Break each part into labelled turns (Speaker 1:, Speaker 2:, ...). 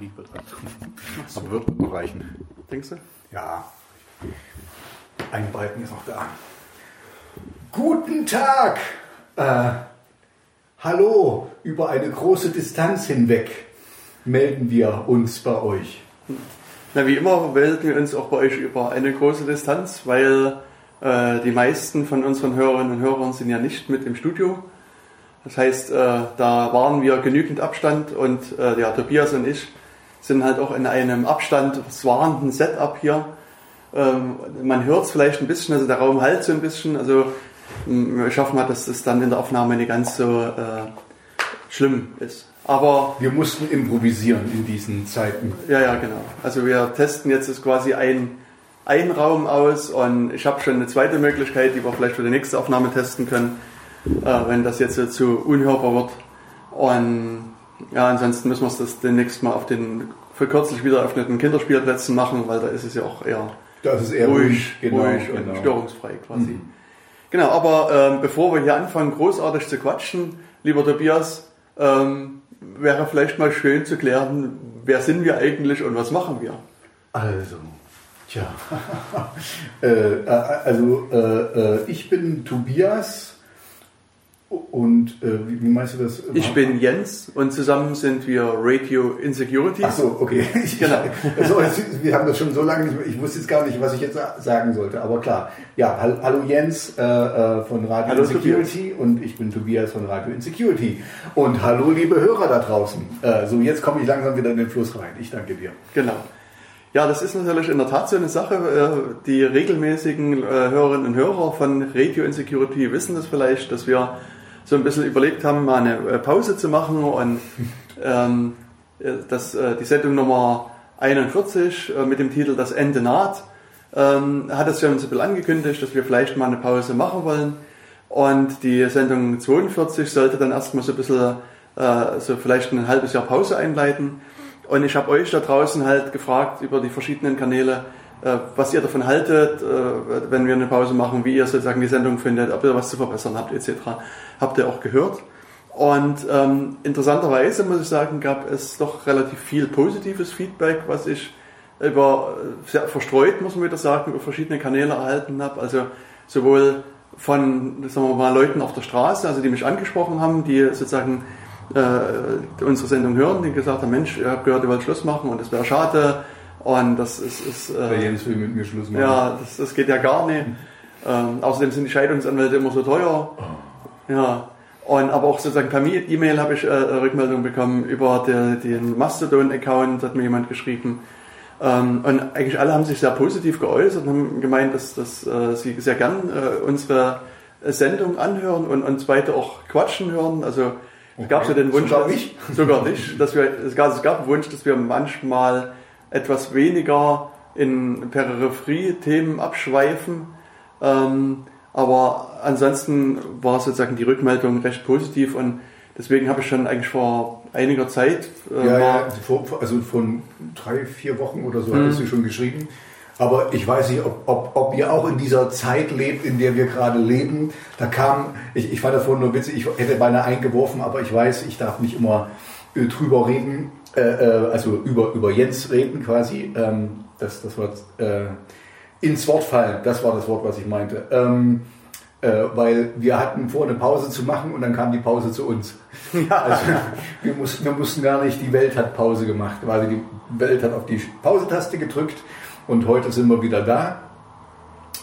Speaker 1: Riepe dran. Aber wird noch reichen.
Speaker 2: Denkst du?
Speaker 1: Ja. Ein Balken ist noch da. Guten Tag! Äh, hallo, über eine große Distanz hinweg melden wir uns bei euch.
Speaker 2: Na, wie immer melden wir uns auch bei euch über eine große Distanz, weil äh, die meisten von unseren Hörerinnen und Hörern sind ja nicht mit im Studio. Das heißt, äh, da waren wir genügend Abstand und äh, der Tobias und ich sind halt auch in einem abstandswahrenden Setup hier. Ähm, man hört es vielleicht ein bisschen, also der Raum halt so ein bisschen. Also mh, ich hoffe mal, dass das dann in der Aufnahme nicht ganz so äh, schlimm ist. Aber
Speaker 1: Wir mussten improvisieren in diesen Zeiten.
Speaker 2: ja, ja, genau. Also wir testen jetzt quasi ein, ein Raum aus und ich habe schon eine zweite Möglichkeit, die wir vielleicht für die nächste Aufnahme testen können, äh, wenn das jetzt so zu unhörbar wird. Und ja, ansonsten müssen wir es das demnächst mal auf den für kürzlich wieder eröffneten Kinderspielplätzen machen, weil da ist es ja auch eher
Speaker 1: Das ist eher
Speaker 2: ruhig,
Speaker 1: genau,
Speaker 2: ruhig
Speaker 1: genau.
Speaker 2: und störungsfrei quasi. Genau, aber ähm, bevor wir hier anfangen, großartig zu quatschen, lieber Tobias, ähm, wäre vielleicht mal schön zu klären, wer sind wir eigentlich und was machen wir?
Speaker 1: Also, tja. äh, äh, also, äh, äh, ich bin Tobias und äh, wie, wie meinst du das?
Speaker 2: Ich bin Jens und zusammen sind wir Radio Insecurities.
Speaker 1: Ach so, okay. Ich,
Speaker 2: Genau.
Speaker 1: Also, wir haben das schon so lange nicht mehr. Ich wusste jetzt gar nicht, was ich jetzt sa- sagen sollte. Aber klar. Ja, hall- hallo Jens äh, äh, von Radio
Speaker 2: Hallo
Speaker 1: Insecurity und ich bin Tobias von Radio Insecurity. Und hallo liebe Hörer da draußen. Äh, so, jetzt komme ich langsam wieder in den Fluss rein. Ich danke dir.
Speaker 2: Genau. Ja, das ist natürlich in der Tat so eine Sache. Äh, Die regelmäßigen äh, Hörerinnen und Hörer von Radio Insecurity wissen das vielleicht, dass wir so ein bisschen überlegt haben, mal eine äh, Pause zu machen und ähm, äh, das, äh, die Sendung Nummer 41 äh, mit dem Titel Das Ende naht ähm, hat es ja uns ein bisschen angekündigt, dass wir vielleicht mal eine Pause machen wollen. Und die Sendung 42 sollte dann erstmal so ein bisschen, äh, so vielleicht ein halbes Jahr Pause einleiten. Und ich habe euch da draußen halt gefragt über die verschiedenen Kanäle, was ihr davon haltet, äh, wenn wir eine Pause machen, wie ihr sozusagen die Sendung findet, ob ihr was zu verbessern habt, etc. Habt ihr auch gehört. Und ähm, interessanterweise muss ich sagen, gab es doch relativ viel positives Feedback, was ich über sehr verstreut, muss man wieder sagen, über verschiedene Kanäle erhalten habe. Also sowohl von, sagen wir mal, Leuten auf der Straße, also die mich angesprochen haben, die sozusagen äh, unsere Sendung hören, die gesagt haben, Mensch, ich habe gehört, ihr wollt Schluss machen und das wäre schade und das ist, ist
Speaker 1: Der
Speaker 2: äh,
Speaker 1: Jens will mit mir Schluss machen.
Speaker 2: ja, das, das geht ja gar nicht. Ähm, außerdem sind die Scheidungsanwälte immer so teuer. Ja. Und aber auch sozusagen per E-Mail habe ich äh, Rückmeldung bekommen über der, den Mastodon-Account, hat mir jemand geschrieben. Ähm, und eigentlich alle haben sich sehr positiv geäußert und haben gemeint, dass, dass äh, sie sehr gern äh, unsere Sendung anhören und uns weiter auch quatschen hören. Also es gab so den Wunsch,
Speaker 1: Sogar
Speaker 2: dass-
Speaker 1: mich?
Speaker 2: sogar dich, dass wir, es gab, es gab einen Wunsch, dass wir manchmal etwas weniger in Peripherie-Themen abschweifen. Ähm, aber ansonsten war sozusagen die Rückmeldung recht positiv und deswegen habe ich schon eigentlich vor einiger Zeit äh,
Speaker 1: Ja, ja, vor, also von drei, vier Wochen oder so
Speaker 2: Mhm.
Speaker 1: hattest du schon geschrieben. Aber ich weiß nicht, ob, ob, ob ihr auch in dieser Zeit lebt, in der wir gerade leben. Da kam, ich, ich fand das vorhin nur witzig, ich hätte beinahe eingeworfen, aber ich weiß, ich darf nicht immer äh, drüber reden, äh, äh, also über, über Jens reden quasi. Ähm, das, das war äh, ins Wort fallen, das war das Wort, was ich meinte. Ähm, äh, weil wir hatten vor, eine Pause zu machen und dann kam die Pause zu uns. Also, wir, mussten, wir mussten gar nicht, die Welt hat Pause gemacht, weil die Welt hat auf die Pause-Taste gedrückt und heute sind wir wieder da.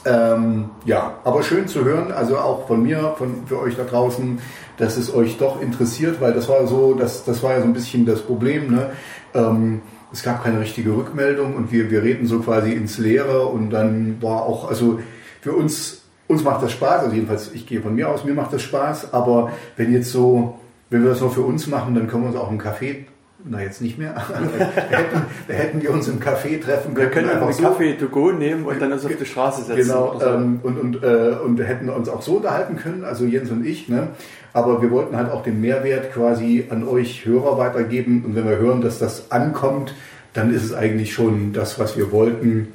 Speaker 1: Ähm, ja, aber schön zu hören, also auch von mir, von, für euch da draußen, dass es euch doch interessiert, weil das war so, das, das war ja so ein bisschen das Problem. Ne? Ähm, es gab keine richtige Rückmeldung und wir, wir reden so quasi ins Leere und dann war auch, also für uns, uns macht das Spaß, also jedenfalls, ich gehe von mir aus, mir macht das Spaß, aber wenn jetzt so, wenn wir das nur für uns machen, dann können wir uns auch im Café, na jetzt nicht mehr, da, hätten, da hätten wir uns im Café treffen
Speaker 2: wir können einfach einen Kaffee to go nehmen und dann uns auf die Straße setzen.
Speaker 1: Genau,
Speaker 2: oder so.
Speaker 1: ähm, und, und, äh, und hätten uns auch so unterhalten können, also Jens und ich, ne? aber wir wollten halt auch den Mehrwert quasi an euch Hörer weitergeben und wenn wir hören, dass das ankommt, dann ist es eigentlich schon das, was wir wollten.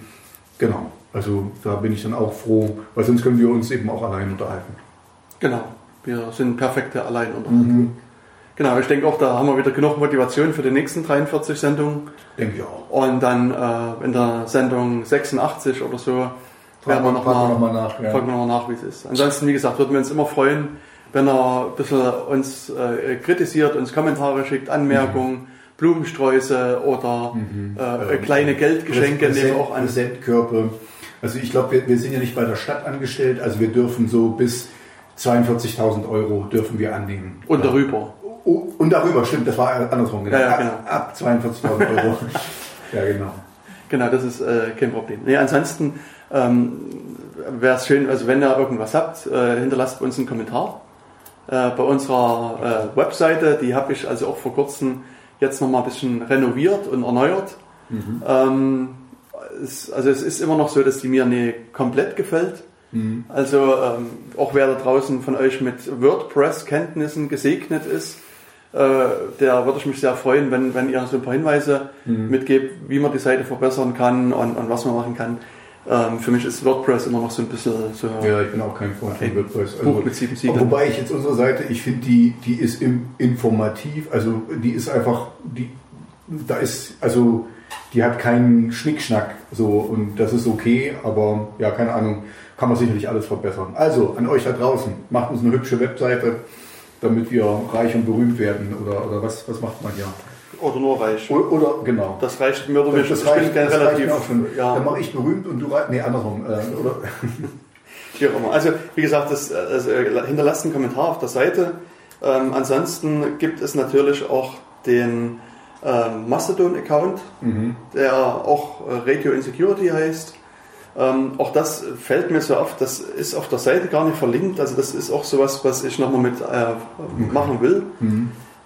Speaker 1: Genau, also da bin ich dann auch froh, weil sonst können wir uns eben auch allein unterhalten.
Speaker 2: Genau. Wir sind perfekte Alleinunterhaltung. Genau, ich denke auch, da haben wir wieder genug Motivation für die nächsten 43 Sendungen.
Speaker 1: Denke ich auch.
Speaker 2: Und dann äh, in der Sendung 86 oder so werden wir nochmal
Speaker 1: noch mal nach. Ja.
Speaker 2: fragen wir noch nach, wie es ist. Ansonsten, wie gesagt, würden wir uns immer freuen, wenn er ein bisschen uns äh, kritisiert, uns Kommentare schickt, Anmerkungen, Blumensträuße oder äh, kleine Geldgeschenke nehmen wir auch an.
Speaker 1: Präsentkörper. Also ich glaube, wir, wir sind ja nicht bei der Stadt angestellt, also wir dürfen so bis 42.000 Euro dürfen wir annehmen.
Speaker 2: Und darüber.
Speaker 1: Oh, und darüber, stimmt, das war andersrum. Genau.
Speaker 2: Ja, ja,
Speaker 1: Ab-
Speaker 2: genau.
Speaker 1: Ab 42.000 Euro. ja, genau.
Speaker 2: Genau, das ist äh, kein Problem. Nee, ansonsten ähm, wäre es schön, also wenn ihr irgendwas habt, äh, hinterlasst uns einen Kommentar. Äh, bei unserer äh, Webseite, die habe ich also auch vor kurzem jetzt nochmal ein bisschen renoviert und erneuert. Ähm, es, also es ist immer noch so, dass die mir nicht komplett gefällt. Also ähm, auch wer da draußen von euch mit WordPress-Kenntnissen gesegnet ist, äh, der würde ich mich sehr freuen, wenn, wenn ihr so ein paar Hinweise mitgebt, wie man die Seite verbessern kann und, und was man machen kann. Ähm, für mich ist WordPress immer noch so ein bisschen so
Speaker 1: Ja, ich bin auch kein Freund von WordPress.
Speaker 2: Siegeln.
Speaker 1: Wobei ich jetzt unsere Seite, ich finde die, die ist im, informativ, also die ist einfach, die, da ist, also die hat keinen Schnickschnack so und das ist okay, aber ja, keine Ahnung, kann man sicherlich alles verbessern. Also an euch da draußen, macht uns eine hübsche Webseite, damit wir reich und berühmt werden oder, oder was, was macht man ja?
Speaker 2: oder nur reich.
Speaker 1: Oder, oder genau.
Speaker 2: Das reicht mir oder
Speaker 1: Das, das reicht, das reicht
Speaker 2: relativ,
Speaker 1: auch schon.
Speaker 2: ja,
Speaker 1: Dann mache ich berühmt und du reich, nee, andersrum. Äh, oder?
Speaker 2: Wie auch immer. Also, wie gesagt, das, äh, hinterlasst einen Kommentar auf der Seite. Ähm, ansonsten gibt es natürlich auch den ähm, Mastodon-Account, der auch äh, Radio Insecurity heißt. Ähm, auch das fällt mir so auf, das ist auf der Seite gar nicht verlinkt. Also das ist auch sowas, was ich nochmal mit äh, machen will.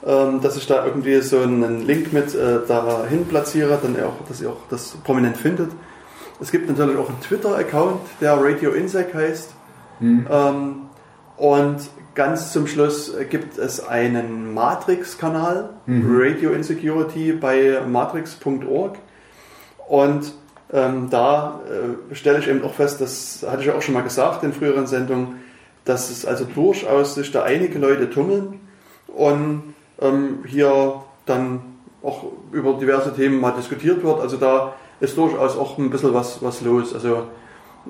Speaker 2: Ähm, dass ich da irgendwie so einen Link mit äh, dahin platziere, dann auch, dass ihr auch das prominent findet. Es gibt natürlich auch einen Twitter-Account, der Radio Insec heißt. Ähm, und ganz zum Schluss gibt es einen Matrix-Kanal, Radio Insecurity bei matrix.org. Und ähm, da äh, stelle ich eben auch fest, das hatte ich ja auch schon mal gesagt in früheren Sendungen, dass es also durchaus sich da einige Leute tummeln und ähm, hier dann auch über diverse Themen mal diskutiert wird. Also da ist durchaus auch ein bisschen was, was los. Also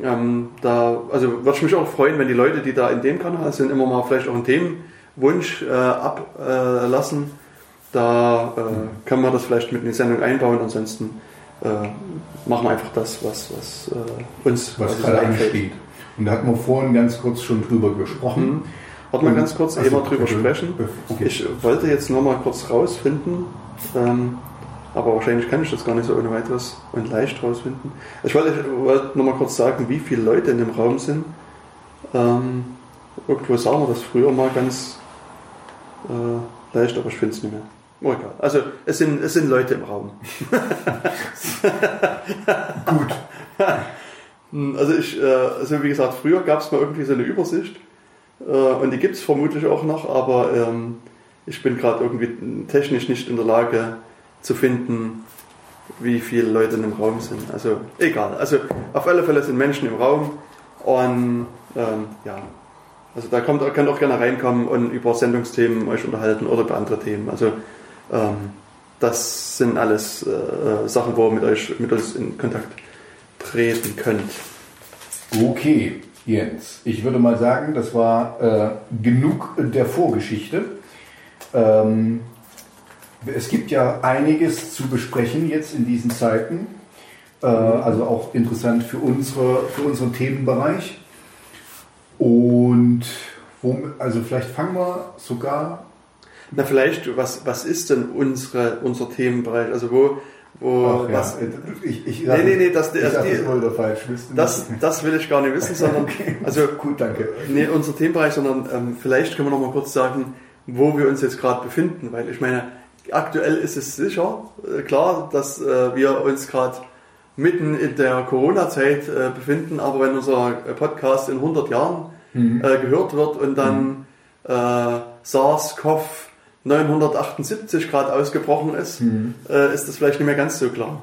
Speaker 2: ähm, da, also würde ich mich auch freuen, wenn die Leute, die da in dem Kanal sind, immer mal vielleicht auch einen Themenwunsch äh, ablassen. da äh, kann man das vielleicht mit in die Sendung einbauen. Ansonsten äh, machen wir einfach das, was, was äh, uns
Speaker 1: was
Speaker 2: quasi
Speaker 1: gerade
Speaker 2: einfällt.
Speaker 1: Und da hatten wir vorhin ganz kurz schon drüber gesprochen.
Speaker 2: Mhm. Warte mal ganz kurz,
Speaker 1: Ach
Speaker 2: ehe wir drüber
Speaker 1: okay.
Speaker 2: sprechen.
Speaker 1: Okay.
Speaker 2: Ich wollte jetzt noch mal kurz rausfinden, ähm, aber wahrscheinlich kann ich das gar nicht so ohne weiteres und leicht rausfinden. Ich wollte, wollte noch mal kurz sagen, wie viele Leute in dem Raum sind. Ähm, irgendwo sagen wir das früher mal ganz äh, leicht, aber ich finde es nicht mehr. Oh, egal. Also es sind, es sind Leute im Raum.
Speaker 1: Gut.
Speaker 2: Hm, Also ich, äh, also wie gesagt, früher gab es mal irgendwie so eine Übersicht äh, und die gibt es vermutlich auch noch, aber ähm, ich bin gerade irgendwie technisch nicht in der Lage zu finden, wie viele Leute in dem Raum sind. Also egal. Also auf alle Fälle sind Menschen im Raum und ähm, ja, also da kommt, könnt auch gerne reinkommen und über Sendungsthemen euch unterhalten oder über andere Themen. Also ähm, das sind alles äh, äh, Sachen, wo ihr mit euch mit uns in Kontakt treten könnt.
Speaker 1: Okay, Jens. Ich würde mal sagen, das war äh, genug der Vorgeschichte. Ähm, es gibt ja einiges zu besprechen jetzt in diesen Zeiten. Äh, also auch interessant für, unsere, für unseren Themenbereich. Und wo, also vielleicht fangen wir sogar.
Speaker 2: Na vielleicht, was, was ist denn unsere, unser Themenbereich? Also wo, wo
Speaker 1: Ach ja,
Speaker 2: was,
Speaker 1: ich, ich,
Speaker 2: Nee, nee, nee, das-
Speaker 1: ich sag
Speaker 2: die-
Speaker 1: wohl falsch.
Speaker 2: Das, das will ich gar nicht wissen, sondern
Speaker 1: Okay.
Speaker 2: also
Speaker 1: Gut, danke.
Speaker 2: nee, unser Themenbereich, sondern ähm, vielleicht können wir noch mal kurz sagen, wo wir uns jetzt gerade befinden, weil ich meine, aktuell ist es sicher äh, klar, dass äh, wir uns gerade mitten in der Corona-Zeit äh, befinden, aber wenn unser äh, Podcast in 100 Jahren äh, gehört wird und dann äh, SARS-CoV 978 gerade ausgebrochen ist, äh, ist das vielleicht nicht mehr ganz so klar.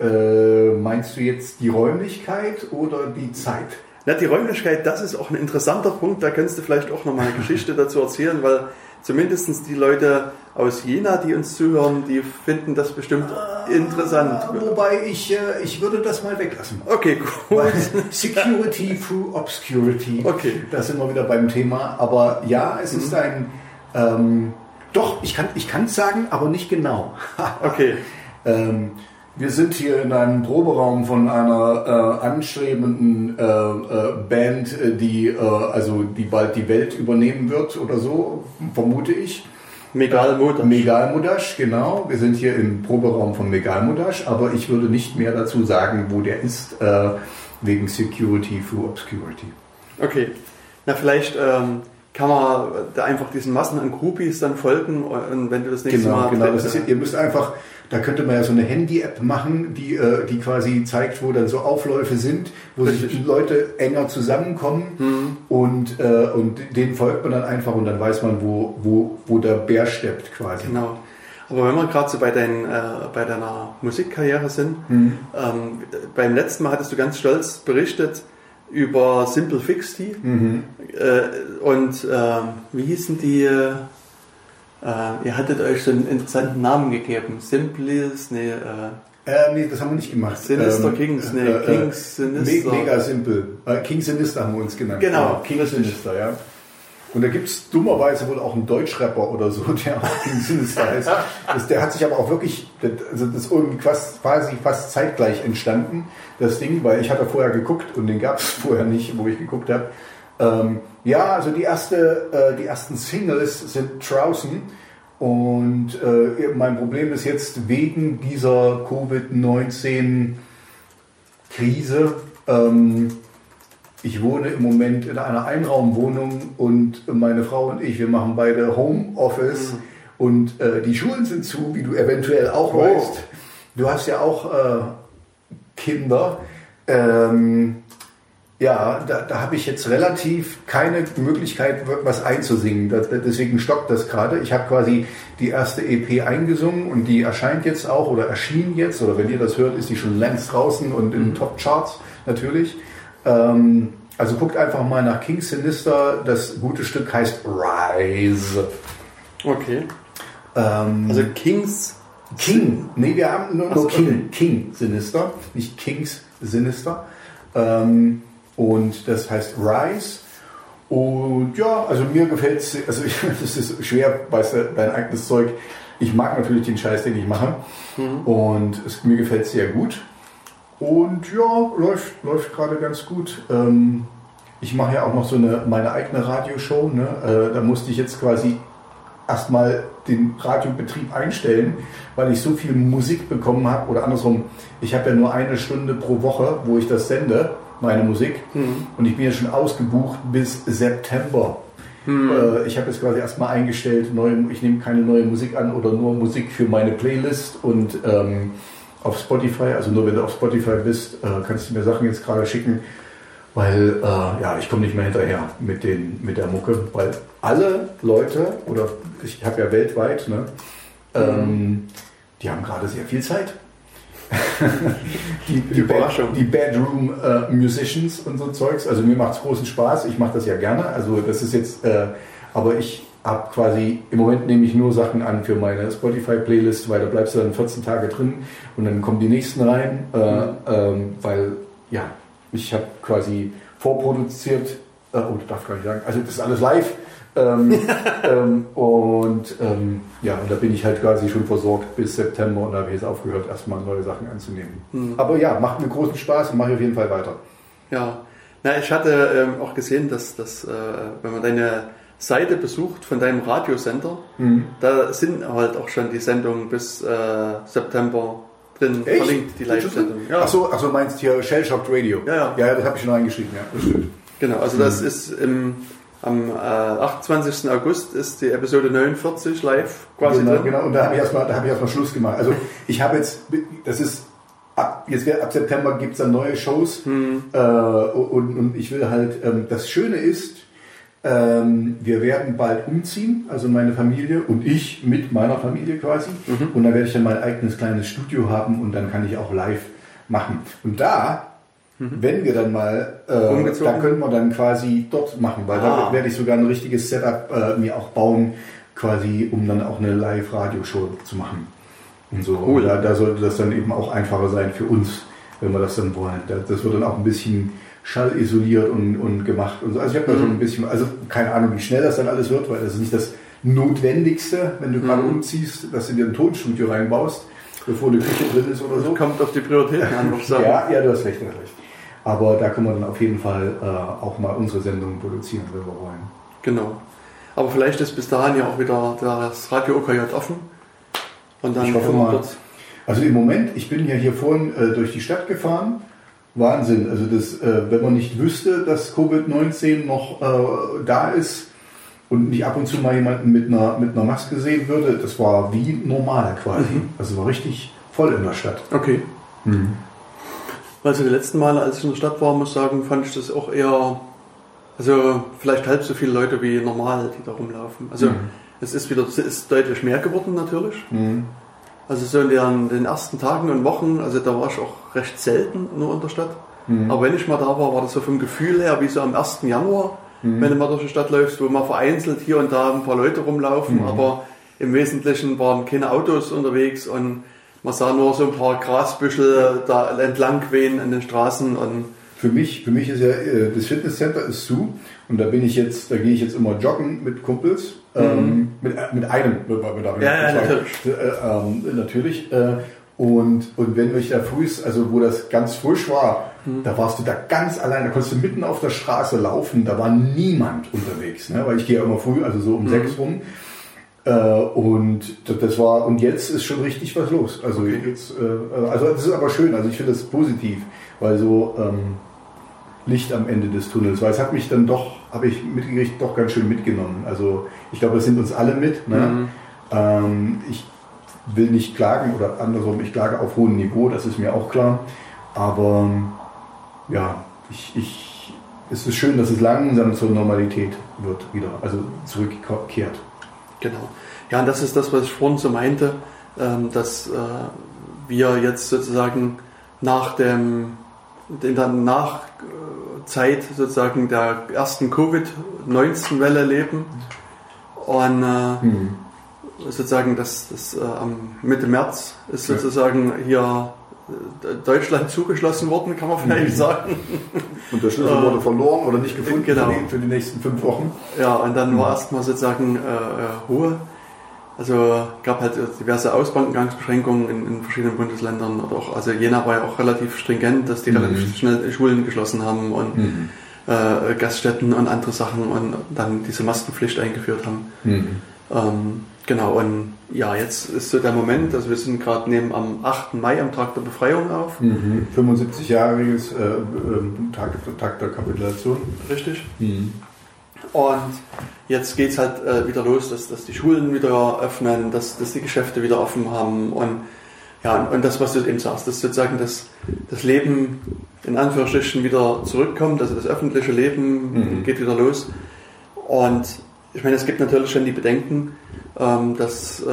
Speaker 1: Äh, meinst du jetzt die Räumlichkeit oder die Zeit?
Speaker 2: Na, die Räumlichkeit, das ist auch ein interessanter Punkt. Da kannst du vielleicht auch noch mal eine Geschichte dazu erzählen, weil zumindest die Leute aus Jena, die uns zuhören, die finden das bestimmt interessant.
Speaker 1: Wobei ich, äh, ich würde das mal weglassen.
Speaker 2: Okay, gut.
Speaker 1: Weil Security through Obscurity.
Speaker 2: Okay.
Speaker 1: Da sind wir wieder beim Thema. Aber ja, es ist ein. Ähm, doch, ich kann ich es sagen, aber nicht genau.
Speaker 2: Okay.
Speaker 1: ähm, wir sind hier in einem Proberaum von einer äh, anstrebenden äh, äh, Band, äh, die äh, also die bald die Welt übernehmen wird oder so, vermute ich.
Speaker 2: Megalmodash.
Speaker 1: Megalmodash, genau. Wir sind hier im Proberaum von Megalmodash, aber ich würde nicht mehr dazu sagen, wo der ist, äh, wegen Security through Obscurity.
Speaker 2: Okay. Na, vielleicht ähm, kann man da einfach diesen Massen an Groupies dann folgen und wenn du das nächste
Speaker 1: Genau,
Speaker 2: Mal...
Speaker 1: genau. Das ist, ihr müsst einfach, da könnte man ja so eine Handy-App machen, die, äh, die quasi zeigt, wo dann so Aufläufe sind, wo sich
Speaker 2: Richtig.
Speaker 1: Leute enger zusammenkommen und, äh, und denen folgt man dann einfach und dann weiß man, wo, wo, wo der Bär steppt quasi.
Speaker 2: Genau. Aber wenn wir gerade so bei, dein, äh, bei deiner Musikkarriere sind,
Speaker 1: Mhm.
Speaker 2: ähm, beim letzten Mal hattest du ganz stolz berichtet über Simple Fixty
Speaker 1: Mhm.
Speaker 2: äh, und äh, wie hießen die? Äh, ihr hattet euch so einen interessanten Namen gegeben. Simples, nee, äh,
Speaker 1: Äh, nee, das haben wir nicht gemacht.
Speaker 2: Sinister Kings, nee, Kings Sinister.
Speaker 1: Me mega simpel. Äh, King Sinister haben wir uns genannt.
Speaker 2: Genau,
Speaker 1: Ja, King
Speaker 2: richtig.
Speaker 1: Sinister, ja. Und da gibt es dummerweise wohl auch einen Deutschrapper oder so, der auch King Sinister heißt. Das, der hat sich aber auch wirklich, das, also das ist irgendwie fast, quasi fast zeitgleich entstanden, das Ding, weil ich hatte vorher geguckt und den gab es vorher nicht, wo ich geguckt habe. Ähm, ja, also die, erste, äh, die ersten Singles sind draußen. Und äh, mein Problem ist jetzt wegen dieser Covid-19-Krise. Ähm, ich wohne im Moment in einer Einraumwohnung und meine Frau und ich, wir machen beide Homeoffice und äh, die Schulen sind zu, wie du eventuell auch
Speaker 2: Oh.
Speaker 1: weißt. Du hast ja auch äh, Kinder. Ähm, ja, da, da habe ich jetzt relativ keine Möglichkeit, was einzusingen. Da, da- deswegen stockt das gerade. Ich habe quasi die erste EP eingesungen und die erscheint jetzt auch oder erschien jetzt, oder wenn ihr das hört, ist die schon längst draußen und in den Top-Charts natürlich. Ähm, also guckt einfach mal nach King Sinister. Das gute Stück heißt Rise.
Speaker 2: okay.
Speaker 1: Ähm,
Speaker 2: Also Kings,
Speaker 1: King. Nee, wir haben nur,
Speaker 2: so,
Speaker 1: King. King Sinister, nicht Kings Sinister. Ähm, und das heißt Rise. Und ja, also mir gefällt es, also ich, das ist schwer, weißt du, dein eigenes Zeug. Ich mag natürlich den Scheiß, den ich mache. Und es, mir gefällt es sehr gut. Und ja, läuft, läuft gerade ganz gut. Ähm, ich mache ja auch noch so eine, meine eigene Radioshow. Ne? Äh, da musste ich jetzt quasi erstmal den Radiobetrieb einstellen, weil ich so viel Musik bekommen habe. Oder andersrum, ich habe ja nur eine Stunde pro Woche, wo ich das sende, meine Musik. Und ich bin ja schon ausgebucht bis September. Äh, Ich habe jetzt quasi erstmal eingestellt, neue, ich nehme keine neue Musik an oder nur Musik für meine Playlist und ähm, auf Spotify, also nur wenn du auf Spotify bist, äh, kannst du mir Sachen jetzt gerade schicken, weil äh, ja, ich komme nicht mehr hinterher mit, den, mit der Mucke, weil alle Leute, oder ich habe ja weltweit, ne, ähm, die haben gerade sehr viel Zeit. Die, die, Bad, die Bedroom äh, Musicians und so Zeugs. Also mir macht es großen Spaß, ich mache das ja gerne. Also das ist jetzt, äh, aber ich habe quasi, im Moment nehme ich nur Sachen an für meine Spotify-Playlist, weil da bleibst du dann 14 Tage drin und dann kommen die nächsten rein, äh, ähm, weil ja, ich habe quasi vorproduziert, äh, oh, darf gar nicht sagen, also das ist alles live. Ähm, ähm, und ähm, ja, und da bin ich halt quasi schon versorgt bis September und da habe ich jetzt aufgehört, erstmal neue Sachen anzunehmen. Aber ja, macht mir großen Spaß und mache ich auf jeden Fall weiter.
Speaker 2: Ja, na, ich hatte ähm, auch gesehen, dass, dass äh, wenn man deine Seite besucht von deinem Radiosender,
Speaker 1: Mhm.
Speaker 2: da sind halt auch schon die Sendungen bis äh, September drin
Speaker 1: Echt?
Speaker 2: verlinkt, die Live-Sendung.
Speaker 1: Ja. Ach so, ach so, meinst hier Shellshocked Radio?
Speaker 2: Ja, ja.
Speaker 1: Ja, das habe ich schon reingeschrieben, ja, das stimmt.
Speaker 2: Genau, also das ist im, am äh, 28. August ist die Episode 49 live quasi
Speaker 1: genau,
Speaker 2: drin.
Speaker 1: genau, und da habe ich erstmal da habe ich erstmal Schluss gemacht. Also ich habe jetzt, das ist ab, jetzt ab September gibt es dann neue Shows äh, und, und ich will halt, ähm, das Schöne ist, ähm, wir werden bald umziehen, also meine Familie und ich mit meiner Familie quasi. Und dann werde ich dann mein eigenes kleines Studio haben und dann kann ich auch live machen. Und da, wenn wir dann mal, äh, da können wir dann quasi dort machen, weil
Speaker 2: Ah.
Speaker 1: da werde ich sogar ein richtiges Setup äh, mir auch bauen quasi, um dann auch eine Live-Radioshow zu machen. Und so.
Speaker 2: Cool.
Speaker 1: Da, da sollte das dann eben auch einfacher sein für uns, wenn wir das dann wollen. Da- Das wird dann auch ein bisschen schallisoliert und, und gemacht und so. Also ich habe da schon ein bisschen, also keine Ahnung, wie schnell das dann alles wird, weil das ist nicht das Notwendigste, wenn du gerade umziehst, dass du dir ein Tonstudio reinbaust, bevor eine Küche drin ist oder so.
Speaker 2: Kommt auf die Prioritäten an.
Speaker 1: Ja, ja, du hast recht, du hast recht. Aber da können wir dann auf jeden Fall äh, auch mal unsere Sendung produzieren, wenn wir wollen.
Speaker 2: Genau. Aber vielleicht ist bis dahin ja auch wieder das Radio OKJ offen. Und dann
Speaker 1: Ich hoffe mal. Also im Moment, ich bin ja hier vorhin äh, durch die Stadt gefahren. Wahnsinn. Also das, äh, wenn man nicht wüsste, dass Covid-19 noch äh, da ist und nicht ab und zu mal jemanden mit einer, mit einer Maske sehen würde, das war wie normal quasi. Also war richtig voll in der Stadt.
Speaker 2: Okay. Also die letzten Male, als ich in der Stadt war, muss ich sagen, fand ich das auch eher, also vielleicht halb so viele Leute wie normal, die da rumlaufen. Also es ist wieder, es ist deutlich mehr geworden natürlich. Also so in den, den ersten Tagen und Wochen, also da war ich auch recht selten nur in der Stadt. Aber wenn ich mal da war, war das so vom Gefühl her wie so am 1. Januar, wenn du mal durch die Stadt läufst, wo mal vereinzelt hier und da ein paar Leute rumlaufen, aber im Wesentlichen waren keine Autos unterwegs und man sah nur so ein paar Grasbüschel da entlang wehen an den Straßen und
Speaker 1: Für mich, für mich ist ja, äh, das Fitnesscenter ist zu und da bin ich jetzt, da gehe ich jetzt immer joggen mit Kumpels, ähm, mit, äh, mit einem, mit, mit, mit,
Speaker 2: Mhm. Ja, ja,
Speaker 1: natürlich. Äh, ähm, natürlich äh, und, und wenn ich da früh, also wo das ganz frisch war,
Speaker 2: Mhm.
Speaker 1: da warst du da ganz allein, da konntest du mitten auf der Straße laufen, da war niemand unterwegs, ne? weil ich gehe ja immer früh, also so um
Speaker 2: Mhm.
Speaker 1: sechs rum. Äh, und das- war und jetzt ist schon richtig was los. Also jetzt, äh, also das ist aber schön. Also ich finde das positiv, weil so ähm, Licht am Ende des Tunnels, weil es hat mich dann doch, habe ich mitgekriegt, doch ganz schön mitgenommen. Also ich glaube, es sind uns alle mit. Ne? Ähm, ich will nicht klagen oder andersrum, ich klage auf hohem Niveau, das ist mir auch klar. Aber ja, ich, ich, es ist schön, dass es langsam zur Normalität wird wieder, also zurückkehrt.
Speaker 2: Genau. Ja, und das ist das, was ich vorhin so meinte, ähm, dass äh, wir jetzt sozusagen nach dem, in der Nachzeit sozusagen der ersten Covid-19-Welle leben und äh,
Speaker 1: Hm.
Speaker 2: sozusagen das, das äh, am Mitte März ist sozusagen hier Deutschland zugeschlossen worden, kann man vielleicht sagen.
Speaker 1: Und der Schlüssel
Speaker 2: Äh,
Speaker 1: wurde verloren oder nicht gefunden
Speaker 2: genau.
Speaker 1: für, die, nächsten fünf Wochen.
Speaker 2: Ja, und dann war erstmal sozusagen äh, äh, Ruhe. Also gab halt diverse Ausgangsbeschränkungen in, in verschiedenen Bundesländern. Oder auch, also Jena war ja auch relativ stringent, dass die relativ schnell Schulen geschlossen haben und äh, Gaststätten und andere Sachen und dann diese Maskenpflicht eingeführt haben. Ähm, genau, und ja, jetzt ist so der Moment, also wir sind gerade neben am 8. Mai am Tag der Befreiung auf.
Speaker 1: Mhm. 75-jähriges äh, ähm, Tag, Tag der Kapitulation.
Speaker 2: Richtig. Und jetzt geht es halt äh, wieder los, dass, dass die Schulen wieder öffnen, dass, dass die Geschäfte wieder offen haben und ja, und, und das, was du eben sagst, dass sozusagen das, das Leben in Anführungsstrichen wieder zurückkommt, also das öffentliche Leben geht wieder los. Und ich meine, es gibt natürlich schon die Bedenken, ähm, dass äh,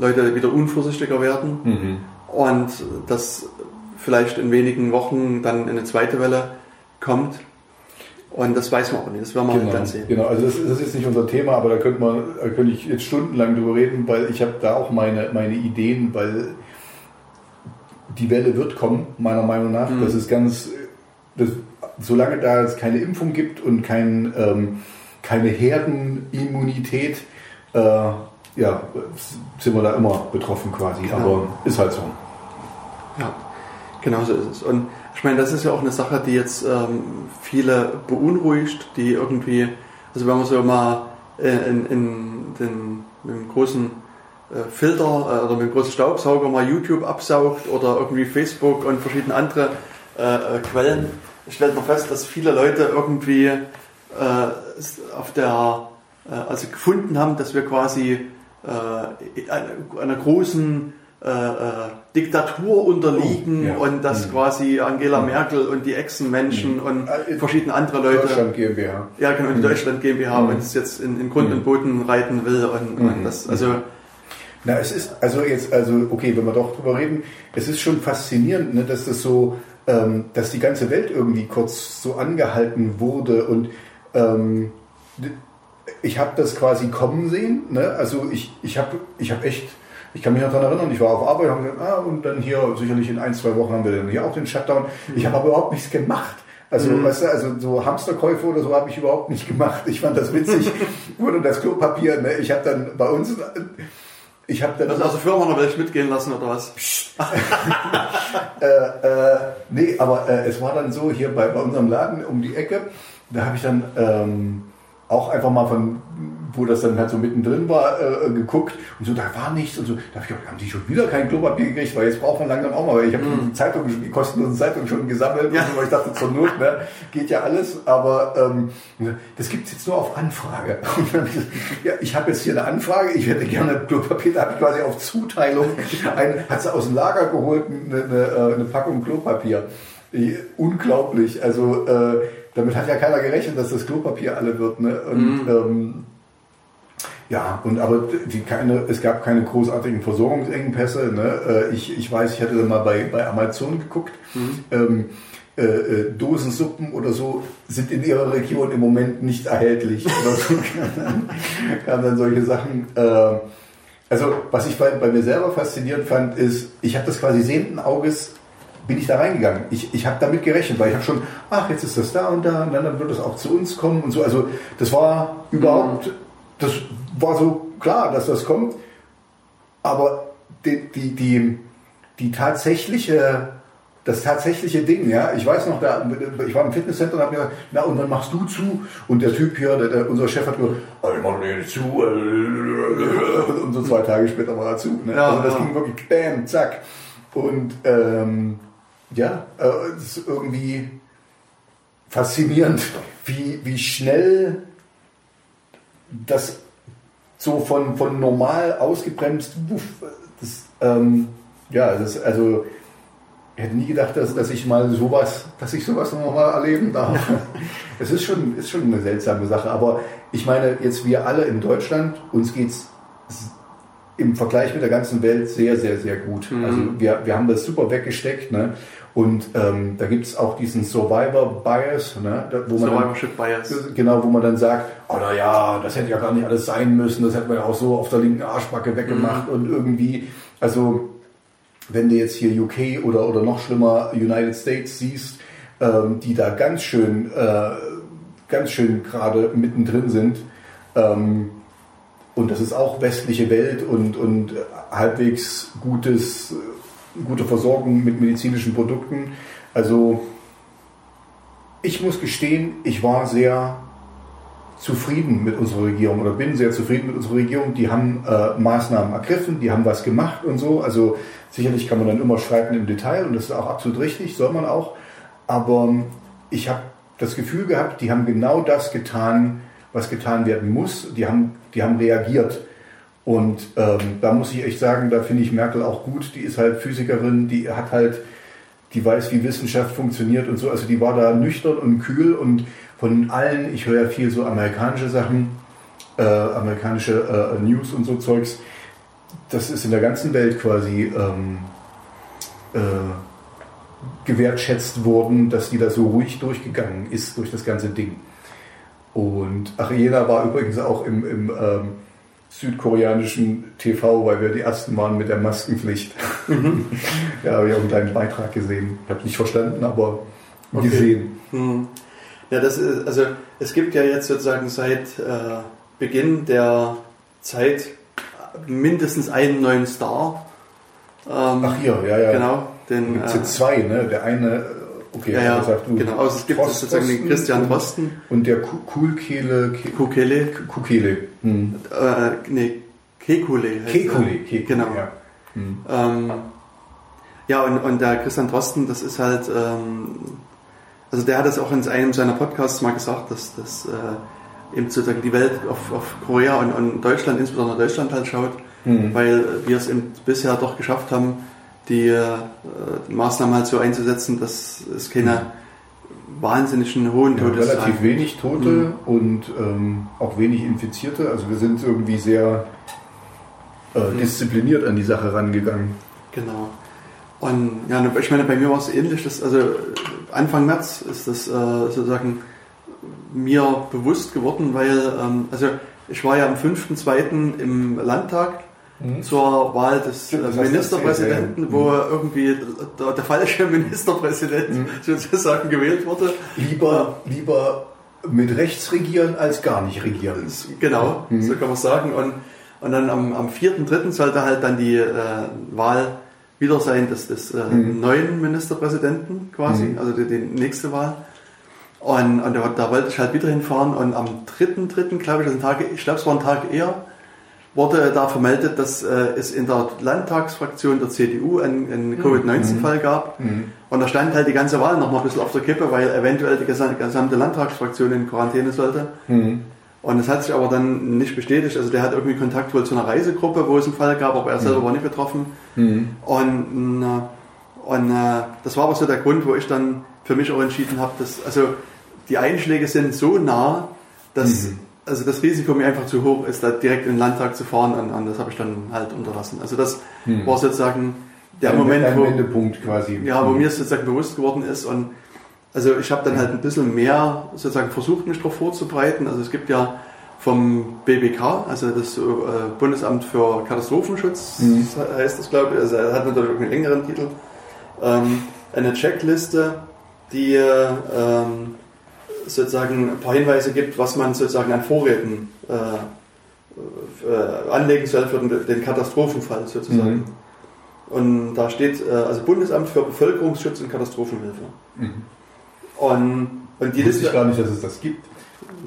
Speaker 2: Leute wieder unvorsichtiger werden und dass vielleicht in wenigen Wochen dann eine zweite Welle kommt. Und das weiß man auch nicht, das werden wir
Speaker 1: Genau,
Speaker 2: dann sehen.
Speaker 1: genau. also das, das ist jetzt nicht unser Thema, aber da könnte man, da könnte ich jetzt stundenlang drüber reden, weil ich habe da auch meine, meine Ideen, weil die Welle wird kommen, meiner Meinung nach. Das ist ganz, das, solange da es keine Impfung gibt und kein, ähm, keine Herdenimmunität, äh, ja, sind wir da immer betroffen quasi.
Speaker 2: Genau.
Speaker 1: Aber ist halt so.
Speaker 2: Ja, genau so ist es. Und ich meine, das ist ja auch eine Sache, die jetzt ähm, viele beunruhigt, die irgendwie, also wenn man so mal äh, in, in den, mit dem großen äh, Filter äh, oder mit dem großen Staubsauger mal YouTube absaugt oder irgendwie Facebook und verschiedene andere äh, äh, Quellen, stellt man fest, dass viele Leute irgendwie äh, auf der, also gefunden haben, dass wir quasi äh, einer, großen äh, Diktatur unterliegen
Speaker 1: Oh, ja.
Speaker 2: und dass quasi Angela Merkel und die Echsenmenschen und
Speaker 1: Äh,
Speaker 2: verschiedene andere Leute
Speaker 1: Deutschland GmbH.
Speaker 2: ja, genau, die Deutschland GmbH uns jetzt in, in Grund und Boden reiten will und, und das, also
Speaker 1: Na, es ist, also jetzt, also okay, wenn wir doch drüber reden, es ist schon faszinierend, ne, dass das so, ähm, dass die ganze Welt irgendwie kurz so angehalten wurde und ähm, ich habe das quasi kommen sehen. Ne? Also ich, ich habe ich hab echt, ich kann mich noch daran erinnern, ich war auf Arbeit und, gesagt, ah, und dann hier, sicherlich in ein, zwei Wochen haben wir dann hier auch den Shutdown. Ich habe aber überhaupt nichts gemacht. Also, mhm. weißt du, also so Hamsterkäufe oder so habe ich überhaupt nicht gemacht. Ich fand das witzig. Oder das Klopapier, ne? Ich habe dann bei uns ich habe dann.
Speaker 2: Also, also Firma noch vielleicht mitgehen lassen oder was?
Speaker 1: äh, äh, nee, aber äh, es war dann so hier bei, bei unserem Laden um die Ecke, da habe ich dann ähm, auch einfach mal von wo das dann halt so mittendrin war, äh, geguckt und so, da war nichts und so. Da habe ich gedacht, haben die schon wieder kein Klopapier gekriegt, weil jetzt braucht man langsam auch mal, weil ich habe mm. die Zeitung, die kostenlosen Zeitung schon gesammelt, ja. und ich dachte, zur Not, ne, geht ja alles, aber ähm, das gibt's jetzt nur auf Anfrage. Dann, ja, ich habe jetzt hier eine Anfrage, ich hätte gerne Klopapier, da habe ich quasi auf Zuteilung, ein, hat sie aus dem Lager geholt, eine, eine, äh, eine Packung Klopapier. Unglaublich, also äh, damit hat ja keiner gerechnet, dass das Klopapier alle wird. Ne? Und mm. ähm, ja, und aber die keine, es gab keine großartigen Versorgungsengpässe. Ne? Äh, ich, ich weiß, ich hatte mal bei, bei Amazon geguckt. Mhm. Ähm, äh, äh, Dosensuppen oder so sind in ihrer Region im Moment nicht erhältlich. Oder so kamen dann solche Sachen. Äh, also was ich bei, bei mir selber faszinierend fand, ist, ich habe das quasi sehenden Auges bin ich da reingegangen. Ich, ich habe damit gerechnet, weil ich habe schon, ach, jetzt ist das da und da und dann wird es auch zu uns kommen und so. Also das war überhaupt, mhm. das war so klar, dass das kommt. Aber die, die, die, die tatsächliche, das tatsächliche Ding, ja, ich weiß noch, da, ich war im Fitnesscenter und habe mir gesagt, na und wann machst du zu? Und der Typ hier, der, der, unser Chef hat gesagt, ich mache nicht zu. Und so zwei Tage später war er zu. Ne? Ja, also das ja. ging wirklich bam, zack. Und ähm, ja, äh, es ist irgendwie faszinierend, wie, wie schnell das so von, von normal ausgebremst, das, ähm, ja, das, also, ich hätte nie gedacht, dass, dass ich mal sowas, dass ich sowas noch mal erleben darf. es ist schon, ist schon eine seltsame Sache, aber ich meine, jetzt wir alle in Deutschland, uns geht's im Vergleich mit der ganzen Welt sehr, sehr, sehr gut. Mhm. Also wir, wir haben das super weggesteckt. Ne? Und ähm, da gibt es auch diesen Survivor Bias, ne? wo man Survivorship Bias. Genau, wo man dann sagt, oh na ja, das hätte ja gar nicht alles sein müssen, das hätte man ja auch so auf der linken Arschbacke weggemacht mhm. und irgendwie, also wenn du jetzt hier UK oder, oder noch schlimmer United States siehst, ähm, die da ganz schön, äh, ganz schön gerade mittendrin sind, ähm, und das ist auch westliche Welt und, und halbwegs gutes gute Versorgung mit medizinischen Produkten. Also ich muss gestehen, ich war sehr zufrieden mit unserer Regierung oder bin sehr zufrieden mit unserer Regierung. Die haben äh, Maßnahmen ergriffen, die haben was gemacht und so. Also sicherlich kann man dann immer streiten im Detail und das ist auch absolut richtig, soll man auch. Aber ich habe das Gefühl gehabt, die haben genau das getan, was getan werden muss. Die haben, die haben reagiert. Und ähm, da muss ich echt sagen, da finde ich Merkel auch gut. Die ist halt Physikerin, die hat halt, die weiß, wie Wissenschaft funktioniert und so. Also die war da nüchtern und kühl und von allen, ich höre ja viel so amerikanische Sachen, äh, amerikanische äh, News und so Zeugs. Das ist in der ganzen Welt quasi ähm, äh, gewertschätzt worden, dass die da so ruhig durchgegangen ist durch das ganze Ding. Und Ariela war übrigens auch im, im ähm, südkoreanischen TV, weil wir die ersten waren mit der Maskenpflicht. Mhm. ja, habe ich auch einen kleinen Beitrag gesehen. Ich habe nicht verstanden, aber okay. gesehen. Mhm.
Speaker 2: Ja, das ist, also es gibt ja jetzt sozusagen seit äh, Beginn der Zeit mindestens einen neuen Star.
Speaker 1: Ähm, Ach hier, ja, ja.
Speaker 2: Genau.
Speaker 1: Den, gibt es jetzt zwei, ne? Der eine
Speaker 2: Okay, ja, ja, du. Genau, also es gibt Trost, sozusagen den Christian Drosten.
Speaker 1: Und der Kulkehle.
Speaker 2: Kukele.
Speaker 1: Kukele.
Speaker 2: Hm. Äh, nee, Kekule.
Speaker 1: Kekule, Kekule,
Speaker 2: genau. Ja, hm. ähm, ja und, und der Christian Drosten, das ist halt, ähm, also der hat das auch in einem seiner Podcasts mal gesagt, dass das äh, eben sozusagen die Welt auf, auf Korea und, und Deutschland, insbesondere Deutschland halt schaut, hm. weil wir es eben bisher doch geschafft haben, die äh, Maßnahmen halt so einzusetzen, dass es keine wahnsinnigen hohen
Speaker 1: ja, Todes Relativ wenig Tote mhm. und ähm, auch wenig Infizierte. Also wir sind irgendwie sehr äh, mhm. diszipliniert an die Sache rangegangen.
Speaker 2: Genau. Und ja, ich meine, bei mir war es ähnlich. Dass, also Anfang März ist das äh, sozusagen mir bewusst geworden, weil, ähm, also ich war ja am 5.2. im Landtag mhm. zur Wahl des Stimmt, Ministerpräsidenten, ja. wo mhm. irgendwie der, der, falsche Ministerpräsident mhm. sozusagen gewählt wurde.
Speaker 1: Lieber, lieber mit rechts regieren als gar nicht regieren.
Speaker 2: Genau, mhm. so kann man sagen. Und, und dann am, am 4.3. sollte halt dann die äh, Wahl wieder sein des, des äh, mhm. neuen Ministerpräsidenten quasi, mhm. also die, die, nächste Wahl. Und, und da, da, wollte ich halt wieder hinfahren und am 3.3., glaube ich, also Tag, ich glaube es war ein Tag eher, wurde da vermeldet, dass äh, es in der Landtagsfraktion der CDU einen, einen mhm. Covid-19-Fall mhm. gab. Mhm. Und da stand halt die ganze Wahl noch mal ein bisschen auf der Kippe, weil eventuell die gesamte Landtagsfraktion in Quarantäne sollte. Mhm. Und es hat sich aber dann nicht bestätigt. Also der hat irgendwie Kontakt wohl zu einer Reisegruppe, wo es einen Fall gab, aber er selber mhm. war nicht betroffen. Mhm. Und, äh, und äh, das war aber so der Grund, wo ich dann für mich auch entschieden habe, dass also die Einschläge sind so nah, dass mhm. Also das Risiko mir einfach zu hoch ist, da direkt in den Landtag zu fahren und, und das habe ich dann halt unterlassen. Also das mhm. war sozusagen der ein, Moment,
Speaker 1: ein Wendepunkt quasi.
Speaker 2: Ja, wo mhm. mir sozusagen bewusst geworden ist und also ich habe dann halt ein bisschen mehr sozusagen versucht, mich darauf vorzubereiten. Also es gibt ja vom BBK, also das äh, Bundesamt für Katastrophenschutz, mhm. heißt das glaube ich, also er hat natürlich auch einen längeren Titel, ähm, eine Checkliste, die ähm, sozusagen ein paar Hinweise gibt, was man sozusagen an Vorräten äh, äh, anlegen soll für den, Katastrophenfall sozusagen. Mhm. Und da steht äh, also Bundesamt für Bevölkerungsschutz und Katastrophenhilfe. Mhm.
Speaker 1: Und, und die Liste. Ich gar nicht, dass es das gibt.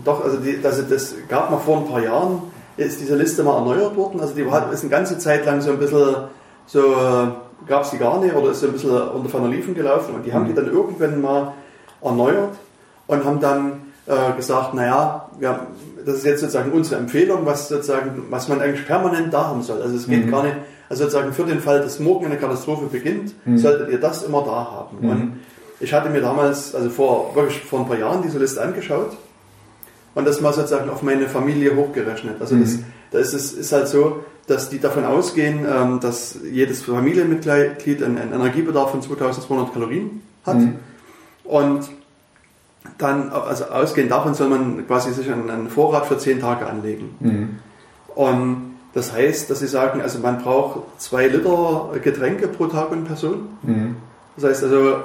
Speaker 2: Doch, also die, also das gab mal vor ein paar Jahren, ist diese Liste mal erneuert worden. Also die war, ist eine ganze Zeit lang so ein bisschen so, gab es die gar nicht oder ist so ein bisschen unter ferner Liefen gelaufen und die haben die mhm. dann irgendwann mal erneuert und haben dann äh, gesagt, naja, ja, das ist jetzt sozusagen unsere Empfehlung, was sozusagen, was man eigentlich permanent da haben soll. Also es geht mhm. gar nicht, also sozusagen für den Fall, dass morgen eine Katastrophe beginnt, mhm. solltet ihr das immer da haben. Mhm. Und ich hatte mir damals, also vor, wirklich vor ein paar Jahren diese Liste angeschaut und das mal sozusagen auf meine Familie hochgerechnet. Also das, mhm. da ist es ist halt so, dass die davon ausgehen, ähm, dass jedes Familienmitglied einen, einen Energiebedarf von 2200 Kalorien hat. Mhm. Und dann, also ausgehend davon soll man quasi sich einen, Vorrat für 10 Tage anlegen. Mhm. Und das heißt, dass sie sagen, also man braucht zwei Liter Getränke pro Tag und Person. Mhm. Das heißt also,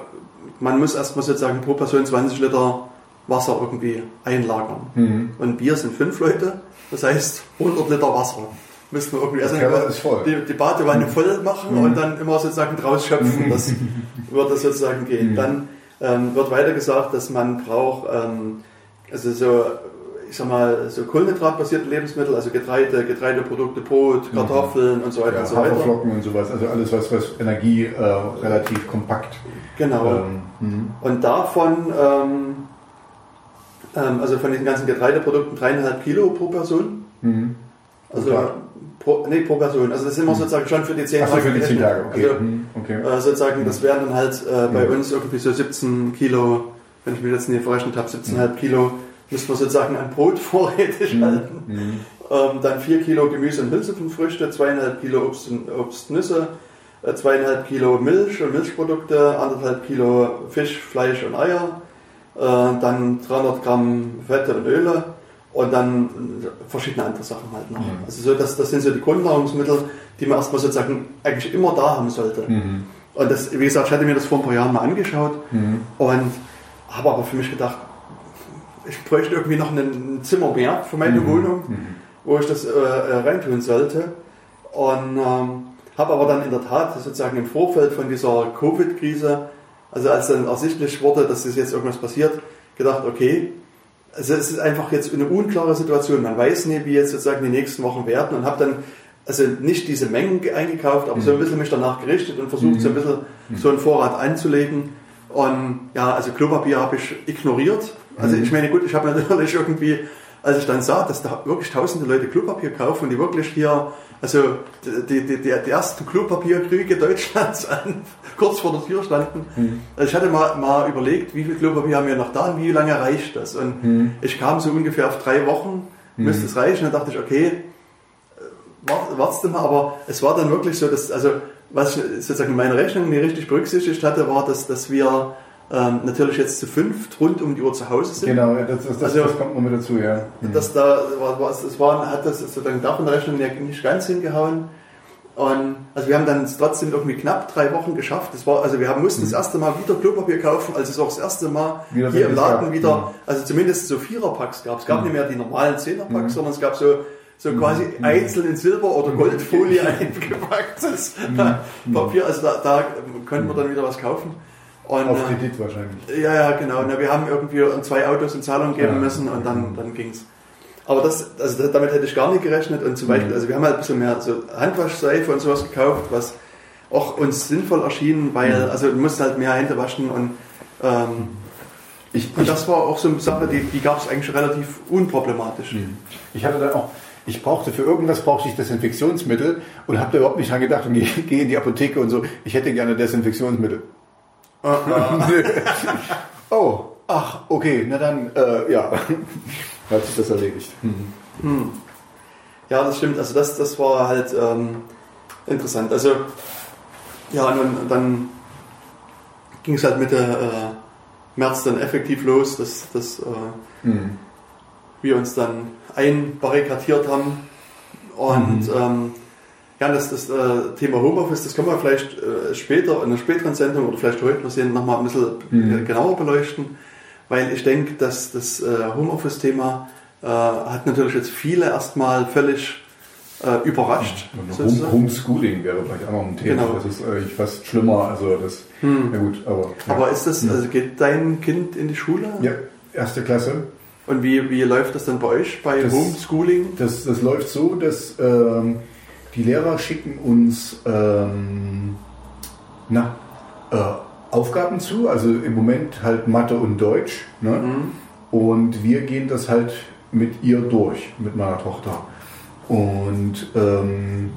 Speaker 2: man muss erstmal sozusagen pro Person 20 Liter Wasser irgendwie einlagern. Mhm. Und wir sind fünf Leute, das heißt 100 Liter Wasser. Müssen wir irgendwie also die, die Badewanne mhm. voll machen mhm. und dann immer sozusagen draus schöpfen. Das wird das sozusagen gehen. Mhm. Dann ähm, wird weiter gesagt, dass man braucht, ähm, also so, ich sag mal, so kohlenhydratbasierte Lebensmittel, also Getreide, Getreideprodukte, Brot, mhm. Kartoffeln und so weiter
Speaker 1: ja,
Speaker 2: und so weiter.
Speaker 1: Haferflocken und sowas, also alles, was, was Energie äh, relativ kompakt.
Speaker 2: Genau. Ähm, mhm. und davon ähm, ähm, also von diesen ganzen Getreideprodukten dreieinhalb Kilo pro Person. Mhm. Also pro, nee, pro Person. Also das sind wir mhm. sozusagen schon für die zehn
Speaker 1: Tage. für die zehn Tage, okay.
Speaker 2: Also, mhm. okay. Äh, sozusagen, das wären dann halt äh, bei mhm. uns irgendwie so 17 Kilo, wenn ich mich jetzt nicht verrechnet habe, 17,5 Kilo müssen wir sozusagen an Brot vorrätig mhm. halten. Mhm. Ähm, dann 4 Kilo Gemüse und Hülsenfrüchte, 2,5 Kilo Obst und Obst, Nüsse, äh, 2,5 Kilo Milch und Milchprodukte, 1,5 Kilo Fisch, Fleisch und Eier, äh, dann 300 Gramm Fette und Öle und dann verschiedene andere Sachen halt noch. Mhm. Also so, das, das sind so die Grundnahrungsmittel, die man erstmal sozusagen eigentlich immer da haben sollte. Mhm. Und das, wie gesagt, ich hatte mir das vor ein paar Jahren mal angeschaut mhm. und habe aber für mich gedacht, ich bräuchte irgendwie noch ein Zimmer mehr für meine mhm. Wohnung, mhm. wo ich das äh, äh, reintun sollte. Und ähm, habe aber dann in der Tat sozusagen im Vorfeld von dieser Covid-Krise also als dann ersichtlich wurde, dass es jetzt irgendwas passiert, gedacht, okay, also es ist einfach jetzt eine unklare Situation. Man weiß nicht, wie jetzt sozusagen die nächsten Wochen werden und habe dann also nicht diese Mengen eingekauft, aber mhm. so ein bisschen mich danach gerichtet und versucht, mhm. so ein bisschen mhm. so einen Vorrat anzulegen. Und ja, also Klopapier habe ich ignoriert. Also mhm. ich meine, gut, ich habe natürlich irgendwie, als ich dann sah, dass da wirklich tausende Leute Klopapier kaufen und die wirklich hier also die, die, die, die ersten Klopapierkrüge Deutschlands an, kurz vor der Tür standen. Mhm. Also ich hatte mal, mal überlegt, wie viel Klopapier haben wir noch da und wie lange reicht das? Und mhm. ich kam so ungefähr auf drei Wochen, mhm. müsste es reichen. Dann dachte ich, okay, äh, wartest du mal, aber es war dann wirklich so, dass, also was ich sozusagen in meiner Rechnung nicht richtig berücksichtigt hatte, war, dass, dass wir ähm, natürlich jetzt zu fünft rund um die Uhr zu Hause sind.
Speaker 1: Genau, das, das, das,
Speaker 2: Also-
Speaker 1: das kommt noch mit dazu, ja. Mhm.
Speaker 2: Das da war, war, das war, hat das sozusagen davon Rechnung ja nicht ganz hingehauen. Und also wir haben dann trotzdem irgendwie knapp drei Wochen geschafft. Das war, also wir haben, mussten das erste Mal wieder Klopapier kaufen, als es auch das erste Mal
Speaker 1: Mhm. Wieder
Speaker 2: hier im Laden wieder,
Speaker 1: Mhm.
Speaker 2: also zumindest so Viererpacks gab. Es gab nicht mehr die normalen Zehnerpacks, sondern es gab so, so
Speaker 1: Mhm.
Speaker 2: quasi einzeln in Silber- oder Goldfolie eingepacktes Papier. Also da, da konnten wir dann wieder was kaufen. Und,
Speaker 1: Auf
Speaker 2: äh,
Speaker 1: Kredit wahrscheinlich.
Speaker 2: ja, ja, genau. Na, wir haben irgendwie zwei Autos in Zahlung geben
Speaker 1: Ja.
Speaker 2: müssen und dann, dann ging's. Aber das, also damit hätte ich gar nicht gerechnet. Und zum Beispiel, also wir haben halt ein bisschen mehr so Handwaschseife und sowas gekauft, was auch uns sinnvoll erschien, weil, also du musst halt mehr Hände waschen und, ähm,
Speaker 1: Ich,
Speaker 2: und das war auch so eine Sache, die, die gab es eigentlich relativ unproblematisch.
Speaker 1: Ich hatte dann auch, ich brauchte für irgendwas brauchte ich Desinfektionsmittel und habe da überhaupt nicht dran gedacht und gehe in die Apotheke und so, ich hätte gerne Desinfektionsmittel. oh, ach, okay, na dann, äh, ja, hat sich das erledigt. Hm.
Speaker 2: Ja, das stimmt. Also das, das war halt ähm, interessant. Also ja, und dann, ging es halt Mitte äh, März dann effektiv los, dass, dass äh,
Speaker 1: Hm.
Speaker 2: wir uns dann einbarrikadiert haben. Und ähm, ja, das, das äh, Thema Homeoffice, das können wir vielleicht äh, später in einer späteren Sendung oder vielleicht heute noch sehen, nochmal ein bisschen
Speaker 1: Mhm.
Speaker 2: äh, genauer beleuchten, weil ich denke, dass das äh, Homeoffice-Thema äh, hat natürlich jetzt viele erstmal völlig äh, überrascht. Sozusagen.
Speaker 1: Home, Homeschooling wäre vielleicht auch noch ein Thema.
Speaker 2: Genau.
Speaker 1: Das ist eigentlich fast schlimmer. Also das, ja gut, aber. Ja.
Speaker 2: Aber ist das, also geht dein Kind in die Schule?
Speaker 1: ja, erste Klasse.
Speaker 2: Und wie, wie läuft das dann bei euch bei
Speaker 1: Das-
Speaker 2: Homeschooling?
Speaker 1: Das, das läuft so, dass ähm, die Lehrer schicken uns ähm, na, äh, Aufgaben zu, also im Moment halt Mathe und Deutsch. Ne?
Speaker 2: Mhm.
Speaker 1: Und wir gehen das halt mit ihr durch, mit meiner Tochter. Und ähm,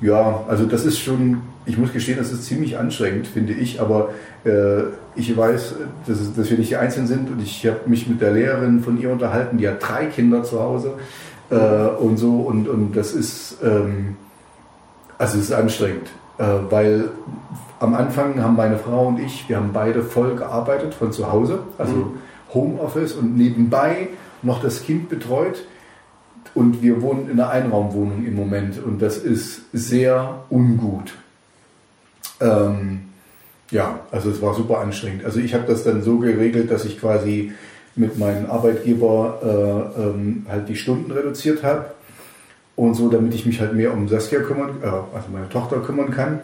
Speaker 1: ja, also das ist schon, ich muss gestehen, das ist ziemlich anstrengend, finde ich, aber äh, ich weiß, dass, es, dass wir nicht die Einzigen sind und ich habe mich mit der Lehrerin von ihr unterhalten, die hat drei Kinder zu Hause äh, und so und, und das ist, ähm, also es ist anstrengend, äh, weil am Anfang haben meine Frau und ich, wir haben beide voll gearbeitet von zu Hause, also Homeoffice und nebenbei noch das Kind betreut. Und wir wohnen in einer Einraumwohnung im Moment und das ist sehr ungut. Ähm, ja, also es war super anstrengend. Also ich habe das dann so geregelt, dass ich quasi mit meinem Arbeitgeber äh, ähm, halt die Stunden reduziert habe und so, damit ich mich halt mehr um Saskia kümmern, äh, also meine Tochter kümmern kann.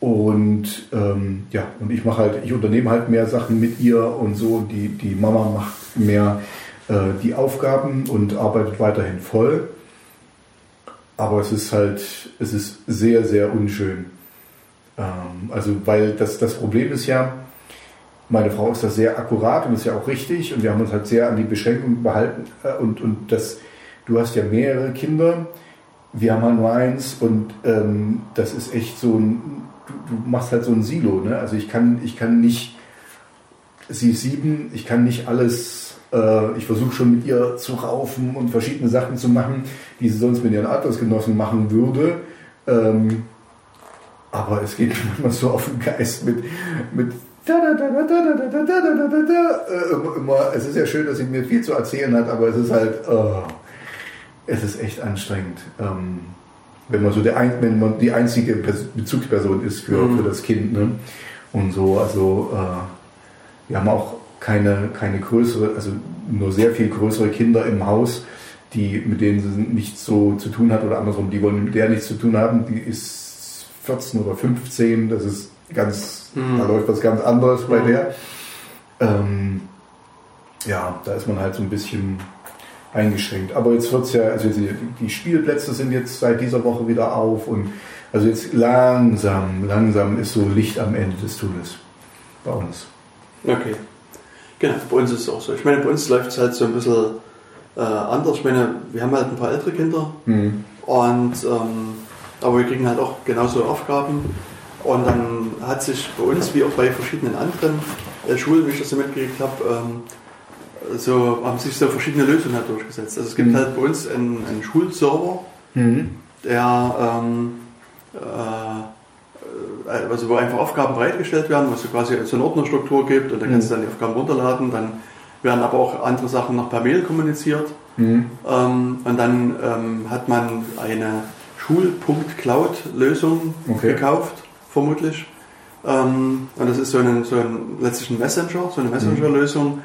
Speaker 1: Und ähm, ja, und ich mache halt, ich unternehme halt mehr Sachen mit ihr und so. Die, die Mama macht mehr äh, die Aufgaben und arbeitet weiterhin voll. Aber es ist halt, es ist sehr, sehr unschön. Ähm, also, weil das, das Problem ist ja, meine Frau ist da sehr akkurat und ist ja auch richtig und wir haben uns halt sehr an die Beschränkungen behalten äh, und, und das, du hast ja mehrere Kinder, wir haben halt nur eins und ähm, das ist echt so ein, du, du, machst halt so ein Silo, ne? Also ich kann, ich kann nicht, sie ist sieben, ich kann nicht alles, äh, ich versuche schon mit ihr zu raufen und verschiedene Sachen zu machen, die sie sonst mit ihren Altersgenossen machen würde. Ähm, aber es geht immer so auf den Geist mit, mit immer, es ist ja schön, dass sie mir viel zu erzählen hat, aber es ist halt, oh, es ist echt anstrengend. Ähm, wenn man so der ein, wenn man die einzige Pers Bezugsperson ist für,
Speaker 2: Mhm.
Speaker 1: für das Kind, ne? Und so, also äh, wir haben auch keine, keine größere, also nur sehr viel größere Kinder im Haus, die, mit denen sie nichts so zu tun hat oder andersrum, die wollen mit der nichts zu tun haben. Die ist 14 oder 15, das ist ganz,
Speaker 2: Mhm.
Speaker 1: da läuft was ganz anderes bei
Speaker 2: Mhm.
Speaker 1: der. Ähm, ja, da ist man halt so ein bisschen eingeschränkt. Aber jetzt wird's ja, also die, die Spielplätze sind jetzt seit dieser Woche wieder auf und also jetzt langsam, langsam ist so Licht am Ende des Tunnels bei uns.
Speaker 2: Okay. Genau, bei uns ist es auch so. Ich meine, bei uns läuft es halt so ein bisschen äh, anders. Ich meine, wir haben halt ein paar ältere Kinder
Speaker 1: Mhm.
Speaker 2: und ähm, aber wir kriegen halt auch genauso Aufgaben. Und dann hat sich bei uns, wie auch bei verschiedenen anderen äh, Schulen, wie ich das so mitgekriegt habe, ähm, so, haben sich so verschiedene Lösungen halt durchgesetzt. Also es gibt
Speaker 1: Mhm.
Speaker 2: halt bei uns einen, einen Schulserver,
Speaker 1: Mhm.
Speaker 2: der ähm, äh, also wo einfach Aufgaben bereitgestellt werden, wo es so quasi so eine Ordnerstruktur gibt und da kannst du dann die Aufgaben runterladen. Dann werden aber auch andere Sachen noch per Mail kommuniziert.
Speaker 1: Mhm.
Speaker 2: Ähm, und dann ähm, hat man eine Schul.cloud-Lösung
Speaker 1: Okay.
Speaker 2: gekauft, vermutlich. Ähm, und das ist so ein, so ein letztlich ein Messenger, so eine Messenger-Lösung,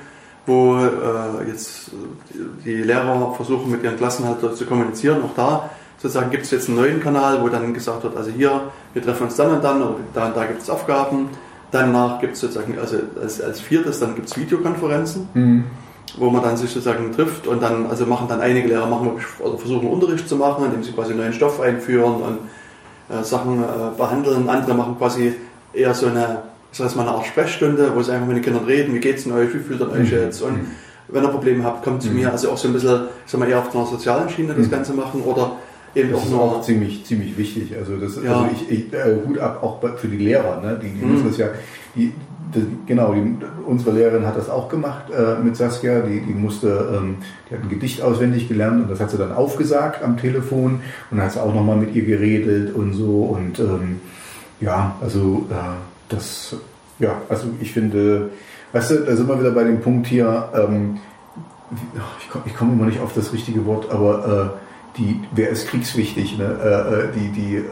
Speaker 2: wo äh, jetzt die, die Lehrer versuchen mit ihren Klassen halt zu kommunizieren. Auch da sozusagen gibt es jetzt einen neuen Kanal, wo dann gesagt wird, also hier, wir treffen uns dann und dann, oder da und da gibt es Aufgaben. Danach gibt es sozusagen, also als, als viertes, dann gibt es Videokonferenzen
Speaker 1: Mhm.
Speaker 2: wo man dann sich sozusagen trifft und dann, also machen dann einige Lehrer machen also versuchen Unterricht zu machen, indem sie quasi neuen Stoff einführen und äh, Sachen äh, behandeln. Andere machen quasi eher so eine, ich sag jetzt mal eine Art Sprechstunde, wo sie einfach mit den Kindern reden, wie geht's denn euch, wie fühlt ihr euch
Speaker 1: Mhm.
Speaker 2: jetzt und wenn ihr Probleme habt, kommt zu mir. Also auch so ein bisschen, ich sag mal, eher auf einer sozialen Schiene das
Speaker 1: Mhm.
Speaker 2: Ganze machen oder eben
Speaker 1: Das
Speaker 2: auch
Speaker 1: ist
Speaker 2: nur
Speaker 1: auch ziemlich, ziemlich wichtig. Also, das,
Speaker 2: Ja.
Speaker 1: also ich, ich äh, Hut ab auch für die Lehrer. Ne? Die, die
Speaker 2: Mhm.
Speaker 1: müssen das ja, die, die, genau, die, unsere Lehrerin hat das auch gemacht äh, mit Saskia. Die, die musste, ähm, die hat ein Gedicht auswendig gelernt und das hat sie dann aufgesagt am Telefon und dann hat sie auch nochmal mit ihr geredet und so. Und ähm, ja, also äh, das, ja, also ich finde, weißt du, da sind wir wieder bei dem Punkt hier, ähm, ich komme komm immer nicht auf das richtige Wort, aber äh, die, wer ist kriegswichtig? Ne? Äh, äh, die, die,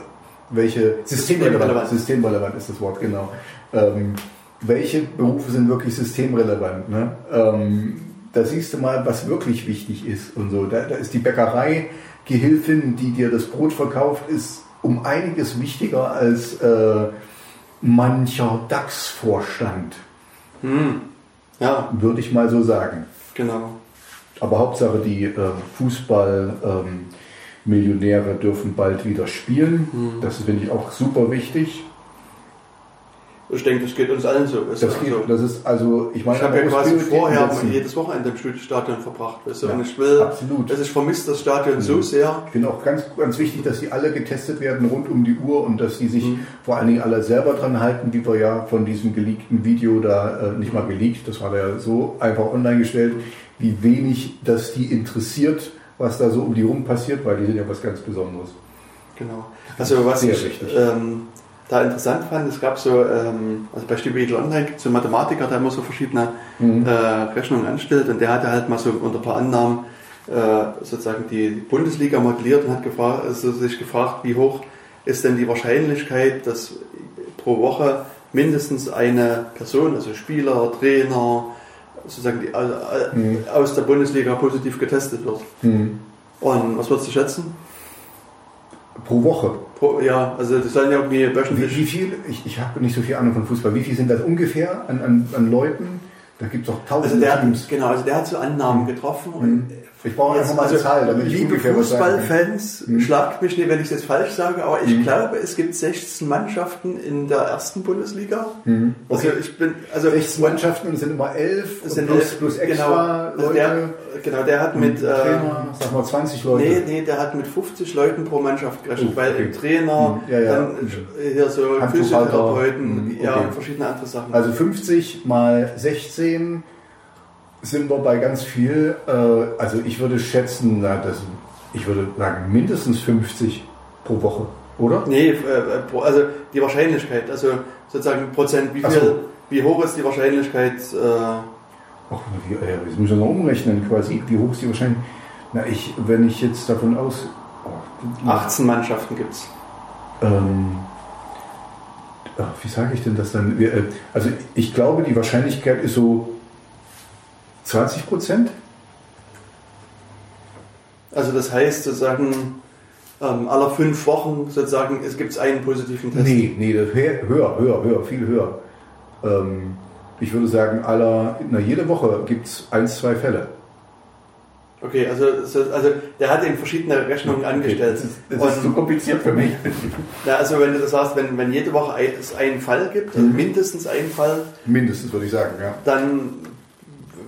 Speaker 1: welche systemrelevant,
Speaker 2: Systemrelevant.
Speaker 1: systemrelevant ist das Wort, genau. Ähm, welche Berufe sind wirklich systemrelevant? Ne? Ähm, da siehst du mal, was wirklich wichtig ist und so. Da, da ist die Bäckerei Gehilfin, die dir das Brot verkauft, ist um einiges wichtiger als äh, mancher DAX-Vorstand,
Speaker 2: hm, ja,
Speaker 1: würde ich mal so sagen.
Speaker 2: genau.
Speaker 1: Aber Hauptsache, die äh, Fußball-Millionäre dürfen bald wieder spielen.
Speaker 2: Mhm.
Speaker 1: Das finde ich auch super wichtig.
Speaker 2: Ich denke, das geht uns allen so.
Speaker 1: Das,
Speaker 2: du,
Speaker 1: geht,
Speaker 2: also,
Speaker 1: das ist also, ich meine,
Speaker 2: ich habe ja quasi vorher jedes Wochenende im Stadion verbracht. Weißt du?
Speaker 1: Ja,
Speaker 2: und ich will,
Speaker 1: absolut.
Speaker 2: also ich vermisse das Stadion so sehr.
Speaker 1: Ich finde auch ganz, ganz wichtig, dass die alle getestet werden rund um die Uhr und dass sie sich
Speaker 2: Mhm.
Speaker 1: vor allen Dingen alle selber dran halten, wie wir ja von diesem geleakten Video da, äh, nicht mal geleakt, das war da ja so einfach online gestellt, wie wenig das die interessiert, was da so um die rum passiert, weil die sind ja was ganz Besonderes.
Speaker 2: Genau. Also was
Speaker 1: Sehr
Speaker 2: ich
Speaker 1: wichtig.
Speaker 2: ähm, da interessant fand, es gab so, ähm, also bei Stiebel Online gibt es so einen Mathematiker, der immer so verschiedene
Speaker 1: Mhm.
Speaker 2: äh, Rechnungen anstellt und der hatte halt mal so unter ein paar Annahmen äh, sozusagen die Bundesliga modelliert und hat gefragt, also sich gefragt, wie hoch ist denn die Wahrscheinlichkeit, dass pro Woche mindestens eine Person, also Spieler, Trainer, sozusagen die, äh,
Speaker 1: Mhm.
Speaker 2: aus der Bundesliga positiv getestet wird.
Speaker 1: Mhm.
Speaker 2: Und was würdest du schätzen?
Speaker 1: Pro Woche.
Speaker 2: Pro, ja, also das sollen ja irgendwie
Speaker 1: Wie,
Speaker 2: wöchentlich.
Speaker 1: wie viel, ich, ich habe nicht so viel Ahnung von Fußball, wie viel sind das ungefähr an, an, an Leuten? Da gibt es doch
Speaker 2: Also
Speaker 1: tausende
Speaker 2: der hat,
Speaker 1: Teams.
Speaker 2: genau, also der hat so Annahmen getroffen und
Speaker 1: Ich brauche einfach mal eine
Speaker 2: also,
Speaker 1: Zahl, damit ich
Speaker 2: liebe. Fußballfans,
Speaker 1: Mhm.
Speaker 2: schlagt mich nicht, wenn ich das falsch sage, aber ich
Speaker 1: Mhm.
Speaker 2: glaube, es gibt 16 Mannschaften in der ersten Bundesliga.
Speaker 1: Mhm.
Speaker 2: Also
Speaker 1: Okay.
Speaker 2: ich bin, also
Speaker 1: 16 Mannschaften und sind immer 11
Speaker 2: es sind
Speaker 1: plus,
Speaker 2: elf-
Speaker 1: plus extra
Speaker 2: genau, also
Speaker 1: Leute.
Speaker 2: der, genau, der hat mit,
Speaker 1: Trainer,
Speaker 2: äh,
Speaker 1: sag mal 20 Leute.
Speaker 2: nee, nee, der hat mit 50 Leuten pro Mannschaft gerechnet,
Speaker 1: Oh,
Speaker 2: weil
Speaker 1: okay.
Speaker 2: im Trainer,
Speaker 1: Mhm. Ja, ja.
Speaker 2: dann hier so. Physiotherapeuten, ja,
Speaker 1: okay.
Speaker 2: und verschiedene andere Sachen.
Speaker 1: Also 50 mal 16 sind wir bei ganz viel. Äh, also ich würde schätzen, na, das, ich würde sagen mindestens 50 pro Woche, oder?
Speaker 2: Nee, äh, also die Wahrscheinlichkeit, also sozusagen Prozent, wie viel,
Speaker 1: so.
Speaker 2: wie hoch ist die Wahrscheinlichkeit, äh,
Speaker 1: Ach, wie, äh, das muss ich noch umrechnen quasi. Wie hoch ist die Wahrscheinlichkeit? Na, ich, wenn ich jetzt davon aus... Oh,
Speaker 2: 18 Mannschaften gibt es.
Speaker 1: Ähm, ach, wie sage ich denn das dann? Äh, Also ich glaube, die Wahrscheinlichkeit ist so 20 Prozent.
Speaker 2: Also das heißt sozusagen, ähm, aller fünf Wochen sozusagen, es gibt einen positiven Test.
Speaker 1: Nee, nee, höher, höher, höher, viel höher. Ähm, ich würde sagen, aller, na, jede Woche gibt es ein, zwei Fälle.
Speaker 2: Okay, also, so- also der hat eben verschiedene Rechnungen angestellt.
Speaker 1: Das ist, das ist zu
Speaker 2: Und,
Speaker 1: kompliziert für mich.
Speaker 2: ja, also wenn du das sagst, wenn, wenn jede Woche es einen Fall gibt, also
Speaker 1: Mhm.
Speaker 2: mindestens einen Fall,
Speaker 1: Mindestens würde ich sagen, ja.
Speaker 2: dann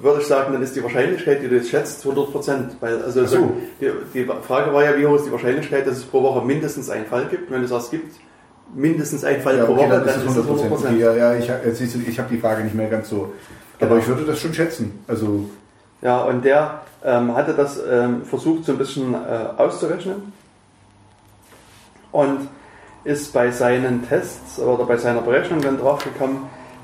Speaker 2: würde ich sagen, dann ist die Wahrscheinlichkeit, die du jetzt schätzt, 100 Prozent. Also
Speaker 1: so.
Speaker 2: die, die Frage war ja, wie hoch ist die Wahrscheinlichkeit, dass es pro Woche mindestens einen Fall gibt. Wenn du sagst, es gibt mindestens einen Fall
Speaker 1: ja
Speaker 2: pro
Speaker 1: okay,
Speaker 2: Woche,
Speaker 1: dann
Speaker 2: dann
Speaker 1: ist es 100 Prozent. Ja, ja, ich, jetzt siehst du, ich habe die Frage nicht mehr ganz so. Aber
Speaker 2: Genau.
Speaker 1: ich würde das schon schätzen. Also,
Speaker 2: Ja, und der ähm, hatte das ähm, versucht so ein bisschen äh, auszurechnen. Und ist bei seinen Tests oder bei seiner Berechnung dann draufgekommen,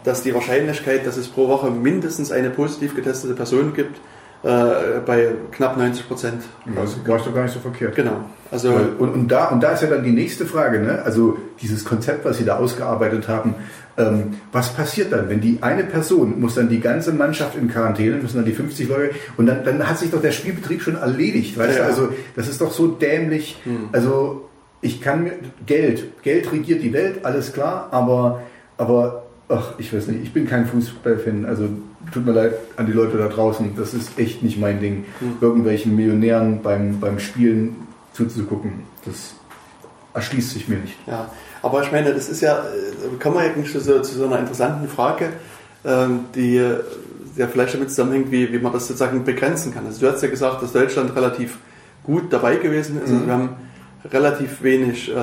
Speaker 2: dass die Wahrscheinlichkeit, dass es pro Woche mindestens eine positiv getestete Person gibt, äh, bei knapp 90 Prozent.
Speaker 1: Das ist doch gar nicht so verkehrt.
Speaker 2: Genau.
Speaker 1: Also und, und, da, und da ist ja dann die nächste Frage, ne? also dieses Konzept, was Sie da ausgearbeitet haben, ähm, was passiert dann, wenn die eine Person muss dann die ganze Mannschaft in Quarantäne, müssen dann die 50 Leute und dann, dann hat sich doch der Spielbetrieb schon erledigt, weißt ja. du? Also das ist doch so dämlich. Hm. Also ich kann mir Geld, Geld regiert die Welt, alles klar, aber aber ach, ich weiß nicht, ich bin kein Fußballfan, also tut mir leid an die Leute da draußen, das ist echt nicht mein Ding, hm. irgendwelchen Millionären beim, beim Spielen zuzugucken. Das erschließt sich mir nicht.
Speaker 2: Ja, aber ich meine, das ist ja, kommen wir eigentlich zu so, zu so einer interessanten Frage, ähm, die ja vielleicht damit zusammenhängt, wie, wie man das sozusagen begrenzen kann. Also du hast ja gesagt, dass Deutschland relativ gut dabei gewesen ist. Also mhm. Also wir haben relativ wenig äh,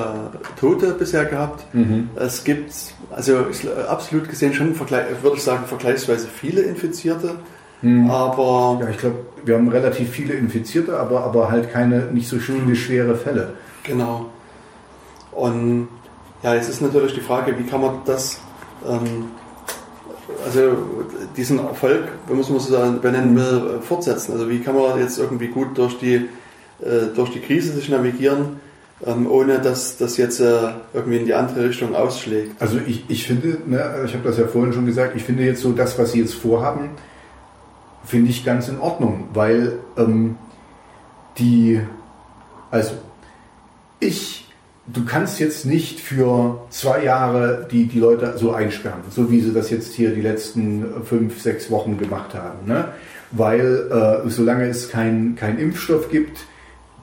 Speaker 2: Tote bisher gehabt. Mhm. Es gibt, also absolut gesehen schon, würde ich sagen, vergleichsweise viele Infizierte. Mhm. Aber
Speaker 1: ja, ich glaube, wir haben relativ viele Infizierte, aber, aber halt keine nicht so viele schwere Fälle.
Speaker 2: Genau. Und ja, jetzt ist natürlich die Frage, wie kann man das, ähm, also diesen Erfolg, wenn man es so benennen will, fortsetzen? Also wie kann man jetzt irgendwie gut durch die, äh, durch die Krise sich navigieren? Ähm, ohne dass das jetzt äh, irgendwie in die andere Richtung ausschlägt.
Speaker 1: Also ich, ich finde, ne, ich habe das ja vorhin schon gesagt, ich finde jetzt so das, was Sie jetzt vorhaben, finde ich ganz in Ordnung, weil ähm, die, also ich, du kannst jetzt nicht für zwei Jahre die, die Leute so einsperren, so wie sie das jetzt hier die letzten fünf, sechs Wochen gemacht haben, ne? weil äh, solange es keinen kein Impfstoff gibt,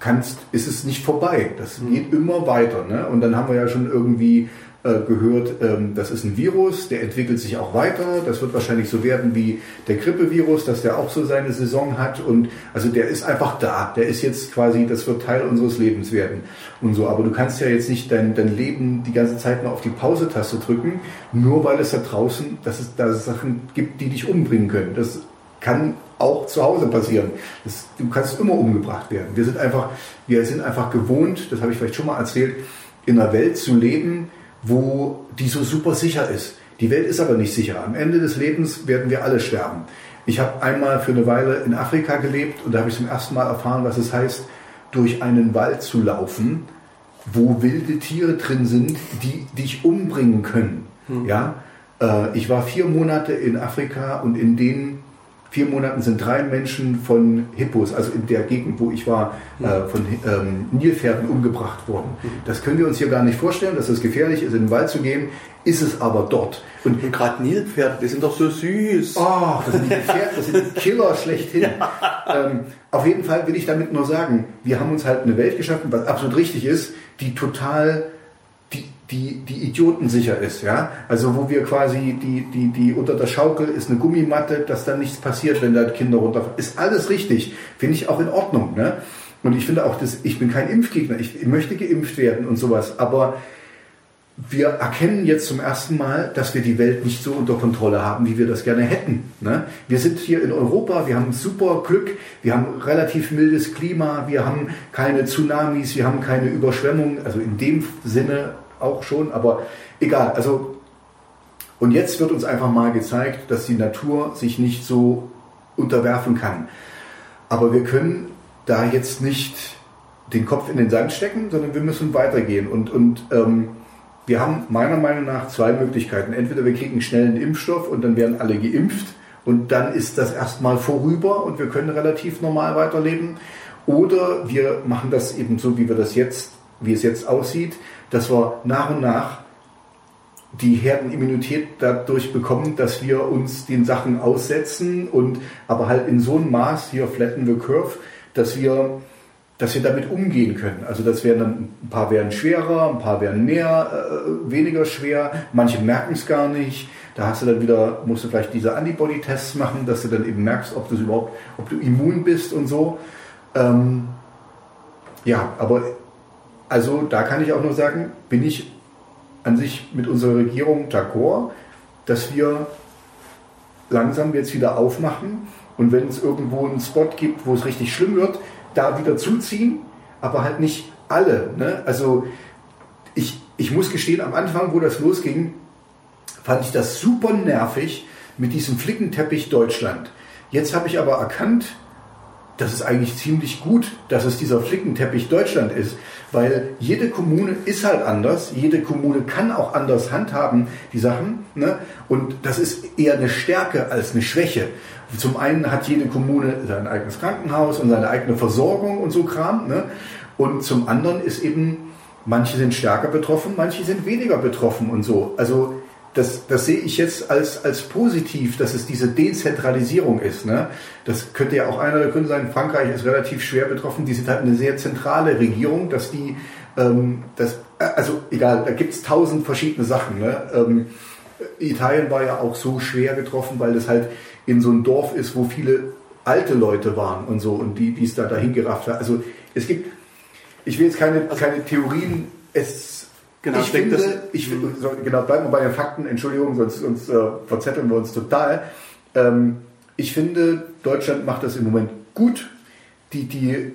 Speaker 1: kannst, ist es nicht vorbei. Das mhm. geht immer weiter. Ne? Und dann haben wir ja schon irgendwie äh, gehört, ähm, das ist ein Virus, der entwickelt sich auch weiter. Das wird wahrscheinlich so werden wie der Grippevirus, dass der auch so seine Saison hat. Und also der ist einfach da. Der ist jetzt quasi, das wird Teil unseres Lebens werden und so. Aber du kannst ja jetzt nicht dein, dein Leben die ganze Zeit nur auf die Pause-Taste drücken, nur weil es da draußen, dass es da Sachen gibt, die dich umbringen können. Das kann auch zu Hause passieren. Das, du kannst immer umgebracht werden. Wir sind einfach, wir sind einfach gewohnt, das habe ich vielleicht schon mal erzählt, in einer Welt zu leben, wo die so super sicher ist. Die Welt ist aber nicht sicher. Am Ende des Lebens werden wir alle sterben. Ich habe einmal für eine Weile in Afrika gelebt und da habe ich zum ersten Mal erfahren, was es heißt, durch einen Wald zu laufen, wo wilde Tiere drin sind, die dich umbringen können. Hm. Ja, äh, ich war vier Monate in Afrika und in denen vier Monaten sind drei Menschen von Hippos, also in der Gegend, wo ich war, äh, von ähm, Nilpferden umgebracht worden. Das können wir uns hier gar nicht vorstellen, dass es gefährlich ist, in den Wald zu gehen, ist es aber dort.
Speaker 2: Und, Und gerade Nilpferde, die sind doch so süß.
Speaker 1: Oh, das sind die Pferde, das sind die Killer schlechthin. Ja. Ähm, auf jeden Fall will ich damit nur sagen, wir haben uns halt eine Welt geschaffen, was absolut richtig ist, die total die, die idiotensicher ist, ja. Also wo wir quasi die, die, die unter der Schaukel ist eine Gummimatte, dass dann nichts passiert, wenn da Kinder runterfallen. Ist alles richtig. Finde ich auch in Ordnung, ne? Und ich finde auch, dass ich bin kein Impfgegner. Ich, möchte geimpft werden und sowas. Aber wir erkennen jetzt zum ersten Mal, dass wir die Welt nicht so unter Kontrolle haben, wie wir das gerne hätten. Ne? Wir sind hier in Europa, wir haben super Glück, wir haben relativ mildes Klima, wir haben keine Tsunamis, wir haben keine Überschwemmungen. Also in dem Sinne auch schon, aber egal. Also, und jetzt wird uns einfach mal gezeigt, dass die Natur sich nicht so unterwerfen kann. Aber wir können da jetzt nicht den Kopf in den Sand stecken, sondern wir müssen weitergehen. Und, und ähm, wir haben meiner Meinung nach zwei Möglichkeiten. Entweder wir kriegen schnell einen Impfstoff und dann werden alle geimpft und dann ist das erstmal vorüber und wir können relativ normal weiterleben. Oder wir machen das eben so, wie wir das jetzt, wie es jetzt aussieht dass wir nach und nach die Herdenimmunität dadurch bekommen, dass wir uns den Sachen aussetzen und aber halt in so einem Maß, hier flatten the curve, dass wir, dass wir damit umgehen können. Also das wären dann, ein paar werden schwerer, ein paar werden mehr, äh, weniger schwer, manche merken es gar nicht. Da hast du dann wieder, musst du vielleicht diese Antibody-Tests machen, dass du dann eben merkst, ob du überhaupt, ob du immun bist und so. Ähm, ja, aber also da kann ich auch nur sagen, bin ich an sich mit unserer Regierung d'accord, dass wir langsam jetzt wieder aufmachen und wenn es irgendwo einen Spot gibt, wo es richtig schlimm wird, da wieder zuziehen, aber halt nicht alle. Ne? Also ich, ich muss gestehen, am Anfang, wo das losging, fand ich das super nervig mit diesem Flickenteppich Deutschland. Jetzt habe ich aber erkannt, das ist eigentlich ziemlich gut, dass es dieser Flickenteppich Deutschland ist, weil jede Kommune ist halt anders, jede Kommune kann auch anders handhaben, die Sachen. Ne? Und das ist eher eine Stärke als eine Schwäche. Zum einen hat jede Kommune sein eigenes Krankenhaus und seine eigene Versorgung und so Kram. Ne? Und zum anderen ist eben, manche sind stärker betroffen, manche sind weniger betroffen und so. Also das, das sehe ich jetzt als, als positiv, dass es diese Dezentralisierung ist. Ne? Das könnte ja auch einer der Gründe sein. Frankreich ist relativ schwer betroffen. Die sind halt eine sehr zentrale Regierung, dass die, ähm, das, also egal, da gibt es tausend verschiedene Sachen. Ne? Ähm, Italien war ja auch so schwer getroffen, weil das halt in so ein Dorf ist, wo viele alte Leute waren und so und die, die es da dahin gerafft hat. Also es gibt, ich will jetzt keine, keine Theorien, es Genau, ich, finde, das, ich finde, so, genau, bleiben wir bei den Fakten, Entschuldigung, sonst, sonst äh, verzetteln wir uns total. Ähm, ich finde, Deutschland macht das im Moment gut. Die, die,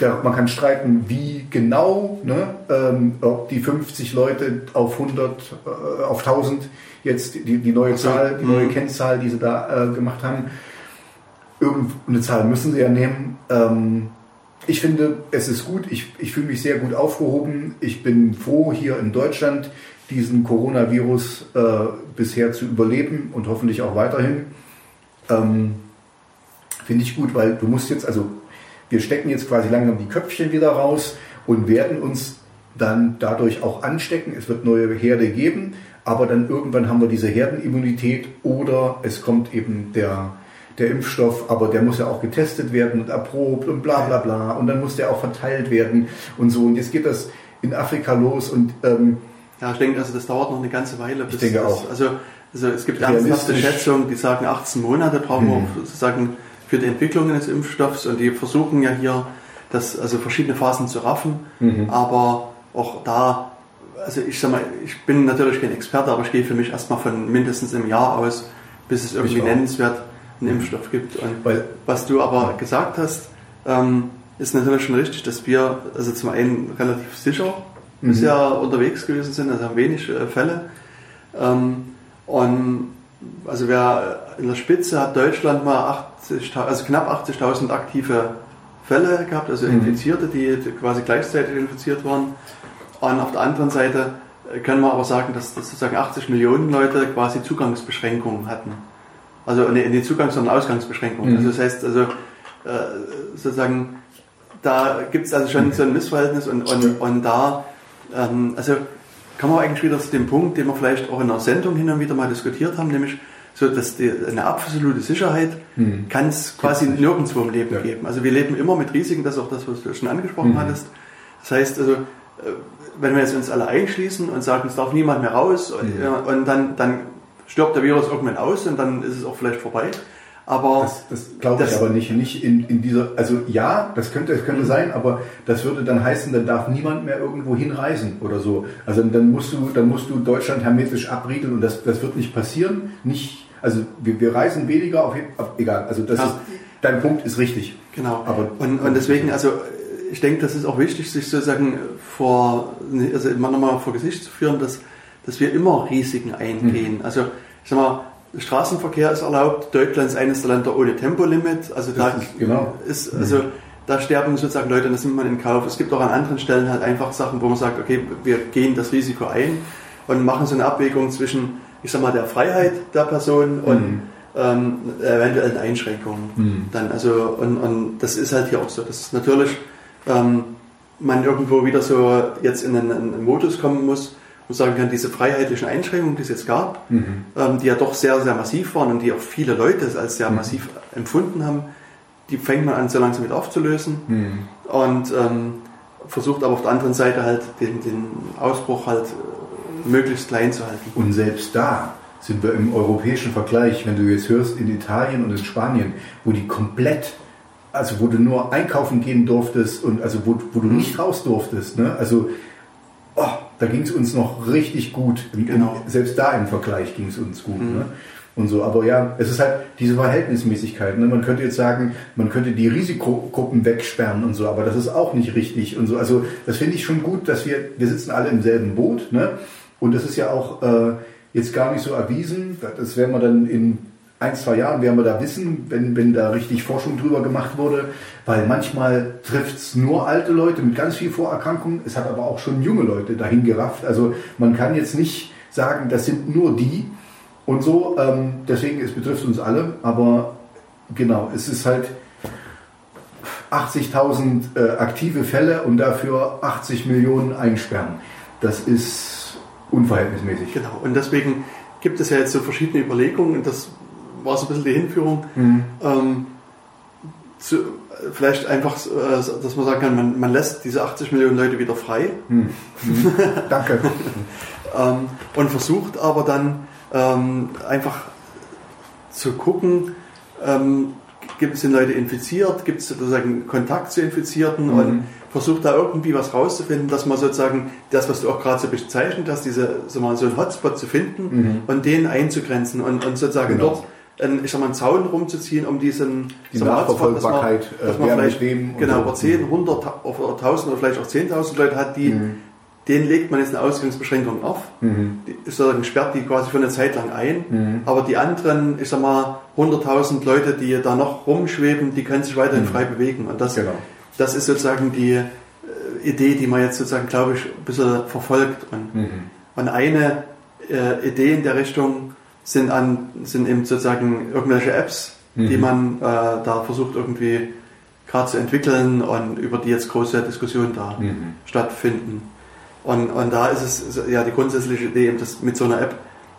Speaker 1: der, man kann streiten, wie genau, ne, ähm, ob die 50 Leute auf 100, äh, auf 1000 jetzt die, die neue Zahl, die neue mhm. Kennzahl, die sie da äh, gemacht haben, irgendeine Zahl müssen sie ja nehmen. Ähm, ich finde, es ist gut. Ich, ich fühle mich sehr gut aufgehoben. Ich bin froh, hier in Deutschland diesen Coronavirus äh, bisher zu überleben und hoffentlich auch weiterhin. Ähm, finde ich gut, weil du musst jetzt, also wir stecken jetzt quasi langsam die Köpfchen wieder raus und werden uns dann dadurch auch anstecken. Es wird neue Herde geben, aber dann irgendwann haben wir diese Herdenimmunität oder es kommt eben der der Impfstoff, aber der muss ja auch getestet werden und erprobt und bla bla bla und dann muss der auch verteilt werden und so. Und jetzt geht das in Afrika los und ähm,
Speaker 2: ja, ich denke, also das dauert noch eine ganze Weile.
Speaker 1: ich denke
Speaker 2: das,
Speaker 1: auch.
Speaker 2: Also, also es gibt ernsthafte Schätzungen, die sagen 18 Monate brauchen mhm. wir sozusagen für die Entwicklung des Impfstoffs und die versuchen ja hier das, also verschiedene Phasen zu raffen, mhm. aber auch da, also ich sag mal, ich bin natürlich kein Experte, aber ich gehe für mich erstmal von mindestens einem Jahr aus, bis es irgendwie nennenswert einen Impfstoff gibt. Und Weil, was du aber gesagt hast, ähm, ist natürlich schon richtig, dass wir also zum einen relativ sicher mhm. bisher unterwegs gewesen sind, also haben wenig äh, Fälle. Ähm, und also wer in der Spitze hat Deutschland mal 80, also knapp 80.000 aktive Fälle gehabt, also mhm. Infizierte, die quasi gleichzeitig infiziert waren. Und auf der anderen Seite können wir aber sagen, dass, dass sozusagen 80 Millionen Leute quasi Zugangsbeschränkungen hatten. Also eine Zugangs- und Ausgangsbeschränkung. Mhm. Also das heißt, also äh, sozusagen, da gibt es also schon so ein Missverhältnis und, und, und da, ähm, also kann man eigentlich wieder zu dem Punkt, den wir vielleicht auch in der Sendung hin und wieder mal diskutiert haben, nämlich so, dass die, eine absolute Sicherheit mhm. kann es quasi nirgendwo im Leben ja. geben. Also wir leben immer mit Risiken, das ist auch das, was du schon angesprochen mhm. hattest. Das heißt also, äh, wenn wir jetzt uns alle einschließen und sagen, es darf niemand mehr raus und, mhm. und dann, dann stirbt der Virus irgendwann aus und dann ist es auch vielleicht vorbei. Aber
Speaker 1: das, das glaube ich aber nicht. Nicht in, in dieser, also ja, das könnte, das könnte mhm. sein, aber das würde dann heißen, dann darf niemand mehr irgendwo hinreisen oder so. Also dann musst du, dann musst du Deutschland hermetisch abriegeln und das, das wird nicht passieren. Nicht, also wir, wir reisen weniger auf, auf egal. Also das ja. ist, dein Punkt ist richtig.
Speaker 2: Genau. Aber und, und deswegen, also ich denke, das ist auch wichtig, sich sozusagen vor, also immer nochmal vor Gesicht zu führen, dass dass wir immer Risiken eingehen. Mhm. Also ich sag mal, Straßenverkehr ist erlaubt, Deutschland ist eines der Länder ohne Tempolimit. Also da ist, genau. ist also mhm. da sterben sozusagen Leute, das nimmt man in Kauf. Es gibt auch an anderen Stellen halt einfach Sachen, wo man sagt, okay, wir gehen das Risiko ein und machen so eine Abwägung zwischen, ich sag mal, der Freiheit der Person mhm. und ähm, eventuellen Einschränkungen. Mhm. Dann also und, und das ist halt hier auch so. Das ist natürlich ähm, man irgendwo wieder so jetzt in einen, einen Modus kommen muss, man sagen kann, diese freiheitlichen Einschränkungen, die es jetzt gab, mhm. ähm, die ja doch sehr, sehr massiv waren und die auch viele Leute als sehr mhm. massiv empfunden haben, die fängt man an, so langsam mit aufzulösen mhm. und ähm, versucht aber auf der anderen Seite halt den, den Ausbruch halt äh, möglichst klein zu halten.
Speaker 1: Und selbst da sind wir im europäischen Vergleich, wenn du jetzt hörst, in Italien und in Spanien, wo die komplett, also wo du nur einkaufen gehen durftest und also wo, wo du mhm. nicht raus durftest, ne? also oh, da ging es uns noch richtig gut. Genau. Selbst da im Vergleich ging es uns gut. Mhm. Ne? und so. Aber ja, es ist halt diese Verhältnismäßigkeit. Ne? Man könnte jetzt sagen, man könnte die Risikogruppen wegsperren und so, aber das ist auch nicht richtig und so. Also das finde ich schon gut, dass wir, wir sitzen alle im selben Boot, ne? Und das ist ja auch äh, jetzt gar nicht so erwiesen. Das werden wir dann in ein, zwei Jahren werden wir da wissen, wenn, wenn da richtig Forschung drüber gemacht wurde, weil manchmal trifft es nur alte Leute mit ganz viel Vorerkrankungen, es hat aber auch schon junge Leute dahin gerafft. Also man kann jetzt nicht sagen, das sind nur die und so, ähm, deswegen, es betrifft uns alle, aber genau, es ist halt 80.000 äh, aktive Fälle und dafür 80 Millionen einsperren. Das ist unverhältnismäßig.
Speaker 2: Genau, und deswegen gibt es ja jetzt so verschiedene Überlegungen und war so ein bisschen die Hinführung. Mhm. Ähm, zu, vielleicht einfach, äh, dass man sagen kann, man, man, lässt diese 80 Millionen Leute wieder frei. Mhm.
Speaker 1: Mhm. Danke.
Speaker 2: ähm, und versucht aber dann ähm, einfach zu gucken, ähm, gibt es Leute infiziert, gibt es sozusagen Kontakt zu Infizierten mhm. und versucht da irgendwie was rauszufinden, dass man sozusagen das, was du auch gerade so bezeichnet hast, diese, so, mal, so einen Hotspot zu finden mhm. und den einzugrenzen und, und sozusagen genau. dort einen, ich sag mal, einen Zaun rumzuziehen, um diesen
Speaker 1: Die Nachverfolgbarkeit,
Speaker 2: dass man, dass man äh, vielleicht genau, über 10, 100 oder 1000 oder vielleicht auch 10.000 Leute hat, die mhm den legt man jetzt eine Ausgangsbeschränkung auf, mhm. sozusagen sperrt die quasi für eine Zeit lang ein, mhm. aber die anderen, ich sag mal, 100.000 Leute, die da noch rumschweben, die können sich weiterhin mhm. frei bewegen und das, genau. das ist sozusagen die äh, Idee, die man jetzt sozusagen, glaube ich, ein bisschen verfolgt und, mhm. und eine äh, Idee in der Richtung sind, an, sind eben sozusagen irgendwelche Apps, die mhm. man äh, da versucht irgendwie gerade zu entwickeln und über die jetzt große Diskussionen da mhm. stattfinden. Und, und da ist es ja die grundsätzliche Idee, dass mit so einer App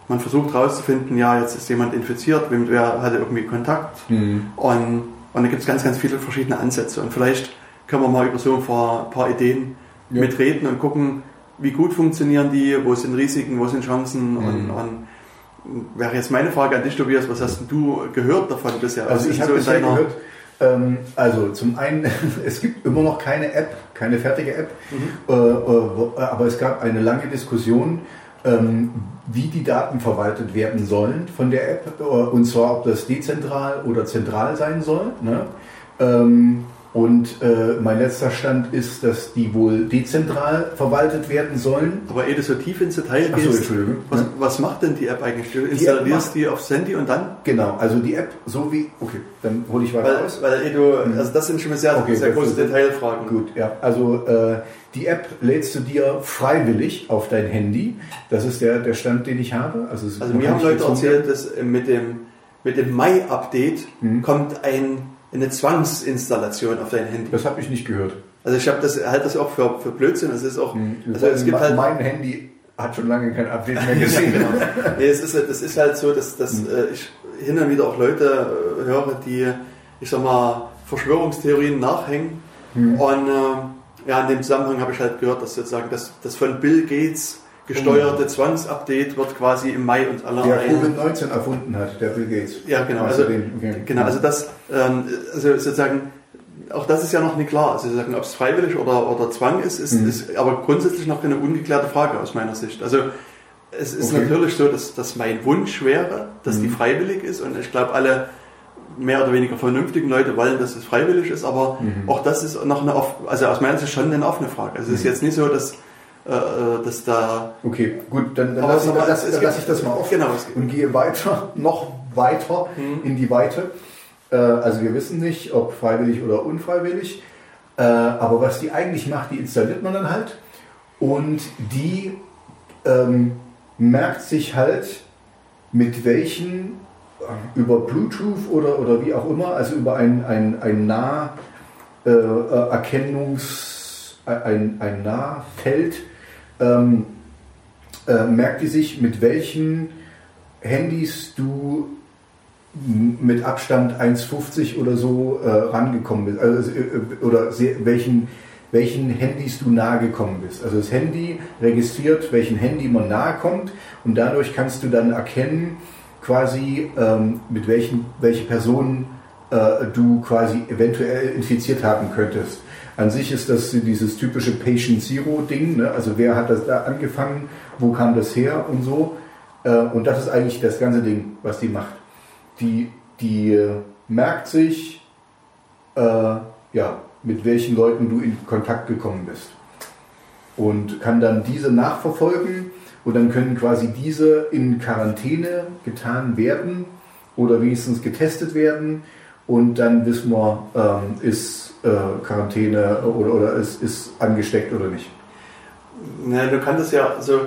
Speaker 2: man versucht herauszufinden, ja, jetzt ist jemand infiziert, wer hatte irgendwie Kontakt. Mhm. Und, und da gibt es ganz, ganz viele verschiedene Ansätze. Und vielleicht können wir mal über so ein paar, paar Ideen ja. mitreden und gucken, wie gut funktionieren die, wo sind Risiken, wo sind Chancen. Mhm. Und, und wäre jetzt meine Frage an dich, Tobias, was hast du gehört davon bisher?
Speaker 1: Also, ich habe so bisher gehört, ähm, also zum einen, es gibt immer noch keine App, keine fertige App, mhm. äh, äh, aber es gab eine lange Diskussion, ähm, wie die Daten verwaltet werden sollen von der App, äh, und zwar ob das dezentral oder zentral sein soll. Ne? Ähm, und äh, mein letzter Stand ist, dass die wohl dezentral verwaltet werden sollen.
Speaker 2: Aber ehe du so tief ins Detail gehst, so, Entschuldigung. Was, was, macht denn die App eigentlich? Du installierst die, die aufs Handy und dann?
Speaker 1: Genau, also die App so wie, okay, dann hole ich weiter
Speaker 2: weil, aus. Weil ehe du, mhm. also das sind schon sehr, okay, sehr große Detailfragen.
Speaker 1: Gut, ja, also äh, die App lädst du dir freiwillig auf dein Handy. Das ist der, der Stand, den ich habe.
Speaker 2: Also, also mir haben Leute erzählt, dass mit dem, mit dem Mai-Update mhm. kommt ein eine Zwangsinstallation auf dein Handy.
Speaker 1: Das habe ich nicht gehört.
Speaker 2: Also ich habe das halt das auch für, für Blödsinn. Es ist auch,
Speaker 1: hm, also es gibt halt mein Handy hat schon lange kein Update mehr gesehen. genau.
Speaker 2: nee, es ist, das ist halt so, dass, dass hm. äh, ich hin und wieder auch Leute äh, höre, die, ich sag mal, Verschwörungstheorien nachhängen. Hm. Und äh, ja, in dem Zusammenhang habe ich halt gehört, dass sozusagen das, das von Bill Gates gesteuerte Zwangsupdate wird quasi im Mai und
Speaker 1: aller Der Covid-19 erfunden hat, der Bill Gates.
Speaker 2: Ja, genau. Also, okay. genau, also das, ähm, also sozusagen, auch das ist ja noch nicht klar. Also sozusagen, ob es freiwillig oder, oder Zwang ist, ist, mhm. ist aber grundsätzlich noch eine ungeklärte Frage aus meiner Sicht. Also es ist okay. natürlich so, dass, dass mein Wunsch wäre, dass mhm. die freiwillig ist und ich glaube, alle mehr oder weniger vernünftigen Leute wollen, dass es freiwillig ist, aber mhm. auch das ist noch eine, also aus meiner Sicht schon eine offene Frage. Also es ist mhm. jetzt nicht so, dass dass da.
Speaker 1: Okay, gut, dann, dann lasse ich, lass, lass ich das mal offen
Speaker 2: genau,
Speaker 1: und gehe weiter, noch weiter mhm. in die Weite. Äh, also wir wissen nicht, ob freiwillig oder unfreiwillig, aber was die eigentlich macht, die installiert man dann halt und die ähm, merkt sich halt, mit welchen über Bluetooth oder, oder wie auch immer, also über ein, ein, ein Naherkennungs, ein, ein Nahfeld, ähm, äh, merkt die sich, mit welchen Handys du mit Abstand 1,50 oder so äh, rangekommen bist, also, äh, oder sehr, welchen, welchen Handys du nahe gekommen bist. Also das Handy registriert, welchen Handy man nahe kommt und dadurch kannst du dann erkennen, quasi ähm, mit welchen welche Personen äh, du quasi eventuell infiziert haben könntest. An sich ist das dieses typische Patient Zero Ding, ne? also wer hat das da angefangen, wo kam das her und so. Äh, und das ist eigentlich das ganze Ding, was die macht. Die, die äh, merkt sich, äh, ja, mit welchen Leuten du in Kontakt gekommen bist. Und kann dann diese nachverfolgen und dann können quasi diese in Quarantäne getan werden oder wenigstens getestet werden und dann wissen wir, ähm, ist äh, Quarantäne oder, oder ist, ist angesteckt oder nicht.
Speaker 2: Na, du kannst ja so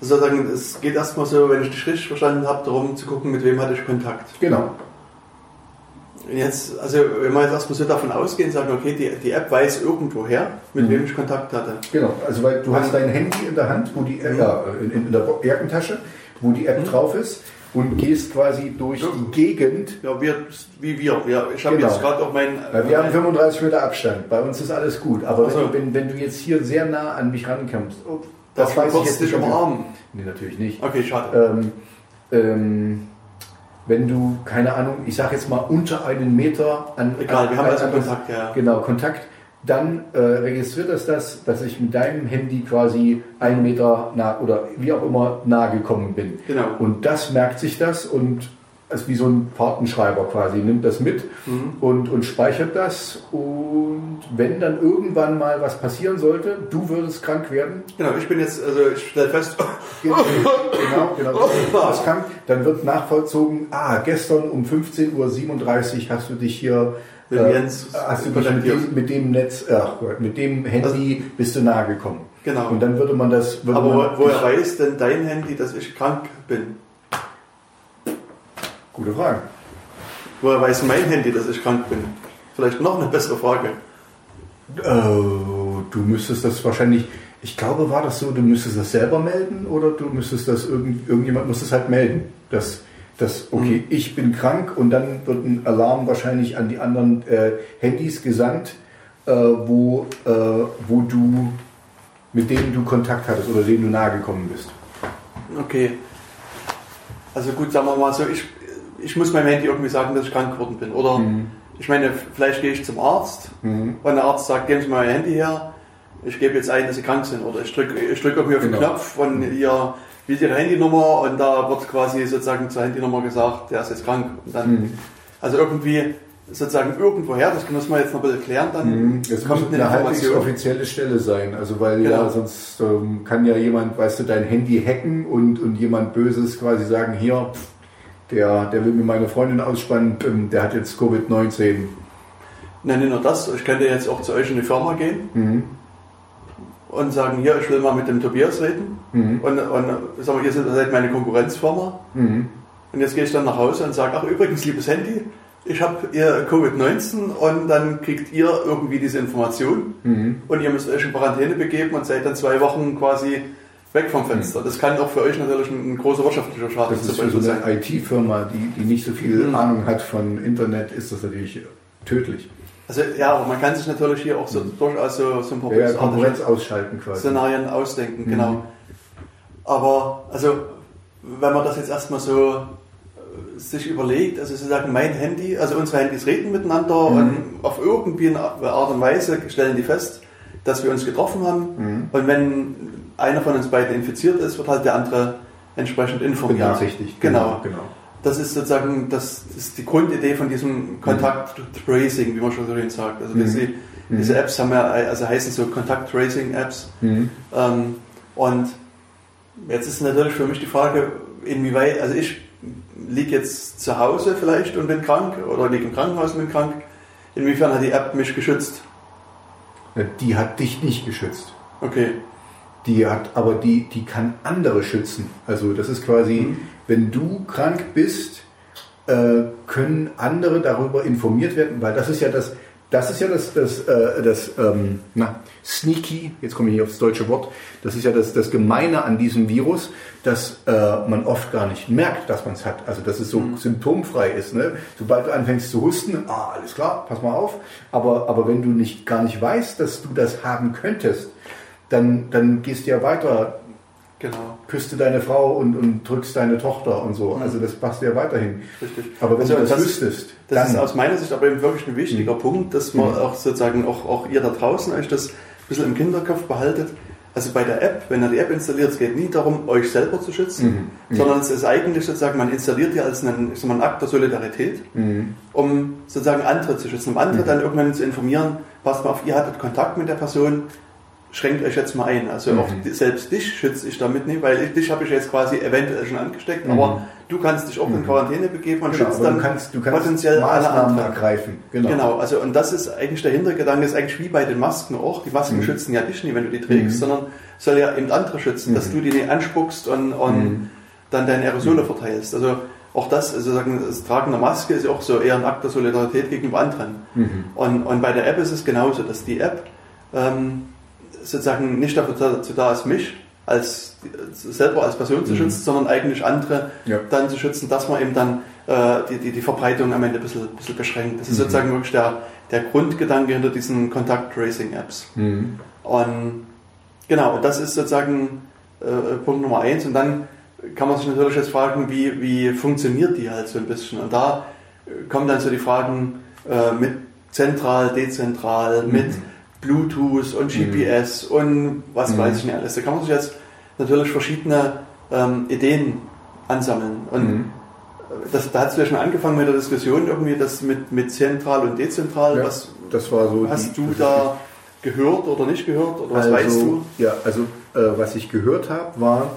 Speaker 2: sozusagen, es geht erstmal so, wenn ich dich richtig verstanden habe, darum zu gucken, mit wem hatte ich Kontakt.
Speaker 1: Genau.
Speaker 2: Jetzt, also wenn wir jetzt erstmal so davon ausgehen, sagen, okay, die, die App weiß irgendwoher, mit mhm. wem ich Kontakt hatte.
Speaker 1: Genau, also weil du hast dein Handy in der Hand, wo die mhm. ja, in, in, der Jackentasche, wo die App mhm. drauf ist und gehst quasi durch ja. die Gegend.
Speaker 2: Ja, wir, wie wir. Ja, ich habe genau. jetzt gerade auch mein.
Speaker 1: Weil wir haben 35 Meter Abstand. Bei uns ist alles gut. Aber also. wenn, wenn, du jetzt hier sehr nah an mich rankommst, oh,
Speaker 2: das weiß ich jetzt nicht. umarmen?
Speaker 1: Nee, natürlich nicht.
Speaker 2: Okay, schade.
Speaker 1: Ähm, ähm, wenn du, keine Ahnung, ich sage jetzt mal unter einen Meter an.
Speaker 2: Egal,
Speaker 1: an,
Speaker 2: wir haben also Kontakt, ja.
Speaker 1: Genau, Kontakt. Dann äh, registriert es das, dass ich mit deinem Handy quasi einen Meter nah oder wie auch immer nahe gekommen bin.
Speaker 2: Genau.
Speaker 1: Und das merkt sich das und ist wie so ein Fahrtenschreiber quasi, nimmt das mit mhm. und, und speichert das. Und wenn dann irgendwann mal was passieren sollte, du würdest krank werden.
Speaker 2: Genau, ich bin jetzt, also ich stelle fest.
Speaker 1: genau, genau, du bist krank, dann wird nachvollzogen, ah, gestern um 15.37 Uhr hast du dich hier
Speaker 2: äh, Jens
Speaker 1: hast du mit dem, mit dem Netz, ach, mit dem Handy also, bist du nahe gekommen.
Speaker 2: Genau.
Speaker 1: Und dann würde man das. Würde
Speaker 2: Aber
Speaker 1: man
Speaker 2: woher weiß denn dein Handy, dass ich krank bin?
Speaker 1: Gute Frage.
Speaker 2: Woher weiß mein Handy, dass ich krank bin? Vielleicht noch eine bessere Frage.
Speaker 1: Oh, du müsstest das wahrscheinlich, ich glaube, war das so, du müsstest das selber melden oder du müsstest das, irgend, irgendjemand muss das halt melden, dass, dass okay, mhm. ich bin krank und dann wird ein Alarm wahrscheinlich an die anderen äh, Handys gesandt, äh, wo, äh, wo du, mit denen du Kontakt hattest oder denen du nahe gekommen bist.
Speaker 2: Okay. Also gut, sagen wir mal so, ich, ich muss meinem Handy irgendwie sagen, dass ich krank geworden bin. Oder mhm. ich meine, vielleicht gehe ich zum Arzt mhm. und der Arzt sagt, geben Sie mal mein Handy her. Ich gebe jetzt ein, dass Sie krank sind. Oder ich drücke ich drück irgendwie auf den genau. Knopf und ihr, wie ist Ihre Handynummer und da wird quasi sozusagen zur Handynummer gesagt, der ist jetzt krank. Und dann, mhm. Also irgendwie sozusagen irgendwoher, das muss man jetzt noch ein bisschen klären, dann
Speaker 1: mhm. Es kommt eine, eine halbwegs offizielle Stelle sein, also weil genau. ja sonst ähm, kann ja jemand, weißt du, dein Handy hacken und, und jemand Böses quasi sagen, hier, der, der will mir meine Freundin ausspannen, ähm, der hat jetzt Covid-19.
Speaker 2: Nein, nicht nur das, ich könnte jetzt auch zu euch in die Firma gehen mhm. Und sagen, hier, ich will mal mit dem Tobias reden mhm. und, und sagen wir, ihr seid meine Konkurrenzfirma mhm. und jetzt gehe ich dann nach Hause und sage, ach übrigens, liebes Handy, ich habe ihr Covid-19 und dann kriegt ihr irgendwie diese Information mhm. und ihr müsst euch in Quarantäne begeben und seid dann zwei Wochen quasi weg vom Fenster. Das kann auch für euch natürlich ein, ein großer wirtschaftlicher Schaden
Speaker 1: sein. Das ist für so eine IT-Firma, die, die nicht so viel mhm. Ahnung hat von Internet, ist das natürlich tödlich.
Speaker 2: Also ja, aber man kann sich natürlich hier auch so mhm. durchaus so, so ein
Speaker 1: paar ja, Konkurrenz ausschalten quasi.
Speaker 2: Szenarien ausdenken, mhm. genau. Aber also wenn man das jetzt erstmal so äh, sich überlegt, also sozusagen mein Handy, also unsere Handys reden miteinander mhm. und auf irgendwie eine Art und Weise stellen die fest, dass wir uns getroffen haben. Mhm. Und wenn einer von uns beiden infiziert ist, wird halt der andere entsprechend informiert.
Speaker 1: Benachrichtigt.
Speaker 2: Genau. genau. Das ist sozusagen das, ist die Grundidee von diesem Kontakt Tracing, wie man schon so schön sagt. Also mhm. diese, diese mhm. Apps haben ja, also heißen so Kontakt Tracing Apps. Mhm. Ähm, und jetzt ist natürlich für mich die Frage, inwieweit, also ich liege jetzt zu Hause vielleicht und bin krank oder liege im Krankenhaus und bin krank. Inwiefern hat die App mich geschützt?
Speaker 1: Die hat dich nicht geschützt.
Speaker 2: Okay.
Speaker 1: Die hat, aber die, die kann andere schützen. Also das ist quasi, mhm. Wenn du krank bist, äh, können andere darüber informiert werden, weil das ist ja das, das ist ja das, das, äh, das ähm, na, sneaky, jetzt komme ich hier aufs deutsche Wort, das ist ja das, das Gemeine an diesem Virus, dass äh, man oft gar nicht merkt, dass man es hat. Also dass es so mhm. symptomfrei ist. Ne? Sobald du anfängst zu husten, ah, alles klar, pass mal auf. Aber, aber wenn du nicht, gar nicht weißt, dass du das haben könntest, dann, dann gehst du ja weiter.
Speaker 2: Genau.
Speaker 1: Küsst du deine Frau und, und drückst deine Tochter und so. Mhm. Also das passt ja weiterhin.
Speaker 2: Richtig.
Speaker 1: Aber wenn also du das, das wüsstest.
Speaker 2: Das dann, ist aus meiner Sicht aber eben wirklich ein wichtiger mhm. Punkt, dass man mhm. auch sozusagen auch, auch ihr da draußen euch das ein bisschen im Kinderkopf behaltet. also bei der App, wenn ihr die App installiert, es geht nie darum, euch selber zu schützen, mhm. sondern es ist eigentlich sozusagen, man installiert die als einen, ich sag mal, einen Akt der Solidarität, mhm. um sozusagen andere zu schützen, um andere mhm. dann irgendwann zu informieren, passt mal auf, ihr hattet Kontakt mit der Person, schränkt euch jetzt mal ein. Also mhm. auch selbst dich schütze ich damit nicht, weil ich, dich habe ich jetzt quasi eventuell schon angesteckt, mhm. aber du kannst dich auch in mhm. Quarantäne begeben und genau, schützt dann
Speaker 1: du kannst, du kannst potenziell alle anderen ergreifen.
Speaker 2: Genau. genau, also und das ist eigentlich der Hintergedanke, ist eigentlich wie bei den Masken auch. Die Masken mhm. schützen ja dich nicht, wenn du die trägst, mhm. sondern soll ja eben andere schützen, dass mhm. du die nicht anspuckst und, und dann deine Aerosole verteilst. Also auch das, also sagen, das Tragen der Maske ist ja auch so eher ein Akt der Solidarität gegenüber anderen. Und, und bei der App ist es genauso, dass die App ähm, sozusagen nicht dafür dazu da ist, mich als selber als Person zu mhm. schützen, sondern eigentlich andere ja. dann zu schützen, dass man eben dann äh, die, die, die Verbreitung am Ende ein bisschen, ein bisschen beschränkt. Das ist mhm. sozusagen wirklich der, der Grundgedanke hinter diesen Contact Tracing Apps. Mhm. Und genau, und das ist sozusagen äh, Punkt Nummer eins. Und dann kann man sich natürlich jetzt fragen, wie, wie funktioniert die halt so ein bisschen. Und da kommen dann so die Fragen äh, mit zentral, dezentral, mit mhm. Bluetooth und GPS mhm. und was mhm. weiß ich nicht alles. Da kann man sich jetzt natürlich verschiedene ähm, Ideen ansammeln. Und mhm. das, da hat es ja schon angefangen mit der Diskussion irgendwie, das mit, mit zentral und dezentral.
Speaker 1: Ja, was das war so
Speaker 2: hast die, du da gehört oder nicht gehört oder was
Speaker 1: also,
Speaker 2: weißt du?
Speaker 1: Ja, also äh, was ich gehört habe, war,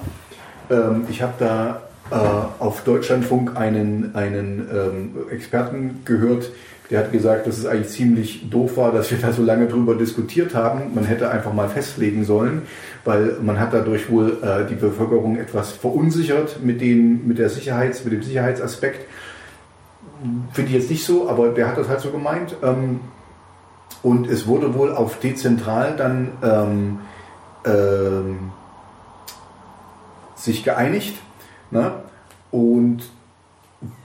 Speaker 1: ähm, ich habe da äh, auf Deutschlandfunk einen, einen ähm, Experten gehört, der hat gesagt, dass es eigentlich ziemlich doof war, dass wir da so lange drüber diskutiert haben. Man hätte einfach mal festlegen sollen, weil man hat dadurch wohl äh, die Bevölkerung etwas verunsichert mit, den, mit, der Sicherheits-, mit dem Sicherheitsaspekt. Finde ich jetzt nicht so, aber der hat das halt so gemeint. Ähm, und es wurde wohl auf dezentral dann ähm, ähm, sich geeinigt. Ne? Und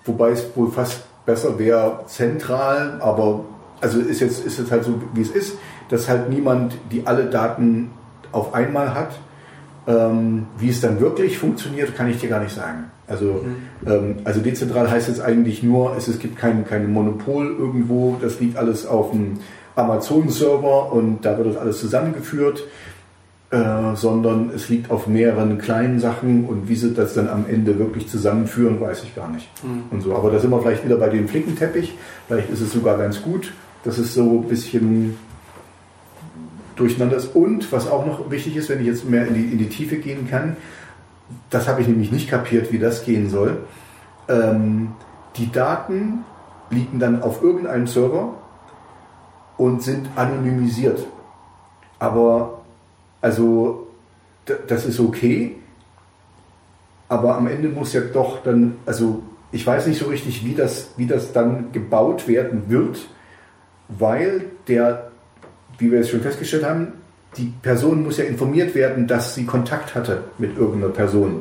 Speaker 1: wobei es wohl fast besser wäre zentral, aber also ist jetzt, ist jetzt halt so, wie es ist, dass halt niemand die alle Daten auf einmal hat. Ähm, wie es dann wirklich funktioniert, kann ich dir gar nicht sagen. Also, mhm. ähm, also dezentral heißt jetzt eigentlich nur, es, es gibt kein, kein Monopol irgendwo, das liegt alles auf dem Amazon-Server und da wird das alles zusammengeführt. Äh, sondern es liegt auf mehreren kleinen Sachen und wie sie das dann am Ende wirklich zusammenführen, weiß ich gar nicht. Mhm. Und so. Aber da sind wir vielleicht wieder bei dem Flickenteppich. Vielleicht ist es sogar ganz gut, dass es so ein bisschen durcheinander ist. Und was auch noch wichtig ist, wenn ich jetzt mehr in die, in die Tiefe gehen kann, das habe ich nämlich nicht kapiert, wie das gehen soll. Ähm, die Daten liegen dann auf irgendeinem Server und sind anonymisiert. Aber also das ist okay, aber am Ende muss ja doch dann, also ich weiß nicht so richtig, wie das, wie das dann gebaut werden wird, weil der, wie wir es schon festgestellt haben, die Person muss ja informiert werden, dass sie Kontakt hatte mit irgendeiner Person.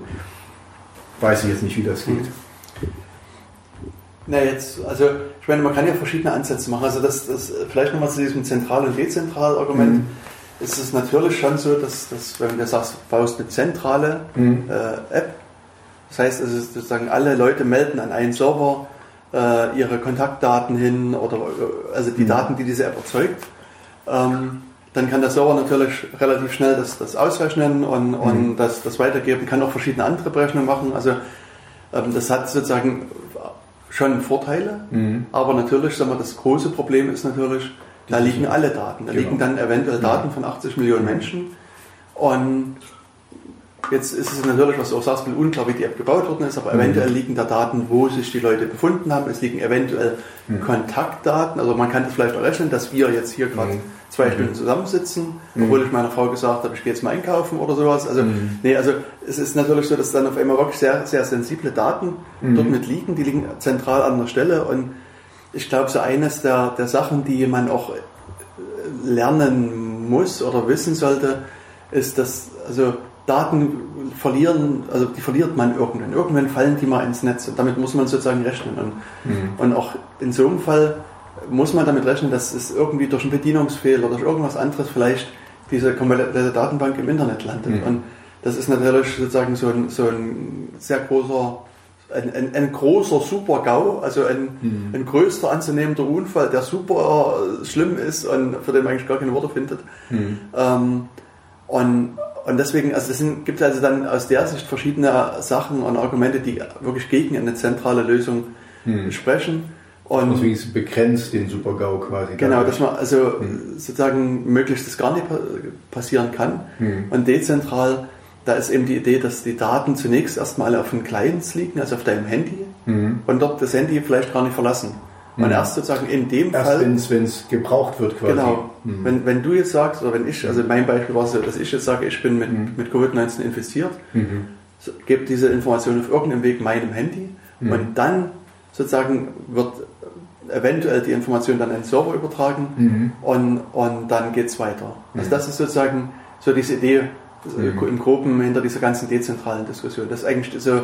Speaker 1: Weiß ich jetzt nicht, wie das geht.
Speaker 2: Na jetzt, also ich meine, man kann ja verschiedene Ansätze machen. Also das, das vielleicht nochmal zu diesem Zentral- und Dezentral-Argument. Mhm ist es natürlich schon so, dass, dass wenn du sagst, du baust eine zentrale mhm. äh, App, das heißt, also sozusagen alle Leute melden an einen Server äh, ihre Kontaktdaten hin oder äh, also die mhm. Daten, die diese App erzeugt. Ähm, dann kann der Server natürlich relativ schnell das, das ausrechnen und, mhm. und das, das weitergeben, kann auch verschiedene andere Berechnungen machen. Also ähm, das hat sozusagen schon Vorteile, mhm. aber natürlich, sagen wir, das große Problem ist natürlich, da liegen alle Daten. Da genau. liegen dann eventuell Daten von 80 Millionen Menschen. Und jetzt ist es natürlich, was du auch sagst, unklar, wie die App gebaut worden ist, aber mhm. eventuell liegen da Daten, wo sich die Leute befunden haben. Es liegen eventuell mhm. Kontaktdaten. Also man kann das vielleicht errechnen, dass wir jetzt hier gerade mhm. zwei Stunden zusammensitzen, mhm. obwohl ich meiner Frau gesagt habe, ich gehe jetzt mal einkaufen oder sowas. Also, mhm. nee, also es ist natürlich so, dass dann auf einmal wirklich sehr, sehr sensible Daten mhm. dort mit liegen. Die liegen zentral an der Stelle und ich glaube, so eines der, der Sachen, die man auch äh, lernen muss oder wissen sollte, ist, dass also Daten verlieren, also die verliert man irgendwann. Irgendwann fallen die mal ins Netz und damit muss man sozusagen rechnen. Und, mhm. und auch in so einem Fall muss man damit rechnen, dass es irgendwie durch einen Bedienungsfehler oder durch irgendwas anderes vielleicht diese komplette Datenbank im Internet landet. Mhm. Und das ist natürlich sozusagen so ein, so ein sehr großer ein, ein, ein großer Super-GAU, also ein, mhm. ein größter anzunehmender Unfall, der super schlimm ist und für den man eigentlich gar keine Worte findet. Mhm. Ähm, und, und deswegen, also es gibt also dann aus der Sicht verschiedene Sachen und Argumente, die wirklich gegen eine zentrale Lösung hm. sprechen.
Speaker 1: Und deswegen ist begrenzt den Super-GAU quasi.
Speaker 2: Genau, dass man also hm. sozusagen möglichst das gar nicht passieren kann. Hm. Und dezentral, da ist eben die Idee, dass die Daten zunächst erstmal auf den Clients liegen, also auf deinem Handy, hm. und dort das Handy vielleicht gar nicht verlassen. Und mhm. erst sozusagen in dem
Speaker 1: erst
Speaker 2: Fall.
Speaker 1: wenn es gebraucht wird quasi.
Speaker 2: Genau. Mhm. Wenn, wenn du jetzt sagst, oder wenn ich, also mein Beispiel war so, dass ich jetzt sage, ich bin mit, mhm. mit Covid-19 infiziert, mhm. so, gebe diese Information auf irgendeinem Weg meinem Handy mhm. und dann sozusagen wird eventuell die Information dann an den Server übertragen mhm. und, und dann geht es weiter. Also das ist sozusagen so diese Idee im Groben hinter dieser ganzen dezentralen Diskussion. Das eigentlich so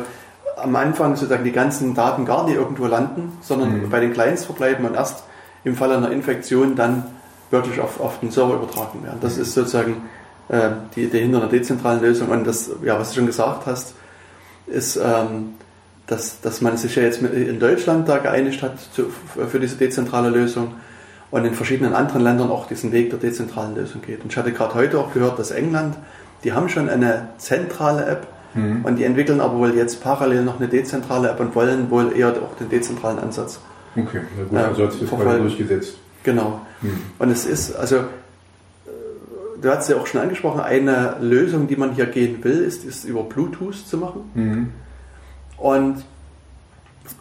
Speaker 2: am Anfang sozusagen die ganzen Daten gar nicht irgendwo landen, sondern mhm. bei den Clients verbleiben und erst im Fall einer Infektion dann wirklich auf, auf den Server übertragen werden. Das mhm. ist sozusagen äh, die Idee hinter einer dezentralen Lösung. Und das, ja, was du schon gesagt hast, ist, ähm, dass, dass man sich ja jetzt in Deutschland da geeinigt hat zu, für diese dezentrale Lösung und in verschiedenen anderen Ländern auch diesen Weg der dezentralen Lösung geht. Und ich hatte gerade heute auch gehört, dass England, die haben schon eine zentrale App, Mhm. Und die entwickeln aber wohl jetzt parallel noch eine dezentrale App und wollen wohl eher auch den dezentralen Ansatz.
Speaker 1: Okay, na gut, also hat sich das quasi durchgesetzt.
Speaker 2: Genau. Mhm. Und es ist, also, äh, du hast ja auch schon angesprochen, eine Lösung, die man hier gehen will, ist, ist über Bluetooth zu machen. Mhm. Und,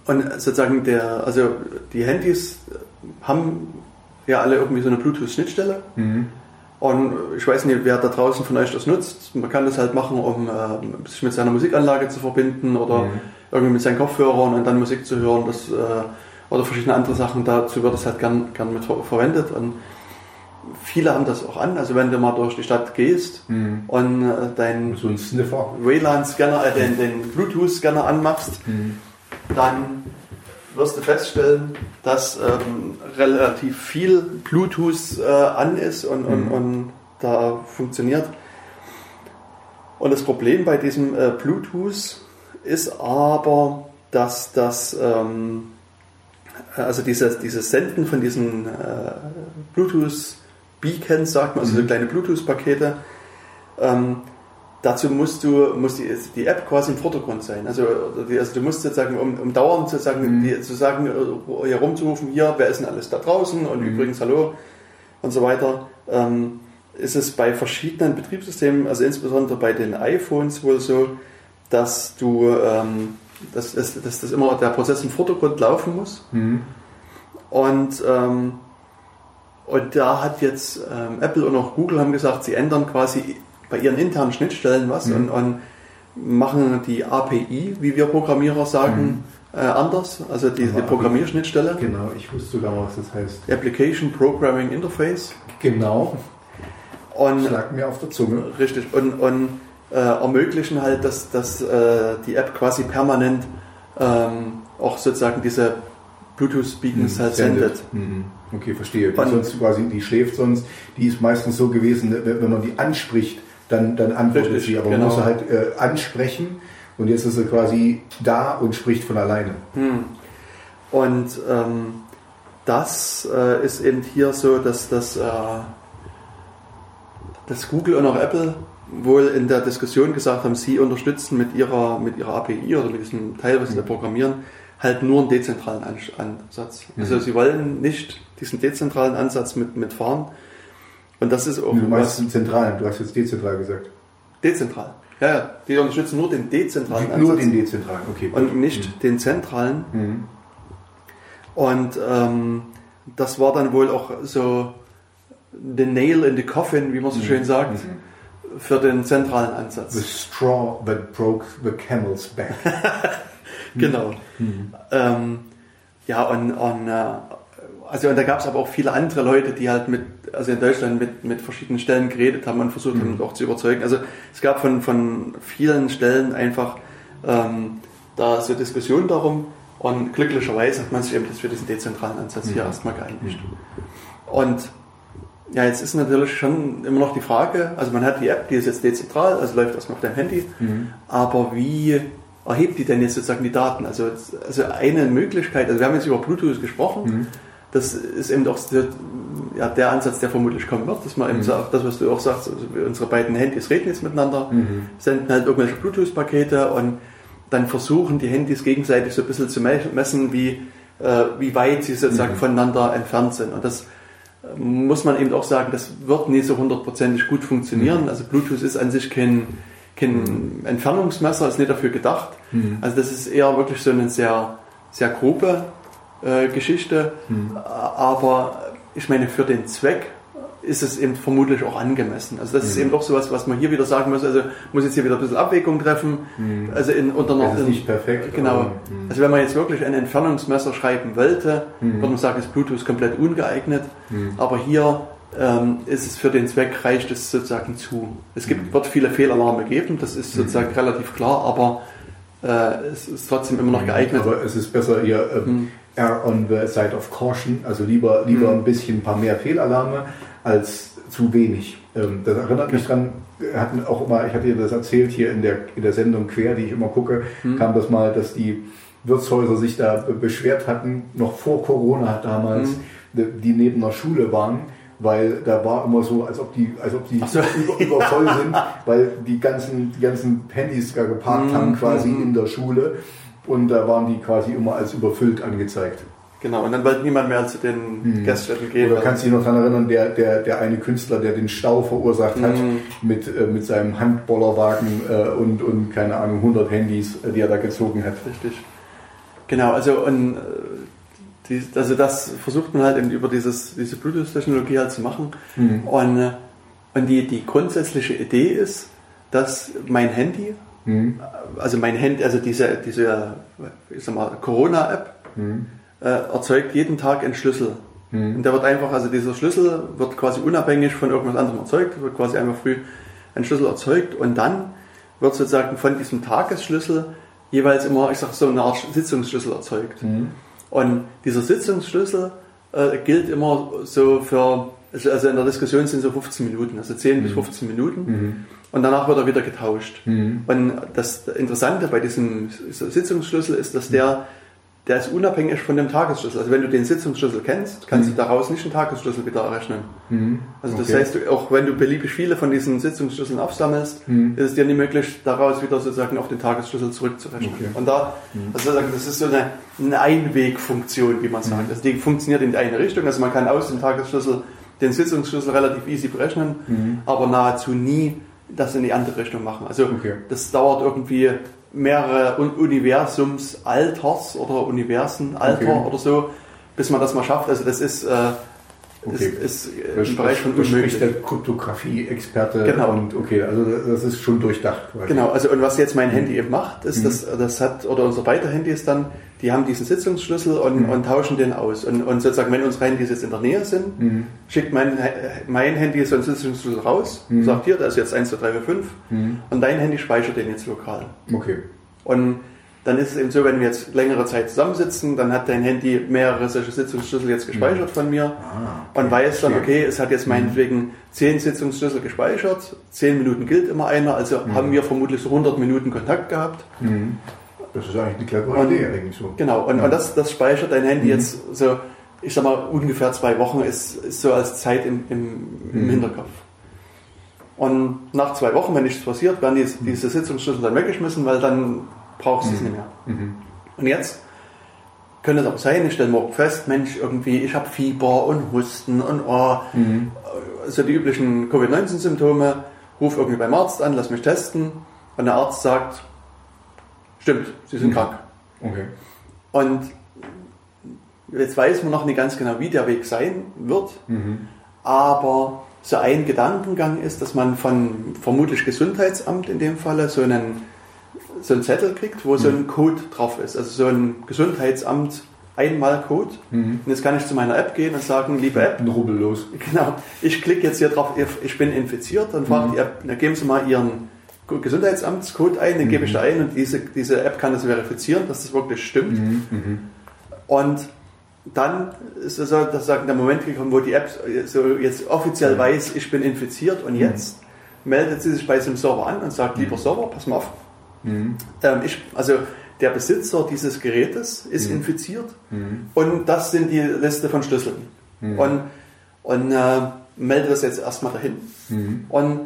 Speaker 2: und sozusagen der, also die Handys haben ja alle irgendwie so eine Bluetooth-Schnittstelle. Mhm. Und ich weiß nicht, wer da draußen von euch das nutzt. Man kann das halt machen, um äh, sich mit seiner Musikanlage zu verbinden oder mhm. irgendwie mit seinen Kopfhörern und dann Musik zu hören. Das, äh, oder verschiedene andere Sachen. Dazu wird es halt gern, gern mit verwendet. Und viele haben das auch an. Also wenn du mal durch die Stadt gehst mhm. und äh, deinen
Speaker 1: so
Speaker 2: WLAN-Scanner, äh, den, den Bluetooth-Scanner anmachst, mhm. dann wirst du feststellen, dass ähm, relativ viel Bluetooth äh, an ist und, und, mhm. und, da funktioniert. Und das Problem bei diesem äh, Bluetooth ist aber, dass das, ähm, also dieses, dieses Senden von diesen äh, Bluetooth-Beacons, sagt man, also so mhm. kleine Bluetooth-Pakete, ähm, dazu musst du, muss die, die App quasi im Vordergrund sein. Also, also du musst sozusagen, um, um dauernd sozusagen, mhm. die, zu sagen, äh, hier rumzurufen, hier, wer ist denn alles da draußen und mhm. übrigens hallo und so weiter, ähm, ist es bei verschiedenen Betriebssystemen, also insbesondere bei den iPhones wohl so, dass du, ähm, dass, dass, dass das immer der Prozess im Vordergrund laufen muss. Mhm. Und, ähm, und da hat jetzt ähm, Apple und auch Google haben gesagt, sie ändern quasi bei ihren internen Schnittstellen was mhm. und, und, machen die API, wie wir Programmierer sagen, mhm. äh, anders, also die, die Programmierschnittstelle.
Speaker 1: Genau, ich wusste sogar, was das heißt.
Speaker 2: Application Programming Interface.
Speaker 1: Genau.
Speaker 2: Und, Schlag mir auf der Zunge. Richtig. Und, und äh, ermöglichen halt, dass, dass äh, die App quasi permanent ähm, auch sozusagen diese Bluetooth-Beacons mhm, halt sendet.
Speaker 1: Mhm. Okay, verstehe. Die, sonst quasi, die schläft sonst, die ist meistens so gewesen, wenn man die anspricht, dann, dann antwortet Richtig, sie. Aber genau. man muss sie halt äh, ansprechen und jetzt ist sie quasi da und spricht von alleine. Hm.
Speaker 2: Und ähm, das äh, ist eben hier so, dass, dass, äh, dass Google und auch Apple wohl in der Diskussion gesagt haben, sie unterstützen mit ihrer, mit ihrer API oder mit diesem Teil, was sie da programmieren, halt nur einen dezentralen Ansatz. Also mhm. sie wollen nicht diesen dezentralen Ansatz mit, mitfahren, und das ist
Speaker 1: auch. Du meinst den zentralen, du hast jetzt dezentral gesagt.
Speaker 2: Dezentral. Ja, ja. Die unterstützen nur den dezentralen
Speaker 1: Ansatz. Nur den dezentralen, okay.
Speaker 2: Und nicht mhm. den zentralen. Mhm. Und ähm, das war dann wohl auch so the nail in the coffin, wie man so mhm. schön sagt, mhm. für den zentralen Ansatz.
Speaker 1: The straw that broke the camel's back.
Speaker 2: genau. Mhm. Ähm, ja, und, und äh, also und da gab es aber auch viele andere Leute, die halt mit, also in Deutschland mit, mit verschiedenen Stellen geredet haben und versucht haben, mhm. auch zu überzeugen. Also es gab von, von vielen Stellen einfach ähm, da so Diskussionen darum und glücklicherweise hat man sich eben das für diesen dezentralen Ansatz mhm. hier erstmal geeinigt. Mhm. Und ja, jetzt ist natürlich schon immer noch die Frage, also man hat die App, die ist jetzt dezentral, also läuft erstmal auf deinem Handy, mhm. aber wie erhebt die denn jetzt sozusagen die Daten? Also, also eine Möglichkeit, also wir haben jetzt über Bluetooth gesprochen, mhm das ist eben doch ja, der Ansatz, der vermutlich kommen wird, dass man eben sagt, das, was du auch sagst, also unsere beiden Handys reden jetzt miteinander, senden halt irgendwelche Bluetooth-Pakete und dann versuchen die Handys gegenseitig so ein bisschen zu messen, wie, äh, wie weit sie sozusagen voneinander entfernt sind. Und das äh, muss man eben auch sagen, das wird nie so hundertprozentig gut funktionieren. Also Bluetooth ist an sich kein, kein Entfernungsmesser, ist nicht dafür gedacht. Also das ist eher wirklich so eine sehr, sehr grobe äh, Geschichte. Aber ich meine, für den Zweck ist es eben vermutlich auch angemessen. Also das ist eben auch sowas, was man hier wieder sagen muss. Also muss jetzt hier wieder ein bisschen Abwägung treffen. Also in, unter
Speaker 1: Das ist nicht perfekt.
Speaker 2: Genau.
Speaker 1: aber,
Speaker 2: Also wenn man jetzt wirklich ein Entfernungsmesser schreiben wollte,
Speaker 1: Mhm.
Speaker 2: würde man sagen, ist Bluetooth komplett ungeeignet. Aber hier ähm, ist es für den Zweck, reicht es sozusagen zu. Es gibt,
Speaker 1: Mhm.
Speaker 2: wird viele Fehlalarme geben, das ist sozusagen relativ klar, aber äh, es ist trotzdem immer noch geeignet.
Speaker 1: Aber es ist besser hier ähm, err on the side of caution, also lieber, lieber ein bisschen ein paar mehr Fehlalarme als zu wenig. Ähm, das erinnert mich dran, hatten auch immer, ich hatte dir das erzählt hier in der, in der Sendung Quer, die ich immer gucke, kam das mal, dass die Wirtshäuser sich da be- beschwert hatten, noch vor Corona damals, die die neben einer Schule waren, weil da war immer so, als ob die, als ob die
Speaker 2: so.
Speaker 1: über, übervoll sind, weil die ganzen, die ganzen Handys da geparkt haben quasi in der Schule und da waren die quasi immer als überfüllt angezeigt.
Speaker 2: Genau, und dann wollte niemand mehr zu den Gaststätten gehen.
Speaker 1: Mhm. Oder kannst du dich noch daran erinnern, der, der, der eine Künstler, der den Stau verursacht hat mit, äh, mit seinem Handbollerwagen äh, und, und keine Ahnung, 100 Handys, äh, die er da gezogen hat.
Speaker 2: Richtig. Genau, also und, äh, die, also das versucht man halt eben über dieses, diese Bluetooth-Technologie halt zu machen. Und, äh, und die, die grundsätzliche Idee ist, dass mein Handy, also mein Handy, also diese, diese ich sag mal, Corona-App, äh, erzeugt jeden Tag einen Schlüssel. Und der wird einfach, also dieser Schlüssel wird quasi unabhängig von irgendwas anderem erzeugt, wird quasi einfach früh ein Schlüssel erzeugt und dann wird sozusagen von diesem Tagesschlüssel jeweils immer, ich sag so eine Art Sitzungsschlüssel erzeugt. Und dieser Sitzungsschlüssel äh, gilt immer so für, also also in der Diskussion sind so 15 Minuten, also 10 bis 15 Minuten. Und danach wird er wieder getauscht. Und das Interessante bei diesem Sitzungsschlüssel ist, dass der, der ist unabhängig von dem Tagesschlüssel. Also wenn du den Sitzungsschlüssel kennst, kannst du daraus nicht einen Tagesschlüssel wieder errechnen. Also das
Speaker 1: Okay.
Speaker 2: heißt, auch wenn du beliebig viele von diesen Sitzungsschlüsseln aufsammelst, ist es dir nicht möglich, daraus wieder sozusagen auf den Tagesschlüssel zurückzurechnen.
Speaker 1: Okay.
Speaker 2: Und da, also das ist so eine, eine Einwegfunktion, wie man sagt. Also die funktioniert in die eine Richtung. Also man kann aus dem Tagesschlüssel den Sitzungsschlüssel relativ easy berechnen, aber nahezu nie das in die andere Richtung machen. Also
Speaker 1: Okay.
Speaker 2: das dauert irgendwie mehrere Un- Universumsalters oder Universenalter
Speaker 1: Okay.
Speaker 2: oder so, bis man das mal schafft. Also das ist, äh,
Speaker 1: Okay.
Speaker 2: ist, ist
Speaker 1: Das
Speaker 2: im Bereich von unmöglich.
Speaker 1: der Kryptographie-Experte.
Speaker 2: Genau.
Speaker 1: Und okay, also das ist schon durchdacht. quasi.
Speaker 2: Genau, also und was jetzt mein Handy eben macht, ist, das, das hat, oder unsere beide Handys dann, die haben diesen Sitzungsschlüssel und, und tauschen den aus. Und, und sozusagen, wenn unsere Handys jetzt in der Nähe sind, schickt mein, mein Handy so einen Sitzungsschlüssel raus, sagt hier, da ist jetzt 1, 2, 3, 4, 5 und dein Handy speichert den jetzt lokal.
Speaker 1: Okay.
Speaker 2: Und dann ist es eben so, wenn wir jetzt längere Zeit zusammensitzen, dann hat dein Handy mehrere solche Sitzungsschlüssel jetzt gespeichert von mir und weiß dann, okay, es hat jetzt meinetwegen 10 Sitzungsschlüssel gespeichert, 10 Minuten gilt immer einer, also haben wir vermutlich so 100 Minuten Kontakt gehabt.
Speaker 1: Das ist eigentlich eine clevere Idee eigentlich so.
Speaker 2: Genau, und, und das, das speichert dein Handy jetzt so, ich sag mal, ungefähr zwei Wochen ist, ist so als Zeit im, im, im Hinterkopf. Und nach zwei Wochen, wenn nichts passiert, werden die, diese Sitzungsschlüssel dann weggeschmissen, weil dann brauchst du es nicht mehr. Und jetzt könnte es auch sein, ich stelle morgen fest, Mensch, irgendwie, ich habe Fieber und Husten und oh, so die üblichen Covid-19-Symptome, ruf irgendwie beim Arzt an, lass mich testen. Und der Arzt sagt, stimmt, Sie sind krank.
Speaker 1: Okay.
Speaker 2: Und jetzt weiß man noch nicht ganz genau, wie der Weg sein wird, aber so ein Gedankengang ist, dass man von vermutlich Gesundheitsamt in dem Falle so einen, so einen Zettel kriegt, wo so ein Code drauf ist. Also so ein Gesundheitsamt Einmalcode. Und jetzt kann ich zu meiner App gehen und sagen, liebe App,
Speaker 1: Ein Rubbel los.
Speaker 2: Genau. Ich klicke jetzt hier drauf, ich bin infiziert, dann fragt die App, na, geben Sie mal Ihren Gesundheitsamtscode ein, den gebe ich da ein und diese, diese App kann das verifizieren, dass das wirklich stimmt. Und dann ist also das sagen, der Moment gekommen, wo die App so jetzt offiziell weiß, ich bin infiziert und jetzt meldet sie sich bei diesem Server an und sagt, lieber Server, pass mal auf. Ähm, ich, also der Besitzer dieses Gerätes ist infiziert und das sind die Liste von Schlüsseln. Und und äh, melde das jetzt erstmal dahin.
Speaker 1: Mhm.
Speaker 2: Und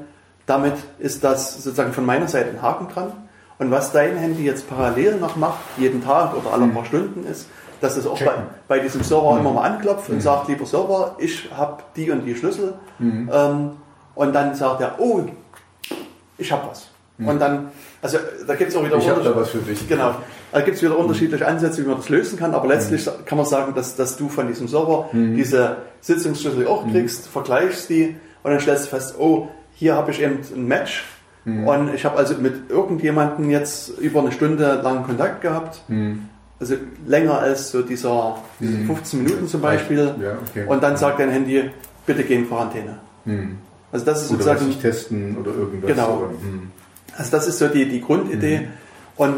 Speaker 2: damit ist das sozusagen von meiner Seite ein Haken dran. Und was dein Handy jetzt parallel noch macht, jeden Tag oder alle paar Stunden ist, dass es auch bei, bei diesem Server
Speaker 1: Mhm.
Speaker 2: immer mal anklopft und
Speaker 1: Mhm.
Speaker 2: sagt, lieber Server, ich habe die und die Schlüssel.
Speaker 1: Mhm.
Speaker 2: Ähm, und dann sagt er, oh, ich habe was. Und dann, also da gibt es auch wieder.
Speaker 1: Ich habe da was für dich.
Speaker 2: Genau. Da gibt es wieder unterschiedliche Ansätze, wie man das lösen kann, aber letztlich kann man sagen, dass, dass du von diesem Server diese Sitzungsschlüssel auch kriegst, vergleichst die und dann stellst du fest, oh, hier habe ich eben ein Match und ich habe also mit irgendjemandem jetzt über eine Stunde lang Kontakt gehabt,
Speaker 1: Mhm.
Speaker 2: also länger als so dieser diese 15 Minuten zum Beispiel
Speaker 1: Ja, okay.
Speaker 2: und dann sagt dein Handy, bitte geh in Quarantäne.
Speaker 1: Mhm.
Speaker 2: Also das ist
Speaker 1: Oder
Speaker 2: sozusagen
Speaker 1: sich testen oder irgendwas.
Speaker 2: Genau.
Speaker 1: Oder, mhm.
Speaker 2: Also das ist so die, die Grundidee. Und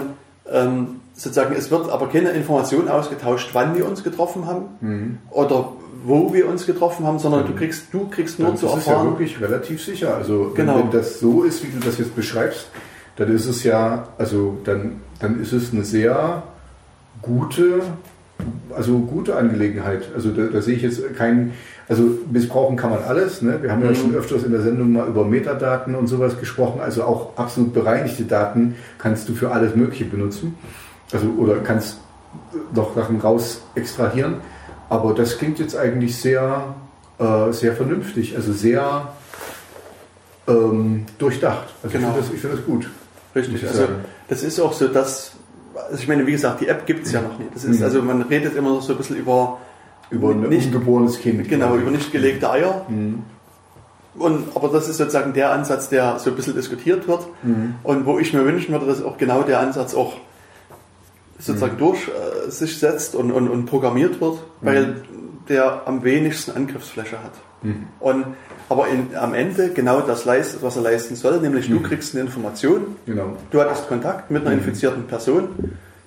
Speaker 2: ähm, sozusagen, es wird aber keine Information ausgetauscht, wann wir uns getroffen haben
Speaker 1: Mhm.
Speaker 2: oder wo wir uns getroffen haben, sondern du kriegst, du kriegst nur
Speaker 1: Dann
Speaker 2: zu
Speaker 1: ist es ja
Speaker 2: erfahren.
Speaker 1: wirklich relativ sicher. Also wenn,
Speaker 2: Genau.
Speaker 1: wenn das so ist, wie du das jetzt beschreibst, dann ist es ja, also dann, dann ist es eine sehr gute, also gute Angelegenheit. Also da, da sehe ich jetzt keinen, also missbrauchen kann man alles. Ne? Wir haben ja
Speaker 2: Mhm.
Speaker 1: schon öfters in der Sendung mal über Metadaten und sowas gesprochen. Also auch absolut bereinigte Daten kannst du für alles Mögliche benutzen. Also oder kannst noch Sachen raus extrahieren. Aber das klingt jetzt eigentlich sehr, äh, sehr vernünftig, also sehr ähm, durchdacht. Also
Speaker 2: Genau.
Speaker 1: ich finde das, ich finde das gut.
Speaker 2: Richtig. Also das ist auch so, dass, also ich meine, wie gesagt, die App gibt es ja noch nicht. Das ist,
Speaker 1: Mhm.
Speaker 2: also man redet immer noch so ein bisschen über,
Speaker 1: Über ein
Speaker 2: nicht,
Speaker 1: ungeborenes Kind.
Speaker 2: genau, über nicht gelegte Eier.
Speaker 1: Mhm.
Speaker 2: Und, aber das ist sozusagen der Ansatz, der so ein bisschen diskutiert wird.
Speaker 1: Mhm.
Speaker 2: Und wo ich mir wünschen würde, dass auch genau der Ansatz auch sozusagen
Speaker 1: Mhm.
Speaker 2: durch äh, sich setzt und, und, und programmiert wird, weil der am wenigsten Angriffsfläche hat.
Speaker 1: Mhm.
Speaker 2: Und, aber in, am Ende genau das leistet, was er leisten soll, nämlich du
Speaker 1: Mhm.
Speaker 2: kriegst eine Information,
Speaker 1: Genau.
Speaker 2: du hattest Kontakt mit einer
Speaker 1: Mhm.
Speaker 2: infizierten Person,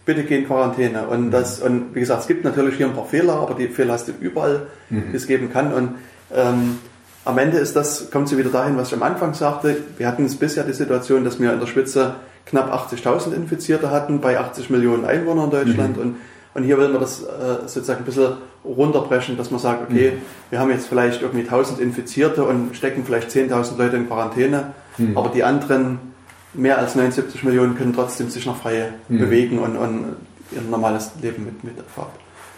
Speaker 2: bitte geh in Quarantäne. Und, das, und wie gesagt, es gibt natürlich hier ein paar Fehler, aber die Fehler hast du überall,
Speaker 1: Mhm.
Speaker 2: die es geben kann. Und ähm, am Ende ist das, kommt sie wieder dahin, was ich am Anfang sagte. Wir hatten es bisher die Situation, dass wir in der Spitze knapp 80.000 Infizierte hatten bei 80 Millionen Einwohnern in Deutschland. Und, und hier will man das äh, sozusagen ein bisschen runterbrechen, dass man sagt, okay, wir haben jetzt vielleicht irgendwie 1000 Infizierte und stecken vielleicht 10.000 Leute in Quarantäne,
Speaker 1: Mhm.
Speaker 2: aber die anderen mehr als 79 Millionen können trotzdem sich noch frei
Speaker 1: Mhm.
Speaker 2: bewegen und, und ihr normales Leben mit, mit fort.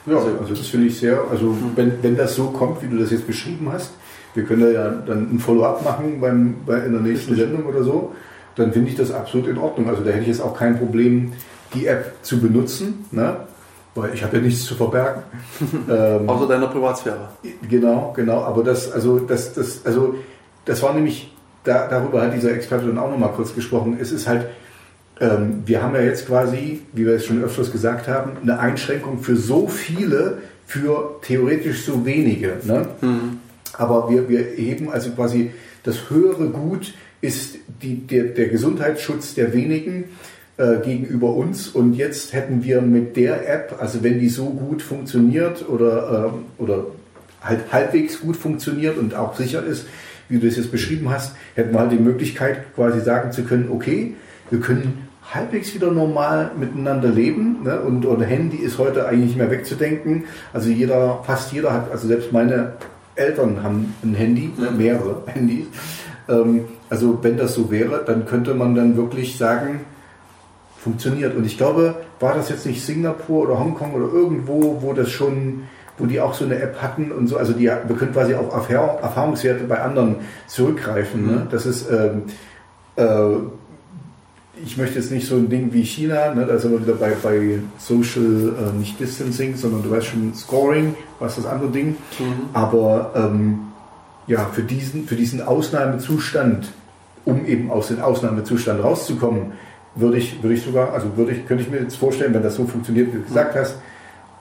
Speaker 1: Ja,
Speaker 2: Also-
Speaker 1: also das finde ich sehr, also wenn, wenn das so kommt, wie du das jetzt beschrieben hast, wir können ja dann ein Follow-up machen beim, bei, in der nächsten Sendung oder so, dann finde ich das absolut in Ordnung. Also da hätte ich jetzt auch kein Problem, die App zu benutzen, ne? weil ich habe ja nichts zu verbergen. ähm,
Speaker 2: Außer deiner Privatsphäre.
Speaker 1: Genau, genau. Aber das, also das, das, also das war nämlich, da, darüber hat dieser Experte dann auch nochmal kurz gesprochen. Es ist halt, ähm, wir haben ja jetzt quasi, wie wir es schon öfters gesagt haben, eine Einschränkung für so viele, für theoretisch so wenige. Ne? Aber wir, wir heben also quasi das höhere Gut ist die, der, der Gesundheitsschutz der wenigen äh, gegenüber uns. Und jetzt hätten wir mit der App, also wenn die so gut funktioniert oder, ähm, oder halt halbwegs gut funktioniert und auch sicher ist, wie du das jetzt beschrieben hast, hätten wir halt die Möglichkeit quasi sagen zu können, okay, wir können halbwegs wieder normal miteinander leben ne? und, und Handy ist heute eigentlich nicht mehr wegzudenken. Also jeder, fast jeder hat, also selbst meine Eltern haben ein Handy, ne? mehrere Handys. Ähm, also wenn das so wäre, dann könnte man dann wirklich sagen, funktioniert. Und ich glaube, war das jetzt nicht Singapur oder Hongkong oder irgendwo, wo das schon, wo die auch so eine App hatten und so, also die, wir können quasi auf Erfahrung, Erfahrungswerte bei anderen zurückgreifen. Ne? Das ist, ähm, äh, ich möchte jetzt nicht so ein Ding wie China, ne? da sind wir wieder bei, bei Social, äh, nicht Distancing, sondern du weißt schon, Scoring, was das andere Ding. Aber ähm, ja, für diesen, für diesen Ausnahmezustand, um eben aus dem Ausnahmezustand rauszukommen, würde ich, würde ich sogar, also würde ich, könnte ich mir jetzt vorstellen, wenn das so funktioniert, wie du gesagt hast,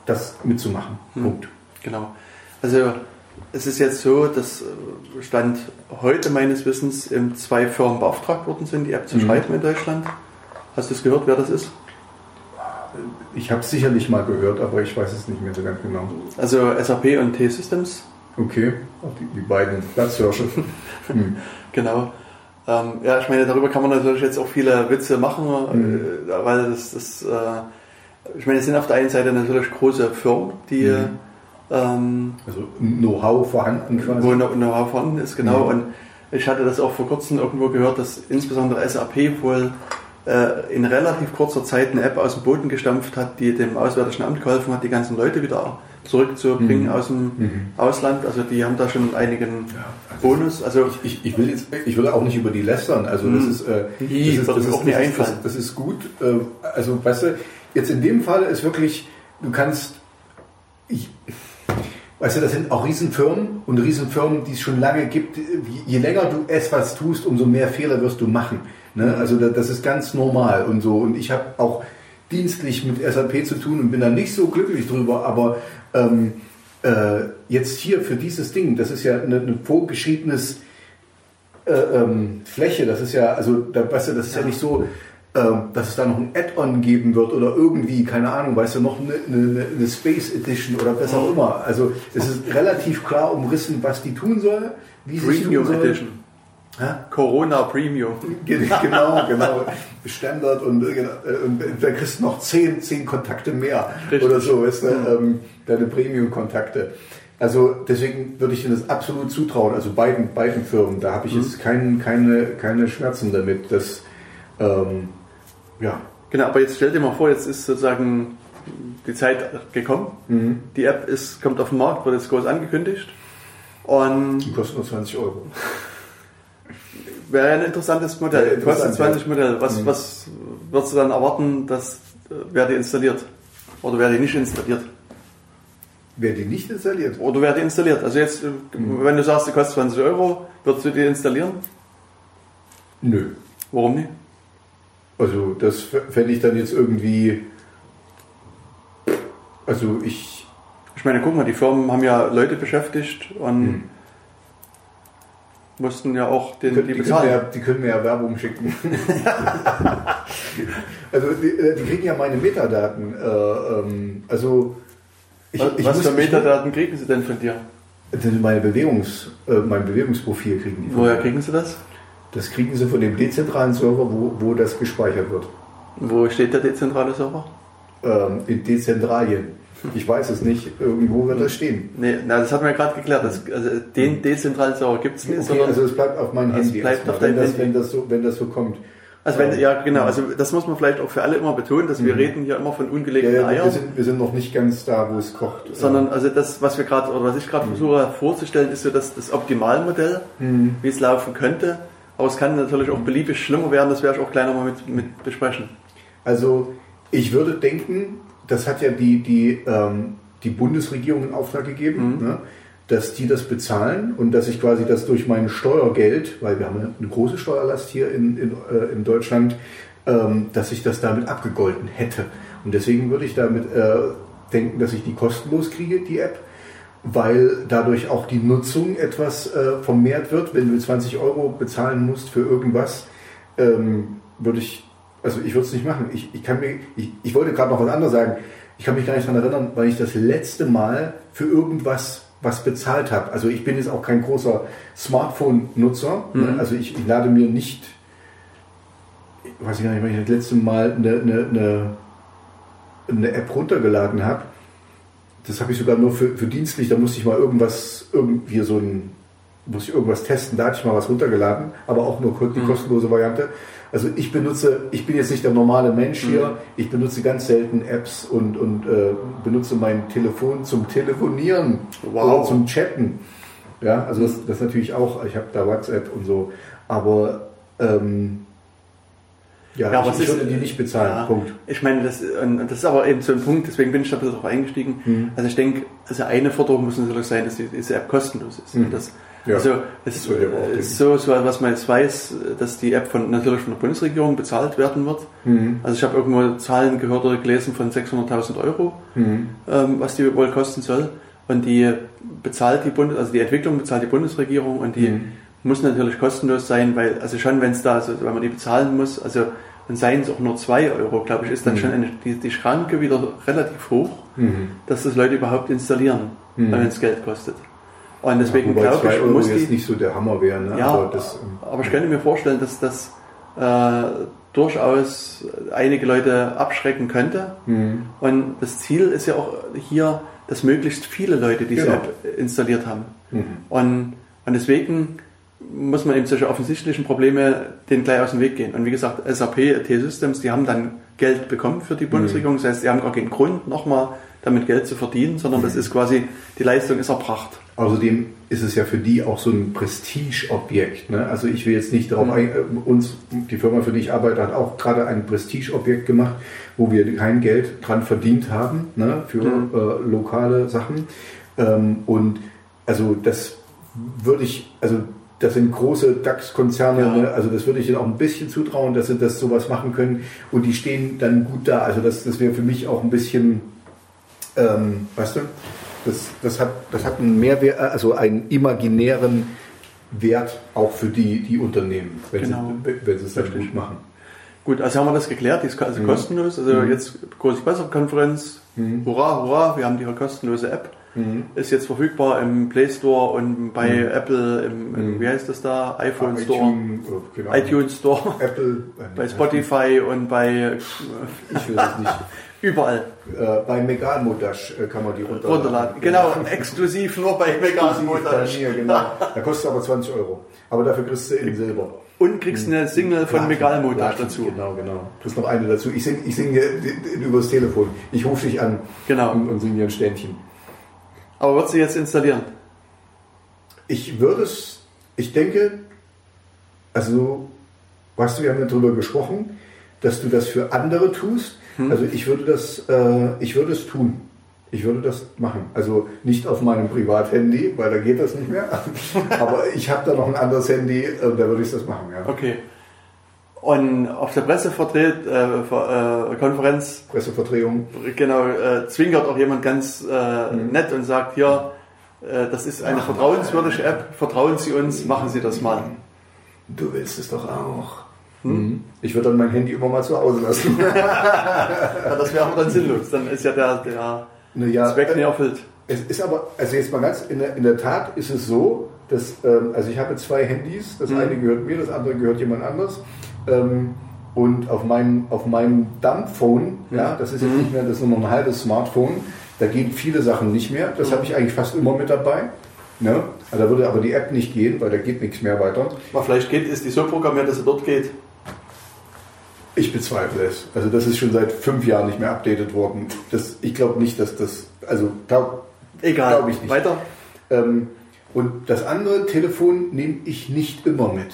Speaker 1: das mitzumachen. Punkt.
Speaker 2: Genau. Also es ist jetzt so, dass äh, Stand heute meines Wissens zwei Firmen beauftragt worden sind, die App zu
Speaker 1: Mhm.
Speaker 2: schreiben in Deutschland. Hast du es gehört, wer das ist?
Speaker 1: Ich habe es sicherlich mal gehört, aber ich weiß es nicht mehr so ganz genau.
Speaker 2: Also SAP und T-Systems.
Speaker 1: Okay, die, die beiden Platzhirsche. hm.
Speaker 2: Genau. Ähm, ja, ich meine, darüber kann man natürlich jetzt auch viele Witze machen,
Speaker 1: Mhm.
Speaker 2: äh, weil das, das äh, ich meine, es sind auf der einen Seite natürlich große Firmen, die
Speaker 1: Mhm.
Speaker 2: Ähm,
Speaker 1: also Know-how vorhanden quasi.
Speaker 2: Wo Know-how vorhanden ist, genau. Mhm. Und ich hatte das auch vor kurzem irgendwo gehört, dass insbesondere SAP wohl äh, in relativ kurzer Zeit eine App aus dem Boden gestampft hat, die dem Auswärtigen Amt geholfen hat, die ganzen Leute wieder zurückzubringen mhm. aus dem mhm. Ausland. Also die haben da schon einigen ja, also Bonus. Also
Speaker 1: ich, ich, will jetzt, ich will auch nicht über die lästern. Also das mhm. ist, äh, das, ist, das, ist, das, ist, das, das ist gut. Äh, also weißt du, jetzt in dem Fall ist wirklich, du kannst, ich, Weißt du, das sind auch Riesenfirmen und Riesenfirmen, die es schon lange gibt. Je länger du etwas tust, umso mehr Fehler wirst du machen. Ne? Also das ist ganz normal und so. Und ich habe auch dienstlich mit SAP zu tun und bin da nicht so glücklich drüber, aber ähm, äh, jetzt hier für dieses Ding, das ist ja ein, ein vorgeschriebenes äh, ähm, Fläche, das ist ja, also da, weißt du, das ist ja nicht so, ähm, dass es da noch ein Add-on geben wird oder irgendwie, keine Ahnung, weißt du, noch eine, eine, eine Space Edition oder was auch immer. Also es ist relativ klar umrissen, was die tun soll, wie sie es tun soll. Edition.
Speaker 2: Ha? Corona Premium.
Speaker 1: Genau, genau. Standard und, äh, und da kriegst du noch zehn, zehn Kontakte mehr Richtig. oder so, weißt du, ähm, deine Premium-Kontakte. Also deswegen würde ich dir das absolut zutrauen, also beiden, beiden Firmen. Da habe ich mhm. jetzt kein, keine, keine Schmerzen damit, dass ähm,
Speaker 2: ja. Genau, aber jetzt stell dir mal vor, jetzt ist sozusagen die Zeit gekommen. Mhm. Die App ist, kommt auf den Markt, wird jetzt groß angekündigt.
Speaker 1: Und die kostet nur 20 Euro.
Speaker 2: Wäre ein interessantes Modell. Ja, interessant, kostet 20 ja. Modell. Was, mhm. was würdest du dann erwarten, dass äh, wer die installiert? Oder wer die nicht installiert?
Speaker 1: Wer die nicht installiert?
Speaker 2: Oder wer die installiert. Also jetzt, äh, mhm. wenn du sagst, die kostet 20 Euro, würdest du die installieren?
Speaker 1: Nö.
Speaker 2: Warum nicht?
Speaker 1: Also das fände ich dann jetzt irgendwie. Also ich.
Speaker 2: Ich meine, guck mal, die Firmen haben ja Leute beschäftigt und hm. Mussten ja auch den,
Speaker 1: die, die bezahlen. Können ja, die können mir ja Werbung schicken. also die, äh, die, kriegen ja meine Metadaten. Äh, ähm, also
Speaker 2: ich, was, ich was für Metadaten kriegen sie denn von dir?
Speaker 1: Meine Bewegungs, äh, mein Bewegungsprofil kriegen die.
Speaker 2: Woher kriegen sie das?
Speaker 1: Das kriegen Sie von dem dezentralen Server, wo, wo das gespeichert wird.
Speaker 2: Wo steht der dezentrale Server?
Speaker 1: Ähm, in Dezentralien. Ich weiß es nicht, irgendwo wird das stehen.
Speaker 2: Nee, na, das hat man ja gerade geklärt. Das, also den dezentralen Server gibt es nicht.
Speaker 1: Okay, also es bleibt auf meinem Handy.
Speaker 2: Bleibt
Speaker 1: auf wenn, das, Handy. Wenn, das so, wenn das so kommt.
Speaker 2: Also wenn, ja genau, also das muss man vielleicht auch für alle immer betonen, dass wir mhm. reden hier immer von ungelegten ja, ja, Eiern.
Speaker 1: Wir sind, wir sind noch nicht ganz da, wo es kocht.
Speaker 2: Sondern also das, was wir gerade oder was ich gerade mhm. versuche vorzustellen, ist so das, das Optimalmodell, mhm. wie es laufen könnte. Aber es kann natürlich auch beliebig schlimmer werden, das werde ich auch gleich nochmal mit, mit besprechen.
Speaker 1: Also ich würde denken, das hat ja die, die, ähm, die Bundesregierung in Auftrag gegeben, mhm. ne, dass die das bezahlen und dass ich quasi das durch mein Steuergeld, weil wir haben eine große Steuerlast hier in, in, äh, in Deutschland, ähm, dass ich das damit abgegolten hätte. Und deswegen würde ich damit äh, denken, dass ich die kostenlos kriege, die App weil dadurch auch die Nutzung etwas äh, vermehrt wird. Wenn du 20 Euro bezahlen musst für irgendwas, ähm, würde ich, also ich würde es nicht machen. Ich, ich kann mir, ich, ich wollte gerade noch was anderes sagen. Ich kann mich gar nicht daran erinnern, weil ich das letzte Mal für irgendwas was bezahlt habe. Also ich bin jetzt auch kein großer Smartphone-Nutzer. Mhm. Also ich, ich, lade mir nicht, ich weiß gar nicht, wann ich das letzte Mal eine, eine, eine, eine App runtergeladen habe das habe ich sogar nur für, für dienstlich, da musste ich mal irgendwas, irgendwie so ein, muss ich irgendwas testen, da hatte ich mal was runtergeladen, aber auch nur die mhm. kostenlose Variante. Also ich benutze, ich bin jetzt nicht der normale Mensch hier, mhm. ich benutze ganz selten Apps und, und äh, benutze mein Telefon zum Telefonieren wow. oder zum Chatten. Ja, also das, das natürlich auch, ich habe da WhatsApp und so, aber ähm, ja, ja ich, ich würde die nicht bezahlen. Ja, Punkt.
Speaker 2: Ich meine, das, das ist aber eben so ein Punkt, deswegen bin ich da ein bisschen drauf eingestiegen. Mhm. Also ich denke, also eine Forderung muss natürlich sein, dass diese App kostenlos ist. Mhm. Das, ja, also es ist so, so, was man jetzt weiß, dass die App von natürlich von der Bundesregierung bezahlt werden wird. Mhm. Also ich habe irgendwo Zahlen gehört oder gelesen von 600.000 Euro, mhm. ähm, was die wohl kosten soll. Und die bezahlt die Bundes, also die Entwicklung bezahlt die Bundesregierung und die mhm muss natürlich kostenlos sein, weil, also schon wenn es da, also wenn man die bezahlen muss, also dann seien es auch nur zwei Euro, glaube ich, ist dann mhm. schon eine, die, die Schranke wieder relativ hoch, mhm. dass das Leute überhaupt installieren, mhm. wenn es Geld kostet. Und deswegen ja, glaube ich,
Speaker 1: muss die, nicht so der Hammer wäre. Ne?
Speaker 2: Ja, aber, das, aber ich könnte mir vorstellen, dass das äh, durchaus einige Leute abschrecken könnte.
Speaker 1: Mhm.
Speaker 2: Und das Ziel ist ja auch hier, dass möglichst viele Leute diese
Speaker 1: Genau.
Speaker 2: App installiert haben.
Speaker 1: Mhm.
Speaker 2: Und, und deswegen muss man eben solche offensichtlichen Probleme denen gleich aus dem Weg gehen. Und wie gesagt, SAP, T-Systems, die haben dann Geld bekommen für die Bundesregierung. Das heißt, die haben gar keinen Grund, nochmal damit Geld zu verdienen, sondern das ist quasi, die Leistung ist erbracht.
Speaker 1: Außerdem ist es ja für die auch so ein Prestigeobjekt. Ne? Also ich will jetzt nicht darauf
Speaker 2: Mhm.
Speaker 1: ein, äh, uns, die Firma, für die ich arbeite, hat auch gerade ein Prestigeobjekt gemacht, wo wir kein Geld dran verdient haben ne? für
Speaker 2: Mhm.
Speaker 1: äh, lokale Sachen. Ähm, und also das würde ich, also das sind große DAX-Konzerne,
Speaker 2: Ja.
Speaker 1: ne? also das würde ich ihnen auch ein bisschen zutrauen, dass sie das sowas machen können und die stehen dann gut da. Also das, das wäre für mich auch ein bisschen, ähm, weißt du, das, das, hat, das hat einen Mehrwert, also einen imaginären Wert auch für die, die Unternehmen, wenn,
Speaker 2: Genau.
Speaker 1: sie, wenn sie es dann gut machen.
Speaker 2: Gut, also haben wir das geklärt, die ist also
Speaker 1: Mhm.
Speaker 2: kostenlos. Also
Speaker 1: Mhm.
Speaker 2: jetzt große Pressekonferenz.
Speaker 1: Mhm.
Speaker 2: Hurra, hurra, wir haben die kostenlose App.
Speaker 1: Mhm.
Speaker 2: Ist jetzt verfügbar im Play Store und bei
Speaker 1: Mhm.
Speaker 2: Apple im, im
Speaker 1: Mhm.
Speaker 2: wie heißt das da? iPhone Store,
Speaker 1: iTunes, genau.
Speaker 2: iTunes Store,
Speaker 1: Apple, äh,
Speaker 2: bei Spotify und bei
Speaker 1: Ich will das nicht.
Speaker 2: überall
Speaker 1: Äh, bei Megalmodash äh, kann man die runterladen.
Speaker 2: runterladen. Genau, exklusiv nur bei
Speaker 1: Bei mir, genau. Da kostet aber 20 Euro. Aber dafür kriegst du in Silber.
Speaker 2: Und kriegst eine Single von Megal
Speaker 1: Platin,
Speaker 2: dazu.
Speaker 1: Genau, genau. Kriegst noch eine dazu. Ich singe ich sing dir übers Telefon. Ich rufe dich an
Speaker 2: Genau.
Speaker 1: und, und singe dir ein Ständchen.
Speaker 2: Aber wird sie jetzt installieren?
Speaker 1: Ich würde es, ich denke, also, weißt du, wir haben ja darüber gesprochen, dass du das für andere tust.
Speaker 2: Hm.
Speaker 1: Also ich würde das, äh, ich würde es tun. Ich würde das machen. Also nicht auf meinem Privathandy, weil da geht das nicht mehr. Aber ich habe da noch ein anderes Handy, äh, da würde ich das machen, ja.
Speaker 2: Okay. Und auf der Pressevertret, äh, äh, Konferenz
Speaker 1: Pressevertretung.
Speaker 2: genau, äh, zwinkert auch jemand ganz äh,
Speaker 1: Mhm.
Speaker 2: nett und sagt, ja, äh, das ist eine vertrauenswürdige App, vertrauen Sie uns, machen Sie das mal.
Speaker 1: Du willst es doch auch. Mhm. Ich würde dann mein Handy immer mal zu Hause lassen.
Speaker 2: Ja, das wäre aber dann sinnlos, dann ist ja der, der
Speaker 1: naja,
Speaker 2: Zweck nicht erfüllt.
Speaker 1: Es ist aber, also jetzt mal ganz, in der, in der Tat ist es so, dass, ähm, also ich habe zwei Handys, das
Speaker 2: Mhm.
Speaker 1: eine gehört mir, das andere gehört jemand anders. Ähm, und auf meinem, auf meinem Dumbphone, ja, das ist jetzt
Speaker 2: Mhm.
Speaker 1: nicht mehr, das ist nur noch ein halbes Smartphone, da gehen viele Sachen nicht mehr. Das
Speaker 2: Mhm.
Speaker 1: habe ich eigentlich fast immer mit dabei. Ne? Also da würde aber die App nicht gehen, weil da geht nichts mehr weiter.
Speaker 2: Aber vielleicht geht, ist die so programmiert, dass sie dort geht.
Speaker 1: Ich bezweifle es. Also das ist schon seit fünf Jahren nicht mehr updated worden. Das, ich glaube nicht, dass das, also glaub,
Speaker 2: Egal,
Speaker 1: Glaub ich nicht.
Speaker 2: weiter.
Speaker 1: Ähm, und das andere Telefon nehme ich nicht immer mit.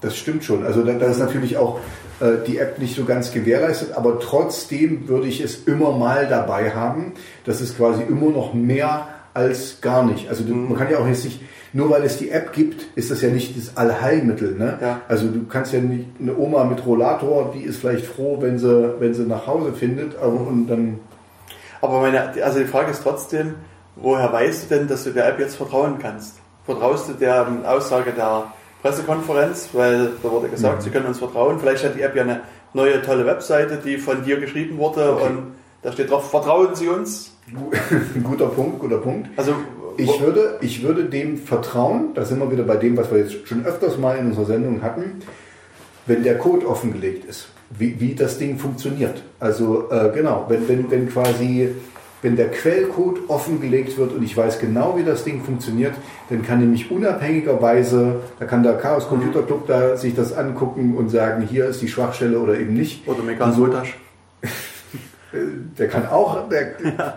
Speaker 1: Das stimmt schon. Also da, ist natürlich auch äh, die App nicht so ganz gewährleistet, aber trotzdem würde ich es immer mal dabei haben. Das ist quasi immer noch mehr als gar nicht. Also du, man kann ja auch jetzt nicht, nur weil es die App gibt, ist das ja nicht das Allheilmittel. Ne?
Speaker 2: Ja.
Speaker 1: Also du kannst ja nicht eine Oma mit Rollator, die ist vielleicht froh, wenn sie, wenn sie nach Hause findet, aber und dann
Speaker 2: Aber meine, also die Frage ist trotzdem, woher weißt du denn, dass du der App jetzt vertrauen kannst? Vertraust du der ähm, Aussage der Pressekonferenz, weil da wurde gesagt,
Speaker 1: Mhm.
Speaker 2: sie können uns vertrauen. Vielleicht hat die App ja eine neue tolle Webseite, die von dir geschrieben wurde
Speaker 1: Okay.
Speaker 2: und da steht drauf, vertrauen Sie uns.
Speaker 1: guter Punkt, guter Punkt.
Speaker 2: Also
Speaker 1: Ich würde, ich würde dem vertrauen, da sind wir wieder bei dem, was wir jetzt schon öfters mal in unserer Sendung hatten, wenn der Code offengelegt ist, wie, wie das Ding funktioniert. Also äh, genau, wenn, wenn, wenn quasi, wenn der Quellcode offengelegt wird und ich weiß genau, wie das Ding funktioniert, dann kann nämlich unabhängigerweise, da kann der Chaos Computer Club da sich das angucken und sagen, hier ist die Schwachstelle oder eben nicht.
Speaker 2: oder Megan Soltasch.
Speaker 1: Der kann auch, der,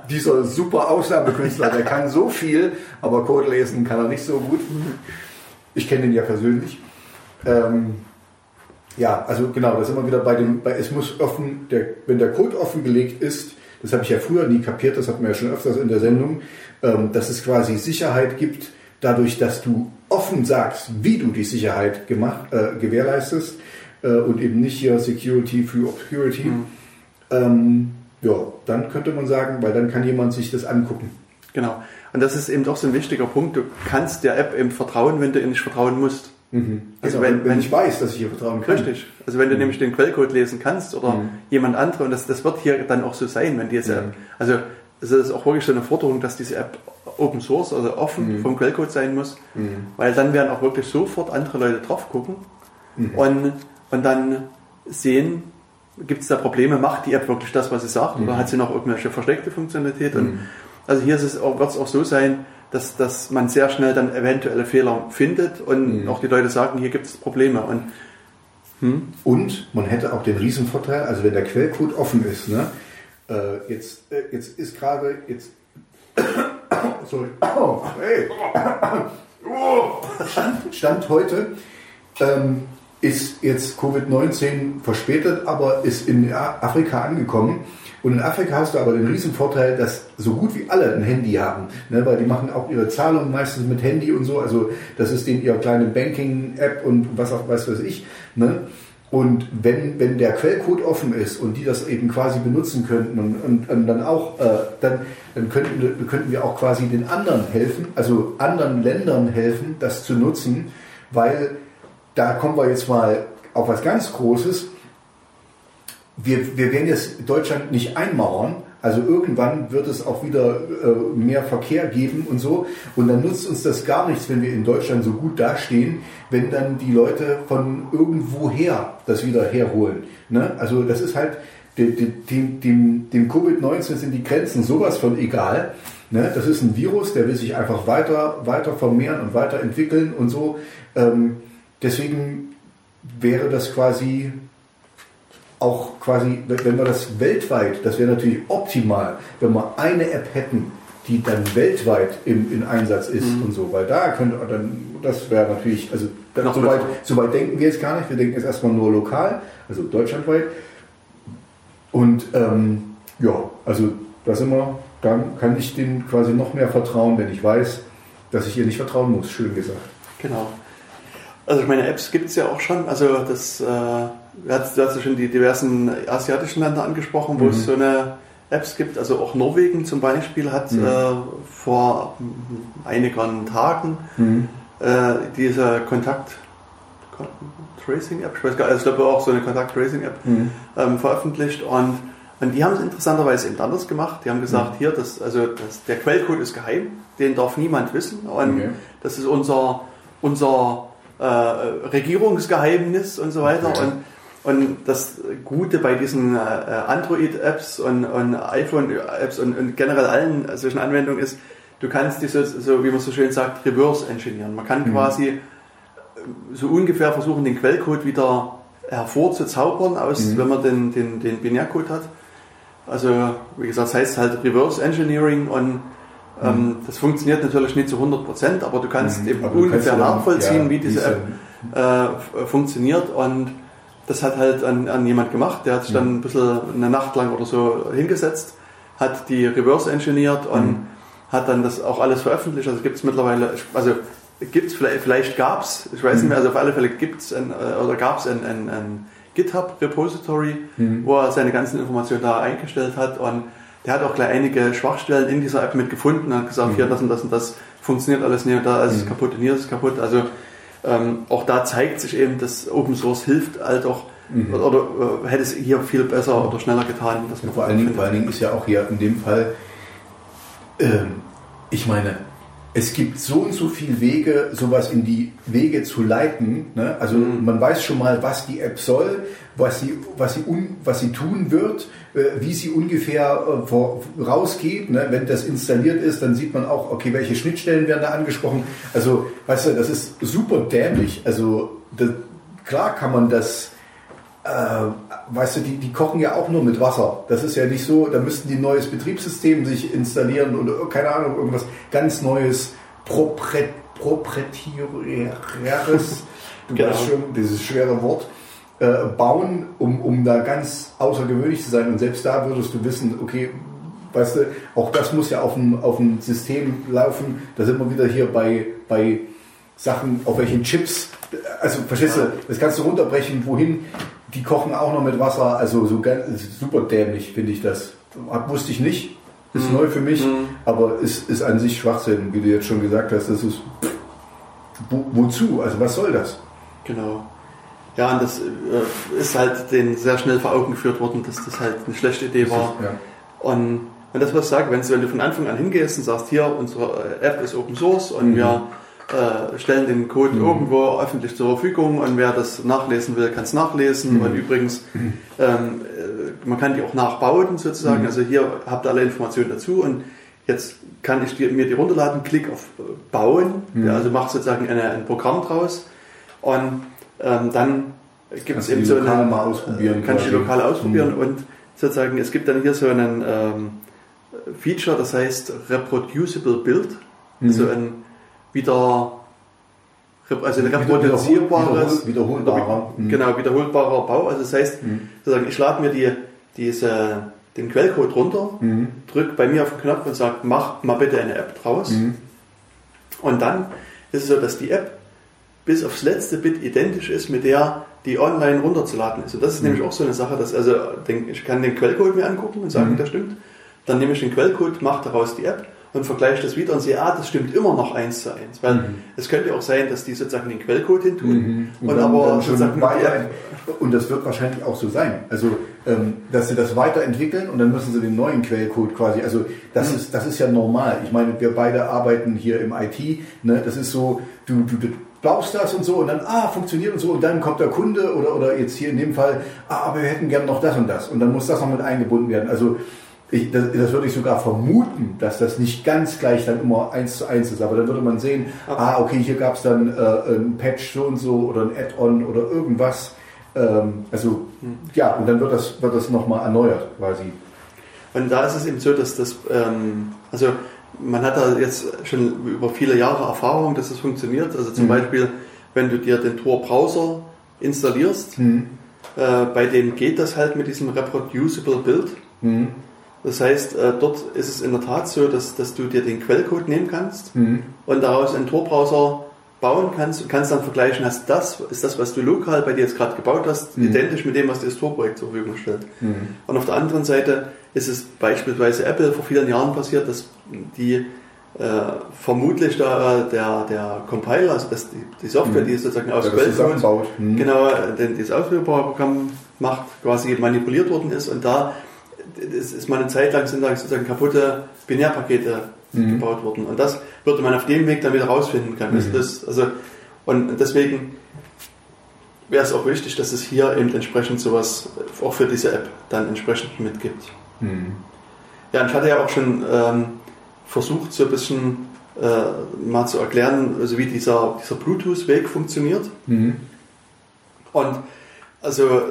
Speaker 1: dieser super Ausnahmekünstler, der kann so viel, aber Code lesen kann er nicht so gut. Ich kenne ihn ja persönlich. Ähm, ja, also genau, da sind wir wieder bei dem, bei, es muss offen, der, wenn der Code offengelegt ist, das habe ich ja früher nie kapiert, das hatten wir ja schon öfters in der Sendung, ähm, dass es quasi Sicherheit gibt, dadurch, dass du offen sagst, wie du die Sicherheit gemacht, äh, gewährleistest äh, und eben nicht hier Security für Obscurity. Ähm, ja, dann könnte man sagen, weil dann kann jemand sich das angucken.
Speaker 2: Genau. Und das ist eben doch so ein wichtiger Punkt. Du kannst der App eben vertrauen, wenn du ihr nicht vertrauen musst. Also
Speaker 1: Also
Speaker 2: wenn-
Speaker 1: wenn, wenn
Speaker 2: wenn-
Speaker 1: ich weiß, dass ich ihr vertrauen kann.
Speaker 2: Richtig. Also wenn du nämlich den Quellcode lesen kannst oder
Speaker 1: Mhm.
Speaker 2: jemand andere, und das, das wird hier dann auch so sein, wenn diese
Speaker 1: Mhm.
Speaker 2: App, also es ist auch wirklich so eine Forderung, dass diese App Open Source, also offen
Speaker 1: Mhm.
Speaker 2: vom Quellcode sein muss,
Speaker 1: Mhm.
Speaker 2: weil dann werden auch wirklich sofort andere Leute drauf gucken
Speaker 1: Mhm.
Speaker 2: und, und dann sehen, gibt es da Probleme, macht die App wirklich das, was sie sagt,
Speaker 1: Mhm.
Speaker 2: oder hat sie noch irgendwelche versteckte Funktionalität? Und also hier ist es auch, wird es auch so sein, dass, dass man sehr schnell dann eventuelle Fehler findet und
Speaker 1: Mhm.
Speaker 2: auch die Leute sagen, hier gibt es Probleme. Und
Speaker 1: Und man hätte auch den Riesenvorteil, also wenn der Quellcode offen ist, ne, äh, jetzt, äh, jetzt ist gerade, jetzt, sorry, oh, hey, Stand, Stand heute ähm, ist jetzt Covid-19 verspätet, aber ist in Afrika angekommen. Und in Afrika hast du aber den Riesenvorteil, dass so gut wie alle ein Handy haben. Ne, weil die machen auch ihre Zahlungen meistens mit Handy und so. Also das ist denen ihre kleine Banking-App und was auch was weiß ich. Ne? Und wenn, wenn der Quellcode offen ist und die das eben quasi benutzen könnten und, und, und dann auch, äh, dann, dann könnten, könnten wir auch quasi den anderen helfen, also anderen Ländern helfen, das zu nutzen, weil da kommen wir jetzt mal auf was ganz Großes wir, wir werden jetzt Deutschland nicht einmauern. Also irgendwann wird es auch wieder äh, mehr Verkehr geben und so. Und dann nutzt uns das gar nichts, wenn wir in Deutschland so gut dastehen, wenn dann die Leute von irgendwoher das wieder herholen. Ne? Also das ist halt, dem, dem, dem, dem Covid-19 sind die Grenzen sowas von egal. Ne? Das ist ein Virus, der will sich einfach weiter, weiter vermehren und weiterentwickeln und so. Ähm, deswegen wäre das quasi auch quasi, wenn wir das weltweit, das wäre natürlich optimal, wenn wir eine App hätten, die dann weltweit im, in Einsatz ist und so, weil da könnte dann, das wäre natürlich, also da,
Speaker 2: Noch
Speaker 1: so, weit, so weit denken wir jetzt gar nicht, wir denken jetzt erstmal nur lokal, also deutschlandweit. Und ähm, ja, also da sind wir, dann kann ich denen quasi noch mehr vertrauen, wenn ich weiß, dass ich ihr nicht vertrauen muss, schön gesagt.
Speaker 2: Genau. Also ich meine, Apps gibt es ja auch schon. Also das, äh, du hast, du hast ja schon die diversen asiatischen Länder angesprochen, wo
Speaker 1: Mhm.
Speaker 2: es so eine Apps gibt. Also auch Norwegen zum Beispiel hat
Speaker 1: Mhm.
Speaker 2: äh, vor einigen Tagen äh, diese Kontakt Kon- Tracing App, ich weiß gar nicht, also ich glaube auch so eine Kontakt Tracing App ähm, veröffentlicht und, und die haben es interessanterweise eben anders gemacht. Die haben gesagt,
Speaker 1: Mhm.
Speaker 2: hier, das, also das, der Quellcode ist geheim, den darf niemand wissen und
Speaker 1: Okay.
Speaker 2: das ist unser, unser äh, Regierungsgeheimnis und so weiter.
Speaker 1: Okay.
Speaker 2: Und, und das Gute bei diesen äh, Android-Apps und, und iPhone-Apps und, und generell allen solchen Anwendungen ist, du kannst die so, so, wie man so schön sagt, reverse engineeren. Man kann quasi äh, so ungefähr versuchen, den Quellcode wieder hervorzuzaubern, aus,
Speaker 1: Mhm.
Speaker 2: wenn man den, den, den Binärcode hat. Also, wie gesagt, das heißt halt Reverse Engineering und ähm, das funktioniert natürlich nicht zu 100%, aber du kannst
Speaker 1: Mhm.
Speaker 2: eben
Speaker 1: Aber
Speaker 2: ungefähr nachvollziehen,
Speaker 1: ja,
Speaker 2: wie diese App äh, funktioniert und das hat halt an, an jemand gemacht, der hat sich dann ein bisschen eine Nacht lang oder so hingesetzt, hat die reverse engineert und
Speaker 1: Mhm.
Speaker 2: hat dann das auch alles veröffentlicht. Also gibt es mittlerweile, also gibt es, vielleicht, vielleicht gab es, ich weiß nicht mehr, also auf alle Fälle gibt es oder gab es ein, ein, ein GitHub-Repository, wo er seine ganzen Informationen da eingestellt hat und der hat auch gleich einige Schwachstellen in dieser App mit gefunden und hat gesagt, hier das und das und das funktioniert alles nicht da ist es kaputt und hier ist es kaputt. Also ähm, auch da zeigt sich eben, dass Open Source hilft halt auch oder, oder äh, hätte es hier viel besser oder schneller getan. Dass
Speaker 1: Ja, vor, allen Dingen, vor allen Dingen ist ja auch hier in dem Fall, ähm, ich meine, es gibt so und so viele Wege, sowas in die Wege zu leiten. Ne? Also man weiß schon mal, was die App soll, was sie, was sie, un, was sie tun wird, wie sie ungefähr äh, rausgeht. Ne? Wenn das installiert ist, dann sieht man auch, okay, welche Schnittstellen werden da angesprochen. Also, weißt du, das ist super dämlich. Also das, klar kann man das äh, weißt du, die, die kochen ja auch nur mit Wasser. Das ist ja nicht so, da müssten die ein neues Betriebssystem sich installieren oder keine Ahnung, irgendwas ganz Neues, proprietäres, du
Speaker 2: Genau.
Speaker 1: weißt schon, dieses schwere Wort, äh, bauen, um, um da ganz außergewöhnlich zu sein. Und selbst da würdest du wissen, okay, weißt du, auch das muss ja auf dem, auf dem System laufen. Da sind wir wieder hier bei, bei Sachen, auf welchen Chips, also verstehst du, das kannst du runterbrechen, wohin, die kochen auch noch mit Wasser, also so ganz, super dämlich finde ich das. Wusste ich nicht, ist neu für mich, aber ist, ist an sich Schwachsinn, wie du jetzt schon gesagt hast, das ist, wo, wozu, also was soll das?
Speaker 2: Genau. Ja, und das äh, ist halt denen sehr schnell vor Augen geführt worden, dass das halt eine schlechte Idee war.
Speaker 1: Ja.
Speaker 2: Und, und das, was ich sage, wenn du, wenn du von Anfang an hingehst und sagst, hier, unsere äh, App ist Open Source und
Speaker 1: Mhm.
Speaker 2: wir äh, stellen den Code mhm. irgendwo öffentlich zur Verfügung und wer das nachlesen will, kann es nachlesen. Mhm. Und übrigens, ähm, äh, man kann die auch nachbauen sozusagen. Mhm. Also hier habt ihr alle Informationen dazu und jetzt kann ich die, mir die runterladen, klick auf Bauen, mhm. ja, also macht sozusagen eine, ein Programm draus und ähm, dann gibt es eben so
Speaker 1: eine, mal ausprobieren.
Speaker 2: Kann ich die lokal ausprobieren mhm. und sozusagen, es gibt dann hier so einen ähm, Feature, das heißt Reproducible Build, also ein wieder also ein reproduzierbares,
Speaker 1: wiederholbarer,
Speaker 2: mhm. genau, wiederholbarer Bau. Also das heißt, mhm. sozusagen, ich lade mir die, diese, den Quellcode runter, mhm. drücke bei mir auf den Knopf und sage, mach mal bitte eine App draus. Mhm. Und dann ist es so, dass die App bis aufs letzte Bit identisch ist mit der, die online runterzuladen ist. Und das ist mhm. nämlich auch so eine Sache, dass also den, ich kann den Quellcode mir angucken und sagen, mhm. der stimmt. Dann nehme ich den Quellcode, mache daraus die App und vergleiche das wieder und sehe, ah, das stimmt immer noch eins zu eins. Weil mhm. es könnte auch sein, dass die sozusagen den Quellcode hin tun mhm. und, und aber dann sozusagen
Speaker 1: weiter, und das wird wahrscheinlich auch so sein. Also, ähm, dass sie das weiterentwickeln und dann müssen sie den neuen Quellcode quasi, also das mhm. ist, das ist ja normal. Ich meine, wir beide arbeiten hier im IT, ne? das ist so, du, du, du baust das und so und dann, ah, funktioniert und so und dann kommt der Kunde oder, oder jetzt hier in dem Fall, ah, aber wir hätten gerne noch das und das und dann muss das noch mit eingebunden werden. Also ich, das, das, würde ich sogar vermuten, dass das nicht ganz gleich dann immer eins zu eins ist. Aber dann würde man sehen, okay. ah, okay, hier gab es dann äh, ein Patch so und so oder ein Add-on oder irgendwas. Ähm, also hm. ja, und dann wird das, wird das nochmal erneuert quasi.
Speaker 2: Und da ist es eben so, dass das, ähm, also man hat da jetzt schon über viele Jahre Erfahrung, dass das funktioniert. Also zum mhm. Beispiel, wenn du dir den Tor-Browser installierst, mhm. äh, bei dem geht das halt mit diesem Reproducible Build. Mhm. Das heißt, äh, dort ist es in der Tat so, dass, dass du dir den Quellcode nehmen kannst mhm. und daraus einen Tor-Browser bauen kannst und kannst dann vergleichen, hast das, ist das, was du lokal bei dir jetzt gerade gebaut hast, mhm. identisch mit dem, was dir das Tor-Projekt zur Verfügung stellt. Mhm. Und auf der anderen Seite ist es beispielsweise Apple vor vielen Jahren passiert, dass die äh, vermutlich da, der, der Compiler, also das, die, die Software, mhm. die sozusagen aus
Speaker 1: Quellcode,
Speaker 2: mhm. genau, denn das Ausführbarprogramm macht, quasi manipuliert worden ist und da es ist mal eine Zeit lang sind da sozusagen kaputte Binärpakete mhm. gebaut worden. Und das würde man auf dem Weg dann wieder rausfinden können. Mhm. Das, also, und deswegen wäre es auch wichtig, dass es hier eben entsprechend sowas auch für diese App dann entsprechend mitgibt. Mhm. Ja, und ich hatte ja auch schon ähm, versucht, so ein bisschen äh, mal zu erklären, also wie dieser, dieser Bluetooth-Weg funktioniert. Mhm. Und also, äh,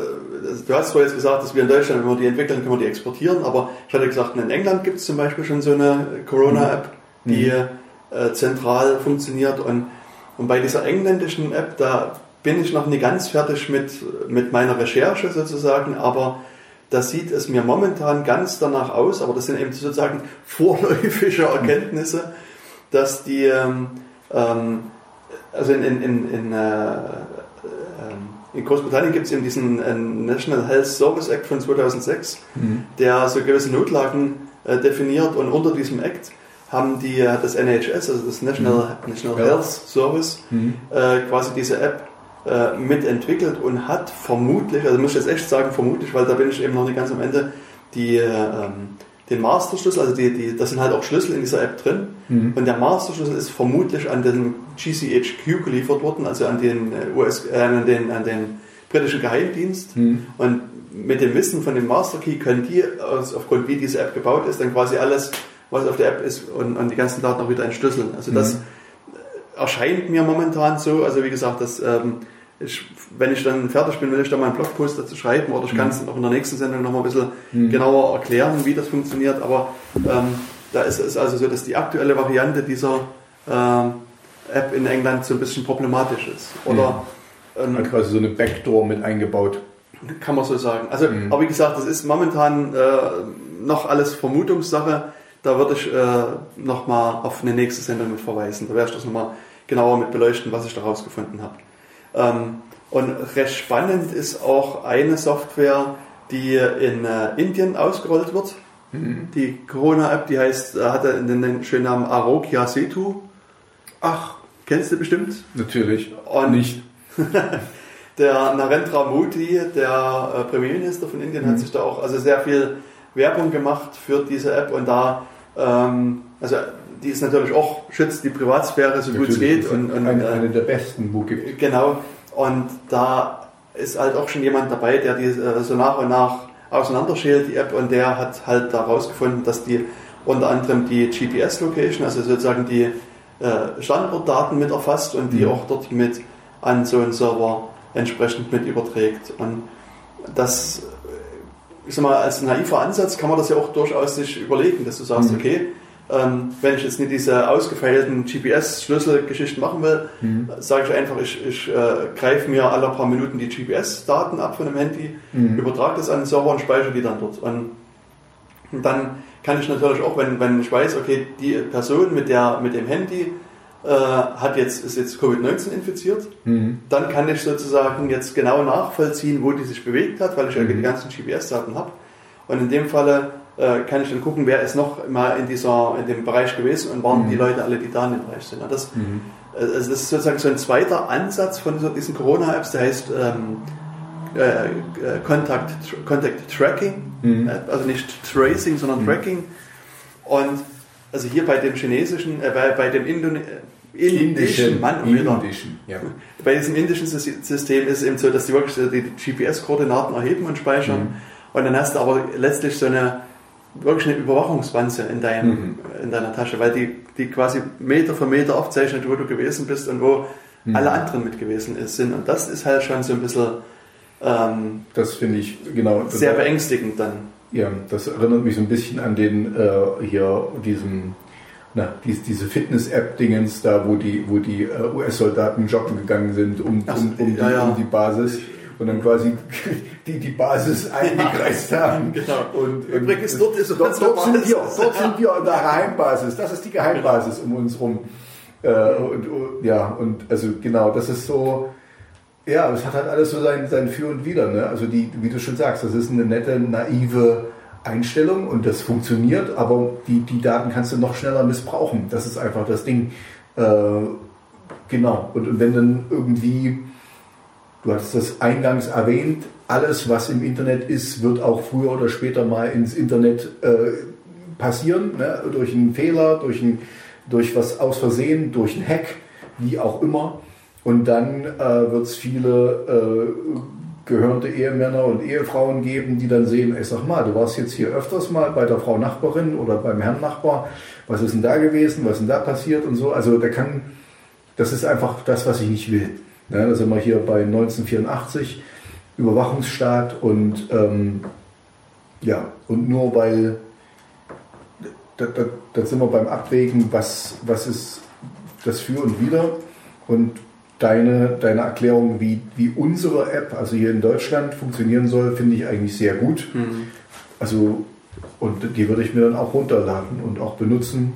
Speaker 2: du hast zwar jetzt gesagt, dass wir in Deutschland, wenn wir die entwickeln, können wir die exportieren, aber ich hatte gesagt, in England gibt es zum Beispiel schon so eine Corona-App, mhm. die mhm. Äh, zentral funktioniert. Und, und bei dieser engländischen App, da bin ich noch nicht ganz fertig mit, mit meiner Recherche sozusagen, aber da sieht es mir momentan ganz danach aus, aber das sind eben sozusagen vorläufige Erkenntnisse, dass die, ähm, ähm also in, in, in, in äh, in Großbritannien gibt es eben diesen äh, National Health Service Act von 2006, mhm. der so gewisse Notlagen äh, definiert und unter diesem Act haben die äh, das NHS, also das National, mhm. National ja. Health Service, mhm. äh, quasi diese App äh, mitentwickelt und hat vermutlich, also muss ich jetzt echt sagen vermutlich, weil da bin ich eben noch nicht ganz am Ende, die äh, ähm, den Masterschlüssel, also die, die, das sind halt auch Schlüssel in dieser App drin. Mhm. Und der Masterschlüssel ist vermutlich an den GCHQ geliefert worden, also an den, äh, US, äh, an den, an den britischen Geheimdienst. Mhm. Und mit dem Wissen von dem Masterkey können die, aus, aufgrund wie diese App gebaut ist, dann quasi alles, was auf der App ist und, und die ganzen Daten auch wieder entschlüsseln. Also das mhm. erscheint mir momentan so, also wie gesagt, das ähm, ich, wenn ich dann fertig bin, will ich da mal einen Blogpost dazu schreiben oder ich kann es mhm. auch in der nächsten Sendung nochmal ein bisschen mhm. genauer erklären, wie das funktioniert. Aber ähm, da ist es also so, dass die aktuelle Variante dieser ähm, App in England so ein bisschen problematisch ist. Oder
Speaker 1: mhm. ähm, quasi so eine Backdoor mit eingebaut.
Speaker 2: Kann man so sagen. Also, mhm. aber wie gesagt, das ist momentan äh, noch alles Vermutungssache. Da würde ich äh, nochmal auf eine nächste Sendung mit verweisen. Da werde ich das nochmal genauer mit beleuchten, was ich da rausgefunden habe. Ähm, und recht spannend ist auch eine Software, die in äh, Indien ausgerollt wird. Mhm. Die Corona-App, die heißt, äh, hat den, den schönen Namen Arogya Setu. Ach, kennst du bestimmt?
Speaker 1: Natürlich.
Speaker 2: Und nicht. der Narendra Modi, der äh, Premierminister von Indien, mhm. hat sich da auch also sehr viel Werbung gemacht für diese App und da, ähm, also die ist natürlich auch, schützt die Privatsphäre so gut es geht.
Speaker 1: Und, und, eine, eine der besten, wo
Speaker 2: gibt. Genau. Und da ist halt auch schon jemand dabei, der die äh, so nach und nach auseinanderschält, die App, und der hat halt da rausgefunden, dass die unter anderem die GPS-Location, also sozusagen die äh, Standortdaten mit erfasst und die mhm. auch dort mit an so einen Server entsprechend mit überträgt. Und das, ich sag mal, als naiver Ansatz kann man das ja auch durchaus sich überlegen, dass du sagst, mhm. okay, ähm, wenn ich jetzt nicht diese ausgefeilten GPS-Schlüsselgeschichten machen will, mhm. sage ich einfach, ich, ich äh, greife mir alle paar Minuten die GPS-Daten ab von dem Handy, mhm. übertrage das an den Server und speichere die dann dort. Und, und, dann kann ich natürlich auch, wenn, wenn ich weiß, okay, die Person mit, der, mit dem Handy äh, hat jetzt, ist jetzt Covid-19 infiziert, mhm. dann kann ich sozusagen jetzt genau nachvollziehen, wo die sich bewegt hat, weil ich ja die ganzen GPS-Daten habe. Und in dem Falle äh, kann ich dann gucken, wer ist noch mal in, dieser, in dem Bereich gewesen und waren mhm. die Leute alle, die da in dem Bereich sind. Das, mhm. also das ist sozusagen so ein zweiter Ansatz von so diesen Corona-Apps, der heißt ähm, äh, äh Contact, Contact Tracking, mhm. Äh, also nicht Tracing, sondern mhm. Tracking. Und also hier bei dem chinesischen, äh, bei, bei dem Indone
Speaker 1: indischen, indischen,
Speaker 2: Mann, indischen, ja. Bei diesem indischen System ist es eben so, dass die wirklich die GPS-Koordinaten erheben und speichern. Mhm. Und dann hast du aber letztlich so eine wirklich eine Überwachungswanze in, deinem, mhm. in deiner Tasche, weil die, die quasi Meter für Meter aufzeichnet, wo du gewesen bist und wo mhm. alle anderen mit gewesen sind. Und das ist halt schon so ein bisschen
Speaker 1: ähm, das finde ich genau
Speaker 2: sehr beängstigend dann.
Speaker 1: Ja, das erinnert mich so ein bisschen an den äh, hier diesem na, dies, diese Fitness-App-Dingens da, wo die, wo die uh, US-Soldaten joggen gegangen sind um, um, um, die, ja, um die Basis und dann quasi die, die Basis eingekreist haben.
Speaker 2: Genau.
Speaker 1: Und, Übrigens, dort, ist dort, dort, sind wir, dort sind wir an der Geheimbasis. Das ist die Geheimbasis um uns rum. Äh, und, und, ja, und also genau, das ist so, ja, es hat halt alles so sein, sein Für und Wider. Ne? Also die, wie du schon sagst, das ist eine nette, naive Einstellung und das funktioniert, aber die, die Daten kannst du noch schneller missbrauchen. Das ist einfach das Ding. Äh, genau. Und, wenn dann irgendwie Du hast das eingangs erwähnt, alles, was im Internet ist, wird auch früher oder später mal ins Internet äh, passieren, ne? durch einen Fehler, durch, ein, durch was aus Versehen, durch einen Hack, wie auch immer. Und dann äh, wird es viele äh, gehörnte Ehemänner und Ehefrauen geben, die dann sehen, ich sag mal, du warst jetzt hier öfters mal bei der Frau Nachbarin oder beim Herrn Nachbar, was ist denn da gewesen, was ist denn da passiert und so. Also der kann, das ist einfach das, was ich nicht will. Ja, da sind wir hier bei 1984, Überwachungsstaat und ähm, ja, und nur weil da, da, da, sind wir beim Abwägen, was, was ist das für und wieder und deine, deine Erklärung, wie, wie unsere App, also hier in Deutschland, funktionieren soll, finde ich eigentlich sehr gut. Mhm. Also, und die würde ich mir dann auch runterladen und auch benutzen.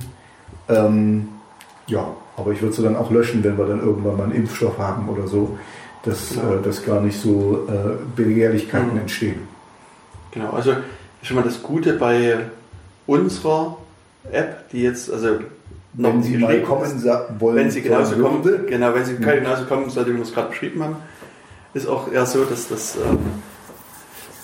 Speaker 1: Ähm, ja, aber ich würde sie dann auch löschen, wenn wir dann irgendwann mal einen Impfstoff haben oder so, dass, genau. äh, dass gar nicht so äh, Begehrlichkeiten mhm. entstehen.
Speaker 2: Genau, also schon mal das Gute bei unserer App, die jetzt, also
Speaker 1: wenn Sie mal kommen ist, wollen,
Speaker 2: wenn Sie genauso kommen, genau, wenn Sie mhm. genauso kommen, sollte wir das gerade beschrieben haben, ist auch eher so, dass das ähm,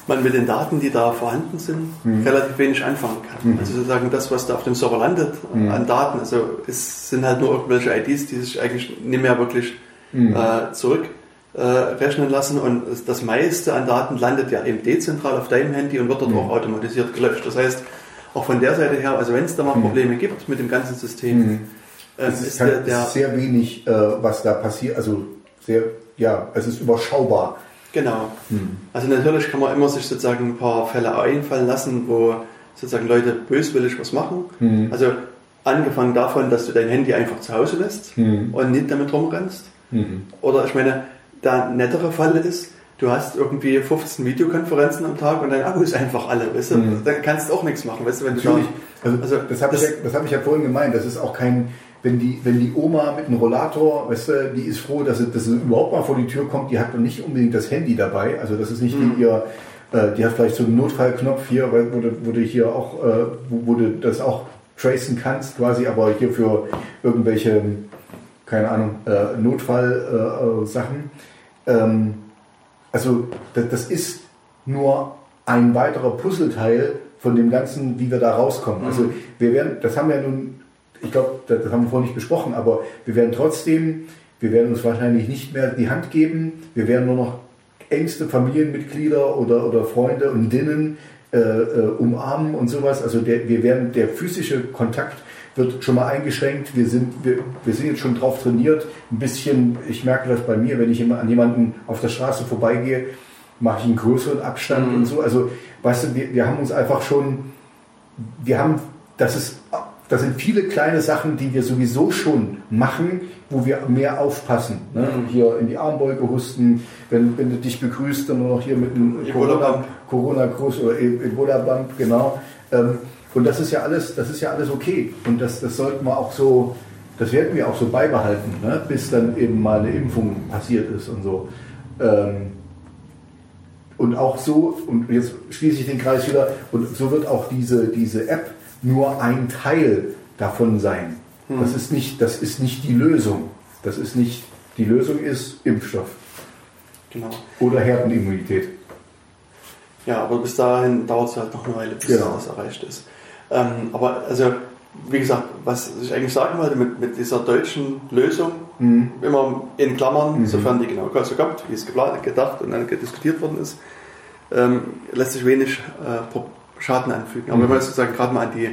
Speaker 2: man mit den Daten, die da vorhanden sind, mhm. relativ wenig anfangen kann. Mhm. Also sozusagen das, was da auf dem Server landet mhm. an Daten, also es sind halt nur irgendwelche IDs, die sich eigentlich nicht mehr wirklich mhm. äh, zurückrechnen äh, lassen und das meiste an Daten landet ja eben dezentral auf deinem Handy und wird dort mhm. auch automatisiert gelöscht. Das heißt, auch von der Seite her, also wenn es da mal mhm. Probleme gibt mit dem ganzen System,
Speaker 1: äh, es ist, ist der, der sehr wenig, äh, was da passiert, also sehr, ja, es ist überschaubar
Speaker 2: Genau. Hm. Also natürlich kann man immer sich sozusagen ein paar Fälle einfallen lassen, wo sozusagen Leute böswillig was machen. Hm. Also angefangen davon, dass du dein Handy einfach zu Hause lässt hm. und nicht damit rumrennst. Hm. Oder ich meine, der nettere Fall ist, du hast irgendwie 15 Videokonferenzen am Tag und dein Akku ist einfach alle, weißt du? Hm. Dann kannst du auch nichts machen, weißt du, wenn
Speaker 1: Natürlich. du also, also, das habe ich, ja, hab ich ja vorhin gemeint, das ist auch kein wenn die, wenn die Oma mit einem Rollator, weißt du, die ist froh, dass sie, dass sie überhaupt mal vor die Tür kommt, die hat noch nicht unbedingt das Handy dabei. Also das ist nicht mhm. ihr, äh, die hat vielleicht so einen Notfallknopf hier, wo du, wo du hier auch, äh, du das auch tracen kannst, quasi, aber hier für irgendwelche, keine Ahnung, äh, Notfallsachen. Äh, äh, ähm, also das, ist nur ein weiterer Puzzleteil von dem Ganzen, wie wir da rauskommen. Also mhm. Also wir werden, das haben wir nun ich glaube, das haben wir vorhin nicht besprochen, aber wir werden trotzdem, wir werden uns wahrscheinlich nicht mehr die Hand geben, wir werden nur noch engste Familienmitglieder oder, oder Freunde und Dinnen äh, äh, umarmen und sowas. Also der, wir werden, der physische Kontakt wird schon mal eingeschränkt. Wir sind, wir, wir sind jetzt schon drauf trainiert. Ein bisschen, ich merke das bei mir, wenn ich immer an jemanden auf der Straße vorbeigehe, mache ich einen größeren Abstand mhm. und so. Also, weißt du, wir, wir haben uns einfach schon, wir haben, das ist das sind viele kleine Sachen, die wir sowieso schon machen, wo wir mehr aufpassen. Ne? Mhm. Hier in die Armbeuge husten, wenn, wenn du dich begrüßt, dann nur noch hier mit einem Corona-Gruß oder e- Ebola-Bump, genau. Ähm, und das ist ja alles, das ist ja alles okay. Und das, das sollten wir auch so, das werden wir auch so beibehalten, ne? bis dann eben mal eine Impfung passiert ist und so. Ähm, und auch so, und jetzt schließe ich den Kreis wieder, und so wird auch diese, diese App nur ein Teil davon sein. Hm. Das, ist nicht, das ist nicht die Lösung. Das ist nicht, die Lösung ist Impfstoff. Genau. Oder Herdenimmunität.
Speaker 2: Ja, aber bis dahin dauert es halt noch eine Weile, bis genau. das erreicht ist. Ähm, aber also, wie gesagt, was ich eigentlich sagen wollte mit, mit dieser deutschen Lösung, mhm. immer in Klammern, mhm. sofern die genau so kommt, wie es geplant, gedacht und dann diskutiert worden ist, ähm, lässt sich wenig äh, Schaden anfügen. Aber mhm. wenn wir sozusagen gerade mal an die,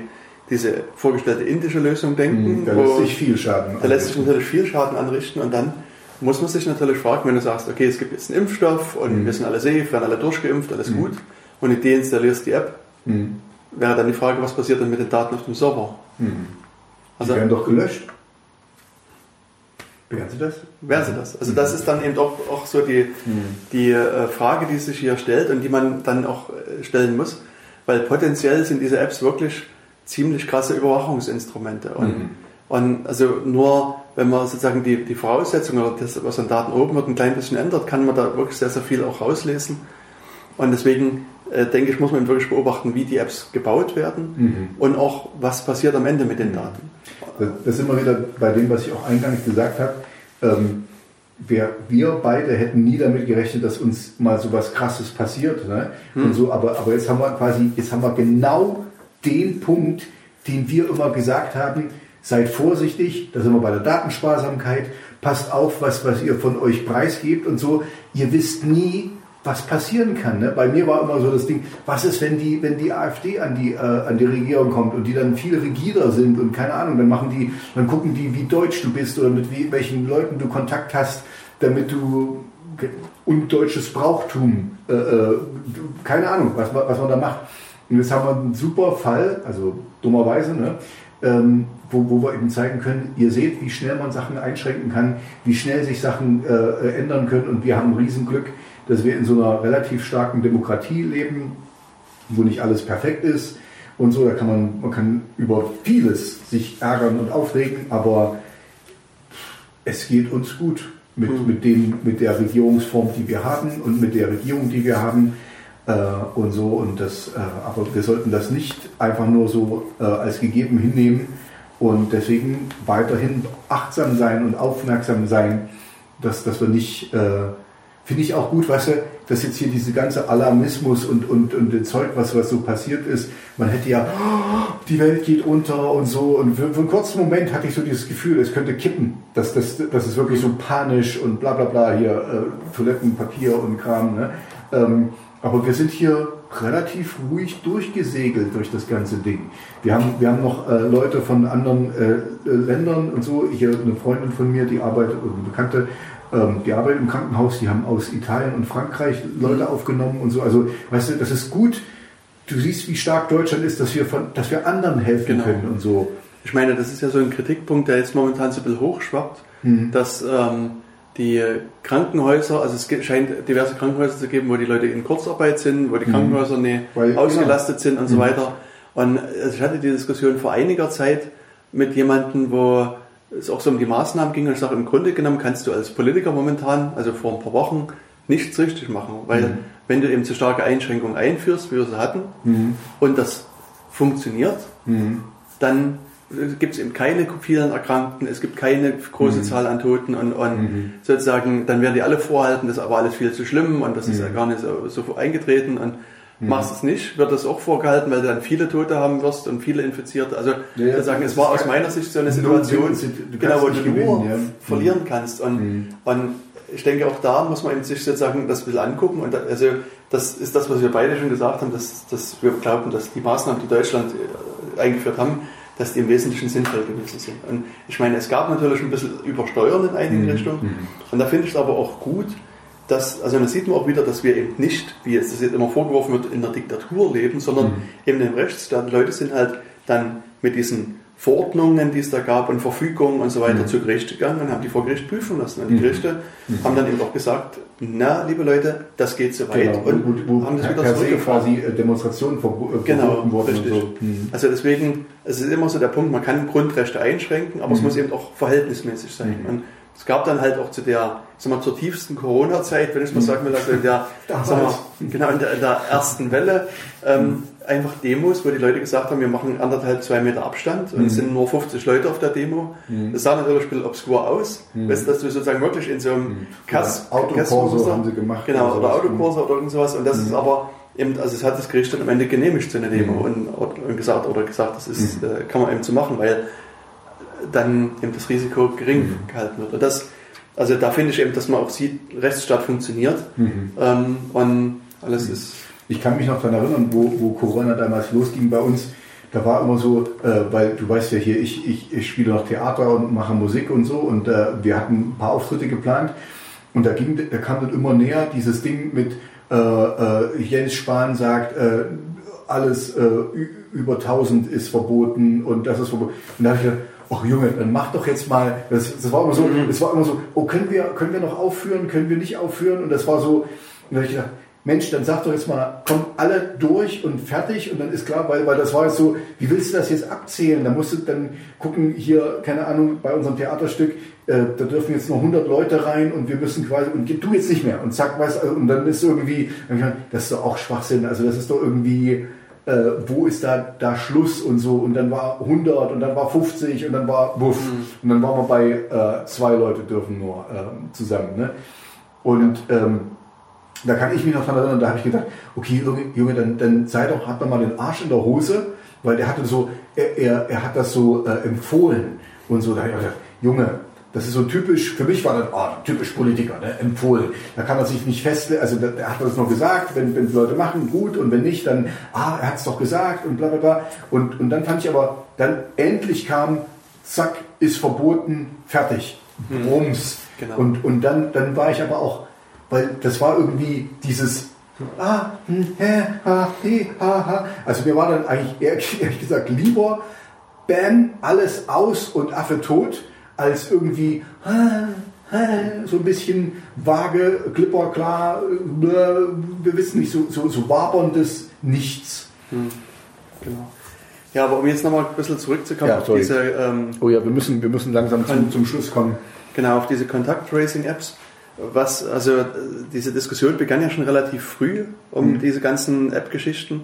Speaker 2: diese vorgestellte indische Lösung denken,
Speaker 1: mhm, da lässt sich viel Schaden
Speaker 2: Da lässt sich natürlich viel Schaden anrichten und dann muss man sich natürlich fragen, wenn du sagst, okay, es gibt jetzt einen Impfstoff und mhm. wir sind alle safe, werden alle durchgeimpft, alles mhm. gut und du deinstallierst die App, mhm. Wäre dann die Frage, was passiert dann mit den Daten auf dem Server?
Speaker 1: Mhm. Also, die werden doch gelöscht. Wären sie das?
Speaker 2: Wären sie das. Also das ist dann eben doch auch so die, die äh, Frage, die sich hier stellt und die man dann auch äh, stellen muss weil potenziell sind diese Apps wirklich ziemlich krasse Überwachungsinstrumente. Und, mhm. und also nur wenn man sozusagen die, die Voraussetzungen oder das, was an Daten oben wird, ein klein bisschen ändert, kann man da wirklich sehr, sehr viel auch rauslesen. Und deswegen äh, denke ich, muss man wirklich beobachten, wie die Apps gebaut werden mhm. und auch, was passiert am Ende mit den Daten.
Speaker 1: Das ist immer wieder bei dem, was ich auch eingangs gesagt habe. Ähm, wir, wir beide hätten nie damit gerechnet, dass uns mal so was Krasses passiert. Ne? Hm. Und so, aber, aber jetzt haben wir quasi, jetzt haben wir genau den Punkt, den wir immer gesagt haben, seid vorsichtig, da sind wir bei der Datensparsamkeit, passt auf, was, was ihr von euch preisgebt und so. Ihr wisst nie, was passieren kann. Ne? Bei mir war immer so das Ding, was ist, wenn die, wenn die AfD an die, äh, an die Regierung kommt und die dann viel rigider sind und keine Ahnung, dann machen die, dann gucken die, wie deutsch du bist oder mit wie, welchen Leuten du Kontakt hast, damit du undeutsches Brauchtum, äh, äh, keine Ahnung, was, was man da macht. Und jetzt haben wir einen super Fall, also dummerweise, ne? Ähm, wo, wo wir eben zeigen können, ihr seht, wie schnell man Sachen einschränken kann, wie schnell sich Sachen äh, ändern können und wir haben Riesenglück, dass wir in so einer relativ starken Demokratie leben, wo nicht alles perfekt ist und so. Da kann man, man kann über vieles sich ärgern und aufregen, aber es geht uns gut mit, mhm. mit, dem, mit der Regierungsform, die wir haben und mit der Regierung, die wir haben. Äh, und so und das, äh, aber wir sollten das nicht einfach nur so äh, als gegeben hinnehmen und deswegen weiterhin achtsam sein und aufmerksam sein, dass, dass wir nicht äh, Finde ich auch gut, weißt du, dass jetzt hier diese ganze Alarmismus und, und, und Zeug, was, was so passiert ist, man hätte ja, oh, die Welt geht unter und so. Und für, für, einen kurzen Moment hatte ich so dieses Gefühl, es könnte kippen. Dass das, das ist wirklich so panisch und bla bla bla hier, äh, Toilettenpapier und Kram. Ne? Ähm, aber wir sind hier relativ ruhig durchgesegelt durch das ganze Ding. Wir haben, wir haben noch äh, Leute von anderen äh, Ländern und so. Hier eine Freundin von mir, die arbeitet, eine Bekannte, die arbeiten im Krankenhaus, die haben aus Italien und Frankreich Leute mhm. aufgenommen und so. Also, weißt du, das ist gut. Du siehst, wie stark Deutschland ist, dass wir, von, dass wir anderen helfen genau. können und so.
Speaker 2: Ich meine, das ist ja so ein Kritikpunkt, der jetzt momentan so ein bisschen hochschwappt, mhm. dass ähm, die Krankenhäuser, also es scheint diverse Krankenhäuser zu geben, wo die Leute in Kurzarbeit sind, wo die mhm. Krankenhäuser nicht Weil, ausgelastet genau. sind und so mhm. weiter. Und also ich hatte die Diskussion vor einiger Zeit mit jemandem, wo es auch so um die Maßnahmen ging und ich sage, im Grunde genommen kannst du als Politiker momentan, also vor ein paar Wochen, nichts richtig machen, weil mhm. wenn du eben zu starke Einschränkungen einführst, wie wir sie hatten, mhm. und das funktioniert, mhm. dann gibt es eben keine vielen Erkrankten, es gibt keine große mhm. Zahl an Toten und, und mhm. sozusagen, dann werden die alle vorhalten, das ist aber alles viel zu schlimm und das ist ja mhm. gar nicht so, so eingetreten und Mhm. Machst es nicht, wird das auch vorgehalten, weil du dann viele Tote haben wirst und viele Infizierte. Also
Speaker 1: Ja, ja, das
Speaker 2: es war aus meiner Sicht so eine Situation, genau, wo du nur
Speaker 1: gewinnen, ja.
Speaker 2: verlieren
Speaker 1: Mhm.
Speaker 2: kannst. Und,
Speaker 1: Mhm.
Speaker 2: und ich denke, auch da muss man sich sozusagen das ein bisschen angucken. Und also das ist das, was wir beide schon gesagt haben, dass, dass wir glauben, dass die Maßnahmen, die Deutschland äh, eingeführt haben, dass die im Wesentlichen sinnvoll gewesen sind. Und ich meine, es gab natürlich ein bisschen Übersteuern in einigen
Speaker 1: Mhm.
Speaker 2: Richtungen. Und da finde ich es aber auch gut, dass, also da sieht man auch wieder, dass wir eben nicht, wie es jetzt immer vorgeworfen wird, in der Diktatur leben, sondern
Speaker 1: Mhm.
Speaker 2: eben im Rechtsstaat. Die Leute sind halt dann mit diesen Verordnungen, die es da gab und Verfügungen und so weiter
Speaker 1: Mhm.
Speaker 2: zu Gericht gegangen und haben die vor Gericht prüfen lassen. Und die
Speaker 1: Mhm.
Speaker 2: Gerichte haben dann eben auch gesagt, na, liebe Leute, das geht zu weit.
Speaker 1: Genau,
Speaker 2: und
Speaker 1: wo, wo
Speaker 2: haben das wieder zurückgefahren.
Speaker 1: quasi äh, Demonstrationen verbo- äh,
Speaker 2: Genau,
Speaker 1: verboten wurden
Speaker 2: richtig.
Speaker 1: und so. Mhm.
Speaker 2: Also deswegen, es ist immer so der Punkt, man kann Grundrechte einschränken, aber es
Speaker 1: Mhm.
Speaker 2: muss eben auch verhältnismäßig sein.
Speaker 1: Mhm.
Speaker 2: Und es gab dann halt auch zu der, sag mal, zur tiefsten Corona-Zeit, wenn ich mal
Speaker 1: Mhm.
Speaker 2: sagen will, also in der, sag mal, genau in der, in der ersten Welle, ähm, einfach Demos, wo die Leute gesagt haben, wir machen anderthalb, zwei Meter Abstand und
Speaker 1: Mhm.
Speaker 2: es sind nur 50 Leute auf der Demo.
Speaker 1: Mhm.
Speaker 2: Das sah natürlich ein bisschen obskur aus,
Speaker 1: Mhm.
Speaker 2: weißt, dass du sozusagen wirklich in so einem Kass,
Speaker 1: Ja,
Speaker 2: Kassmuster-
Speaker 1: haben sie gemacht
Speaker 2: Genau,
Speaker 1: oder.
Speaker 2: Autokurse oder irgend sowas. Und das ist
Speaker 1: Mhm.
Speaker 2: aber eben, also es hat das Gericht dann am Ende genehmigt, so eine Demo
Speaker 1: Mhm.
Speaker 2: und, und gesagt, oder gesagt, das ist,
Speaker 1: Mhm.
Speaker 2: äh, kann man eben so machen, weil dann eben das Risiko gering
Speaker 1: Mhm.
Speaker 2: gehalten wird. Und das, also da finde ich eben, dass man auch sieht, Rechtsstaat funktioniert
Speaker 1: Mhm.
Speaker 2: ähm, und alles
Speaker 1: Mhm.
Speaker 2: ist.
Speaker 1: Ich kann mich noch daran erinnern, wo, wo Corona damals losging bei uns. Da war immer so, äh, weil du weißt ja hier, ich, ich, ich spiele noch Theater und mache Musik und so und äh, wir hatten ein paar Auftritte geplant und da, ging, da kam dann immer näher dieses Ding mit äh, äh, Jens Spahn sagt, äh, alles äh, über 1000 ist verboten und das ist verboten. Und da habe ich gedacht, ach Junge, dann mach doch jetzt mal, das, das war immer so,
Speaker 2: Mhm.
Speaker 1: das war immer so, oh, können wir, können wir noch aufführen, können wir nicht aufführen? Und das war so, und da habe ich gedacht, Mensch, dann sag doch jetzt mal, kommt alle durch und fertig und dann ist klar, weil, weil das war jetzt so, wie willst du das jetzt abzählen? Da musst du dann gucken, hier, keine Ahnung, bei unserem Theaterstück, äh, da dürfen jetzt nur 100 Leute rein und wir müssen quasi, und du jetzt nicht mehr. Und zack, weißt du, und dann ist irgendwie, hab das ist doch auch Schwachsinn, also das ist doch irgendwie, äh, wo ist da, da Schluss und so und dann war 100 und dann war 50 und dann war wuff und dann waren wir bei äh, zwei Leute dürfen nur ähm, zusammen. Ne? Und ähm, da kann ich mich noch dran erinnern, da habe ich gedacht, okay, Junge, dann, dann sei doch, hat man mal den Arsch in der Hose, weil der hatte so, er, er, er hat das so äh, empfohlen und so. Da habe ich gedacht, Junge, das ist so typisch, für mich war das oh, typisch Politiker, ne? empfohlen. Da kann man sich nicht festlegen, also da, da hat man das noch gesagt, wenn, wenn die Leute machen, gut, und wenn nicht, dann, ah, er hat es doch gesagt und bla bla bla. Und, und dann fand ich aber, dann endlich kam, zack, ist verboten, fertig, Rums.
Speaker 2: Genau.
Speaker 1: Und, und dann, dann war ich aber auch, weil das war irgendwie dieses ah, hm, hä, ha, he, ha, ha. Also mir war dann eigentlich ehrlich, ehrlich gesagt lieber Bam, alles aus und Affe tot, als irgendwie ha, ha, so ein bisschen vage, glipperklar, äh, wir wissen nicht, so, so, so waberndes Nichts.
Speaker 2: Hm, genau. Ja, aber um jetzt nochmal ein bisschen zurückzukommen
Speaker 1: Ja,
Speaker 2: auf diese
Speaker 1: Oh ja, wir müssen, wir müssen langsam zum, zum Schluss kommen.
Speaker 2: Genau, auf diese Kontakt-Tracing-Apps. Was, also äh, diese Diskussion begann ja schon relativ früh um
Speaker 1: Mhm.
Speaker 2: diese ganzen App-Geschichten.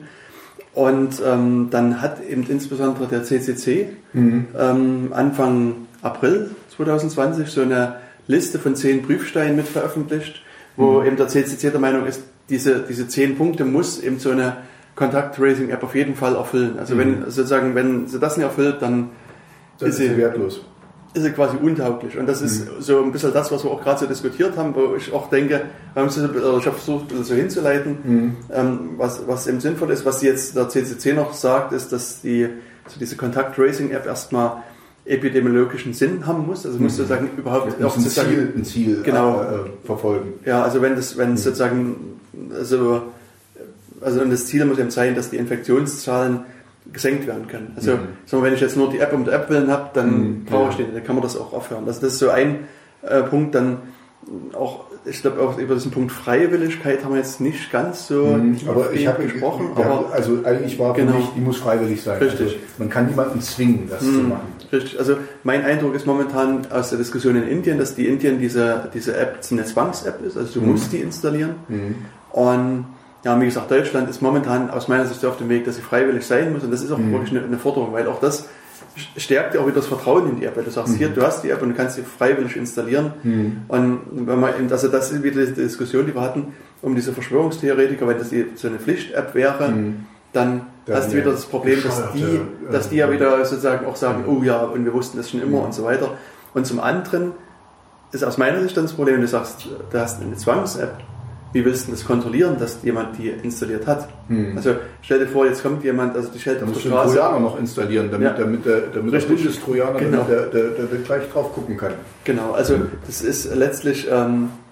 Speaker 2: Und ähm, dann hat eben insbesondere der CCC
Speaker 1: Mhm.
Speaker 2: ähm, Anfang April 2020 so eine Liste von zehn Prüfsteinen mit veröffentlicht, wo
Speaker 1: Mhm.
Speaker 2: eben der CCC der Meinung ist, diese, diese zehn Punkte muss eben so eine Kontakt-Tracing-App auf jeden Fall erfüllen. Also
Speaker 1: Mhm.
Speaker 2: wenn sozusagen, wenn sie das nicht erfüllt, dann
Speaker 1: Das
Speaker 2: Ist
Speaker 1: ist
Speaker 2: sie-
Speaker 1: wertlos.
Speaker 2: ist er quasi untauglich. Und das ist
Speaker 1: Mhm.
Speaker 2: so ein bisschen das, was wir auch gerade so diskutiert haben, wo ich auch denke, wir haben es so- oder ich habe versucht, ein bisschen so hinzuleiten,
Speaker 1: Mhm.
Speaker 2: ähm, was, was eben sinnvoll ist. Was jetzt der CCC noch sagt, ist, dass die, so diese Kontakt-Tracing-App erstmal epidemiologischen Sinn haben muss. Also muss
Speaker 1: Mhm.
Speaker 2: sozusagen überhaupt
Speaker 1: Ja,
Speaker 2: auch
Speaker 1: ein
Speaker 2: sozusagen,
Speaker 1: Ziel, ein Ziel
Speaker 2: Genau.
Speaker 1: äh, äh, verfolgen.
Speaker 2: ja, also wenn das, wenn es
Speaker 1: Mhm.
Speaker 2: sozusagen, also, also und das Ziel muss eben sein, dass die Infektionszahlen gesenkt werden können. Also,
Speaker 1: Mhm.
Speaker 2: sagen wir, wenn ich jetzt nur die App um die App willen habe, dann
Speaker 1: Mhm,
Speaker 2: brauche ich den, dann kann man das auch aufhören. Also das ist so ein äh, Punkt, dann auch, ich glaube auch über diesen Punkt Freiwilligkeit haben wir jetzt nicht ganz so
Speaker 1: Mhm, aber ich habe
Speaker 2: gesprochen,
Speaker 1: ja,
Speaker 2: aber
Speaker 1: also eigentlich war für
Speaker 2: Genau.
Speaker 1: mich, die muss freiwillig sein.
Speaker 2: Richtig.
Speaker 1: Also man kann niemanden zwingen, das zu
Speaker 2: Mhm.
Speaker 1: machen.
Speaker 2: Richtig. Also mein Eindruck ist momentan aus der Diskussion in Indien, dass die Indien diese, diese App eine Zwangs-App ist, also du
Speaker 1: Mhm.
Speaker 2: musst die installieren.
Speaker 1: Mhm.
Speaker 2: Und ja, wie gesagt, Deutschland ist momentan aus meiner Sicht auf dem Weg, dass sie freiwillig sein muss. Und das ist auch
Speaker 1: Mhm.
Speaker 2: wirklich eine, eine Forderung, weil auch das stärkt ja auch wieder das Vertrauen in die App. Weil du sagst, hier, du hast die App und du kannst sie freiwillig installieren.
Speaker 1: Mhm.
Speaker 2: Und wenn man, also das ist wieder die Diskussion, die wir hatten, um diese Verschwörungstheoretiker, wenn das so eine Pflicht-App wäre,
Speaker 1: Mhm.
Speaker 2: Dann hast du wieder das Problem, dass die, dass die ja
Speaker 1: äh,
Speaker 2: wieder sozusagen auch sagen, oh ja, und wir wussten das schon immer und so weiter. Und zum anderen ist aus meiner Sicht dann das Problem, du sagst, du hast eine Zwangs-App. Wie willst du das kontrollieren, dass jemand die installiert hat?
Speaker 1: Mhm.
Speaker 2: Also stell dir vor, jetzt kommt jemand, also die stellt auf der
Speaker 1: du den
Speaker 2: Straße.
Speaker 1: Trojaner noch installieren, damit,
Speaker 2: Ja.
Speaker 1: damit der, damit der. Bundestrojaner
Speaker 2: Genau.
Speaker 1: der, der, der, der gleich drauf gucken kann.
Speaker 2: Genau, also das ist letztlich, ähm, äh,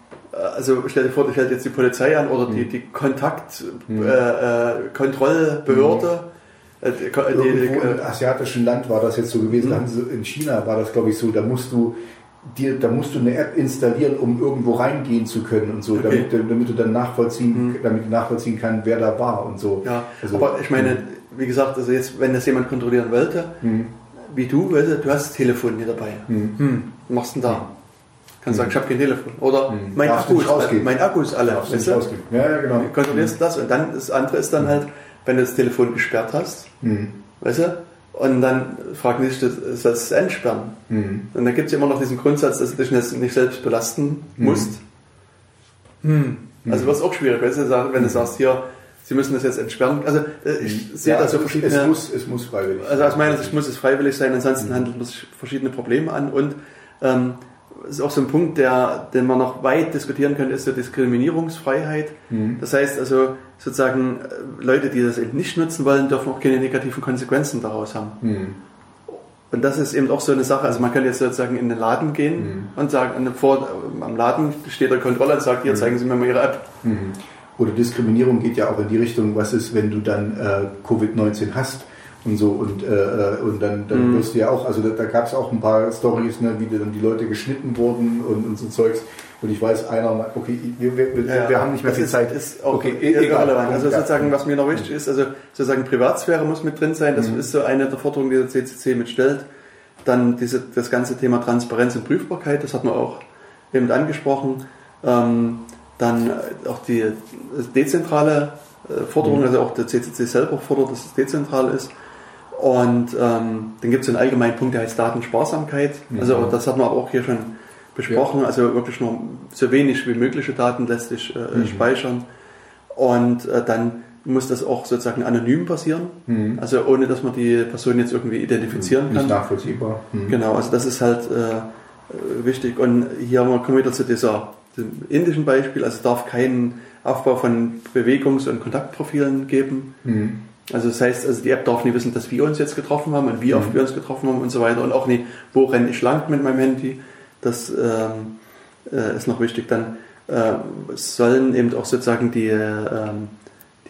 Speaker 2: also stell dir vor, du stellt jetzt die Polizei an oder die,
Speaker 1: Mhm.
Speaker 2: die Kontaktkontrollbehörde. Äh, Kontrollbehörde. Äh, die, die,
Speaker 1: Irgendwo im
Speaker 2: äh,
Speaker 1: asiatischen Land war das jetzt so gewesen. In China war das, glaube ich, so. Da musst du dir, da musst du eine App installieren, um irgendwo reingehen zu können und so,
Speaker 2: Okay.
Speaker 1: damit, du- damit du dann nachvollziehen,
Speaker 2: Mhm.
Speaker 1: damit du nachvollziehen kann, wer da war und so.
Speaker 2: ja,
Speaker 1: Also,
Speaker 2: aber ich meine, wie gesagt, also jetzt, wenn das jemand kontrollieren wollte,
Speaker 1: Mhm.
Speaker 2: wie du, weißt du, du hast das Telefon hier dabei.
Speaker 1: Mhm.
Speaker 2: Hm, was machst du denn da? Kannst sagen, ich habe kein Telefon. Oder
Speaker 1: Mhm.
Speaker 2: mein,
Speaker 1: du
Speaker 2: Akku ist,
Speaker 1: rausgehen.
Speaker 2: mein Akku ist alle.
Speaker 1: Darfst du
Speaker 2: weißt du?
Speaker 1: Ja, ja, genau.
Speaker 2: Du kontrollierst das und dann das andere ist dann halt, wenn du das Telefon gesperrt hast,
Speaker 1: Mhm.
Speaker 2: weißt du, und dann fragen die dich, du sollst es entsperren.
Speaker 1: Mhm.
Speaker 2: Und dann gibt es immer noch diesen Grundsatz, dass du dich nicht selbst belasten musst. Hm. Also wird es auch schwierig, weißt du, wenn du sagst, hier, sie müssen das jetzt entsperren. Also äh, ich sehe
Speaker 1: Ja,
Speaker 2: da so
Speaker 1: also
Speaker 2: verschiedene...
Speaker 1: es, muss, es muss freiwillig
Speaker 2: Also aus meiner Sicht muss es freiwillig sein,
Speaker 1: Mhm.
Speaker 2: ansonsten handelt man sich verschiedene Probleme an und ähm, ist auch so ein Punkt, der, den man noch weit diskutieren könnte, ist so Diskriminierungsfreiheit.
Speaker 1: Mhm.
Speaker 2: Das heißt also sozusagen äh, Leute, die das eben nicht nutzen wollen, dürfen auch keine negativen Konsequenzen daraus haben.
Speaker 1: Mhm.
Speaker 2: Und das ist eben auch so eine Sache. Also man kann jetzt sozusagen in den Laden gehen
Speaker 1: Mhm.
Speaker 2: und sagen, vor, am Laden steht der Kontrolle und sagt, hier zeigen Sie mir mal Ihre App.
Speaker 1: Mhm. Oder Diskriminierung geht ja auch in die Richtung, was ist, wenn du dann äh, Covid-19 hast und so und, äh, äh, und dann, dann
Speaker 2: Mhm.
Speaker 1: wirst du ja auch, also da, da gab es auch ein paar Stories, ne, wie dann die Leute geschnitten wurden und, und so Zeugs. Und ich weiß, einer, okay, wir, wir,
Speaker 2: Ja,
Speaker 1: wir haben nicht mehr viel
Speaker 2: ist,
Speaker 1: Zeit.
Speaker 2: Ist auch
Speaker 1: okay,
Speaker 2: okay, irrelevant. Also sozusagen, was mir noch wichtig ist, also sozusagen Privatsphäre muss mit drin sein. Das
Speaker 1: Mhm.
Speaker 2: ist so eine der Forderungen, die der CCC mitstellt. Dann diese, das ganze Thema Transparenz und Prüfbarkeit, das hat man auch eben angesprochen. Ähm, dann auch die dezentrale äh, Forderung,
Speaker 1: Mhm.
Speaker 2: also auch der CCC selber fordert, dass es dezentral ist. Und ähm, dann gibt es einen allgemeinen Punkt, der heißt Datensparsamkeit.
Speaker 1: Mhm.
Speaker 2: Also das hat man auch hier schon besprochen. Also wirklich nur so wenig wie mögliche Daten letztlich äh,
Speaker 1: Mhm.
Speaker 2: speichern. Und äh, dann muss das auch sozusagen anonym passieren.
Speaker 1: Mhm.
Speaker 2: Also ohne, dass man die Person jetzt irgendwie identifizieren
Speaker 1: Nicht
Speaker 2: kann.
Speaker 1: nachvollziehbar. Mhm.
Speaker 2: Genau, also das ist halt äh, wichtig. Und hier kommen wir wieder zu dieser, dem indischen Beispiel. Also es darf keinen Aufbau von Bewegungs- und Kontaktprofilen geben. Also das heißt, also die App darf nicht wissen, dass wir uns jetzt getroffen haben und wie oft
Speaker 1: Mhm.
Speaker 2: wir uns getroffen haben und so weiter. Und auch nicht, wo renne ich lang mit meinem Handy. Das ähm, äh, ist noch wichtig. Dann äh, sollen eben auch sozusagen die, ähm,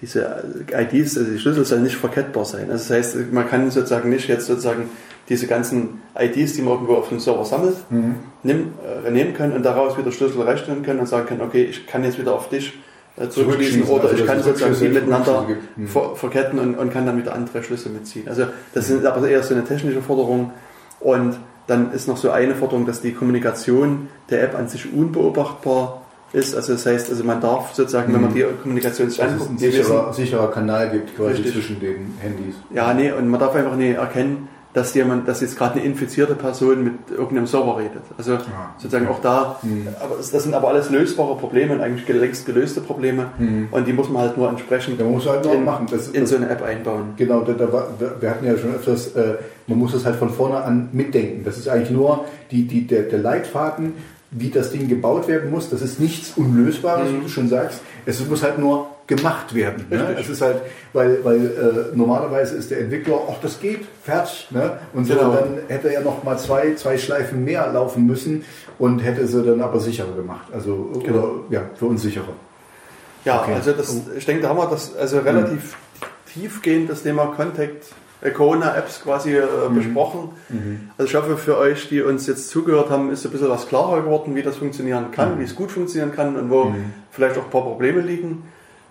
Speaker 2: diese IDs, also die Schlüssel sollen nicht verkettbar sein. Also das heißt, man kann sozusagen nicht jetzt sozusagen diese ganzen IDs, die man irgendwo auf dem Server sammelt,
Speaker 1: Mhm.
Speaker 2: äh, nehmen können und daraus wieder Schlüssel rechnen können und sagen können, okay, ich kann jetzt wieder auf dich äh, zurückschließen oder
Speaker 1: also
Speaker 2: ich kann sozusagen die miteinander.
Speaker 1: Mhm.
Speaker 2: ver verketten und, und kann dann wieder andere Schlüsse mitziehen. Also das sind aber eher so eine technische Forderung und dann ist noch so eine Forderung, dass die Kommunikation der App an sich unbeobachtbar ist. Also das heißt, also man darf sozusagen, wenn man die Kommunikation sich
Speaker 1: es ein
Speaker 2: anguckt, die wissen,
Speaker 1: sicherer, sicherer Kanal gibt quasi
Speaker 2: Richtig.
Speaker 1: zwischen den Handys.
Speaker 2: ja, nee, und man darf einfach nicht erkennen, dass jemand, dass jetzt gerade eine infizierte Person mit irgendeinem Server redet. Also sozusagen auch da,
Speaker 1: Mhm.
Speaker 2: aber das das sind aber alles lösbare Probleme und eigentlich längst gelöste Probleme
Speaker 1: Mhm.
Speaker 2: und die muss man halt nur entsprechend
Speaker 1: Da muss halt
Speaker 2: in,
Speaker 1: machen. Das,
Speaker 2: in
Speaker 1: das,
Speaker 2: so eine App einbauen.
Speaker 1: Genau, da, da war, wir hatten ja schon öfters, äh, man muss es halt von vorne an mitdenken. Das ist eigentlich nur die, die, der, der Leitfaden, wie das Ding gebaut werden muss. Das ist nichts Unlösbares, wie du schon sagst. Es muss halt nur gemacht werden. Ne? Es ist halt, weil, weil äh, normalerweise ist der Entwickler, ach das geht, fertig. Ne? Und so,
Speaker 2: Genau.
Speaker 1: dann hätte er noch mal zwei, zwei Schleifen mehr laufen müssen und hätte sie dann aber sicherer gemacht. Also
Speaker 2: Genau.
Speaker 1: oder, ja, für uns sicherer.
Speaker 2: Ja,
Speaker 1: Okay.
Speaker 2: also das, ich denke, da haben wir das also relativ tiefgehend das Thema Contact äh, Corona-Apps quasi äh, besprochen. Also ich hoffe für euch, die uns jetzt zugehört haben, ist ein bisschen was klarer geworden, wie das funktionieren kann, wie es gut funktionieren kann und wo vielleicht auch ein paar Probleme liegen.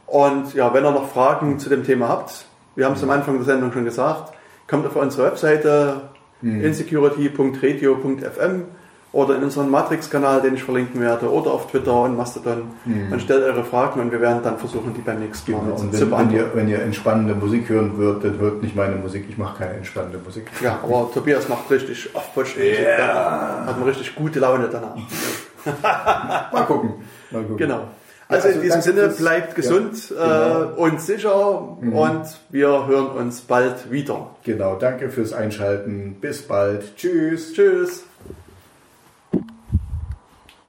Speaker 2: Und ja, wenn ihr noch Fragen zu dem Thema habt, wir haben es am Anfang der Sendung schon gesagt, kommt auf unsere Webseite insecurity.radio.fm oder in unseren Matrix-Kanal, den ich verlinken werde, oder auf Twitter und Mastodon und stellt eure Fragen und wir werden dann versuchen, die beim nächsten Mal
Speaker 1: Genau.
Speaker 2: Zu
Speaker 1: wenn, wenn,
Speaker 2: beantworten.
Speaker 1: ihr, wenn ihr entspannende Musik hören würdet, dann hört nicht meine Musik. Ich mache keine entspannende Musik.
Speaker 2: Ja, aber Tobias macht richtig aufputsch.
Speaker 1: Yeah.
Speaker 2: Hat man richtig gute Laune danach.
Speaker 1: Mal gucken. Mal gucken.
Speaker 2: Genau. Also,
Speaker 1: also
Speaker 2: in diesem Sinne,
Speaker 1: fürs-
Speaker 2: bleibt gesund
Speaker 1: Ja,
Speaker 2: äh, und sicher und wir hören uns bald wieder.
Speaker 1: Genau, danke fürs Einschalten. Bis bald. Tschüss.
Speaker 2: Tschüss.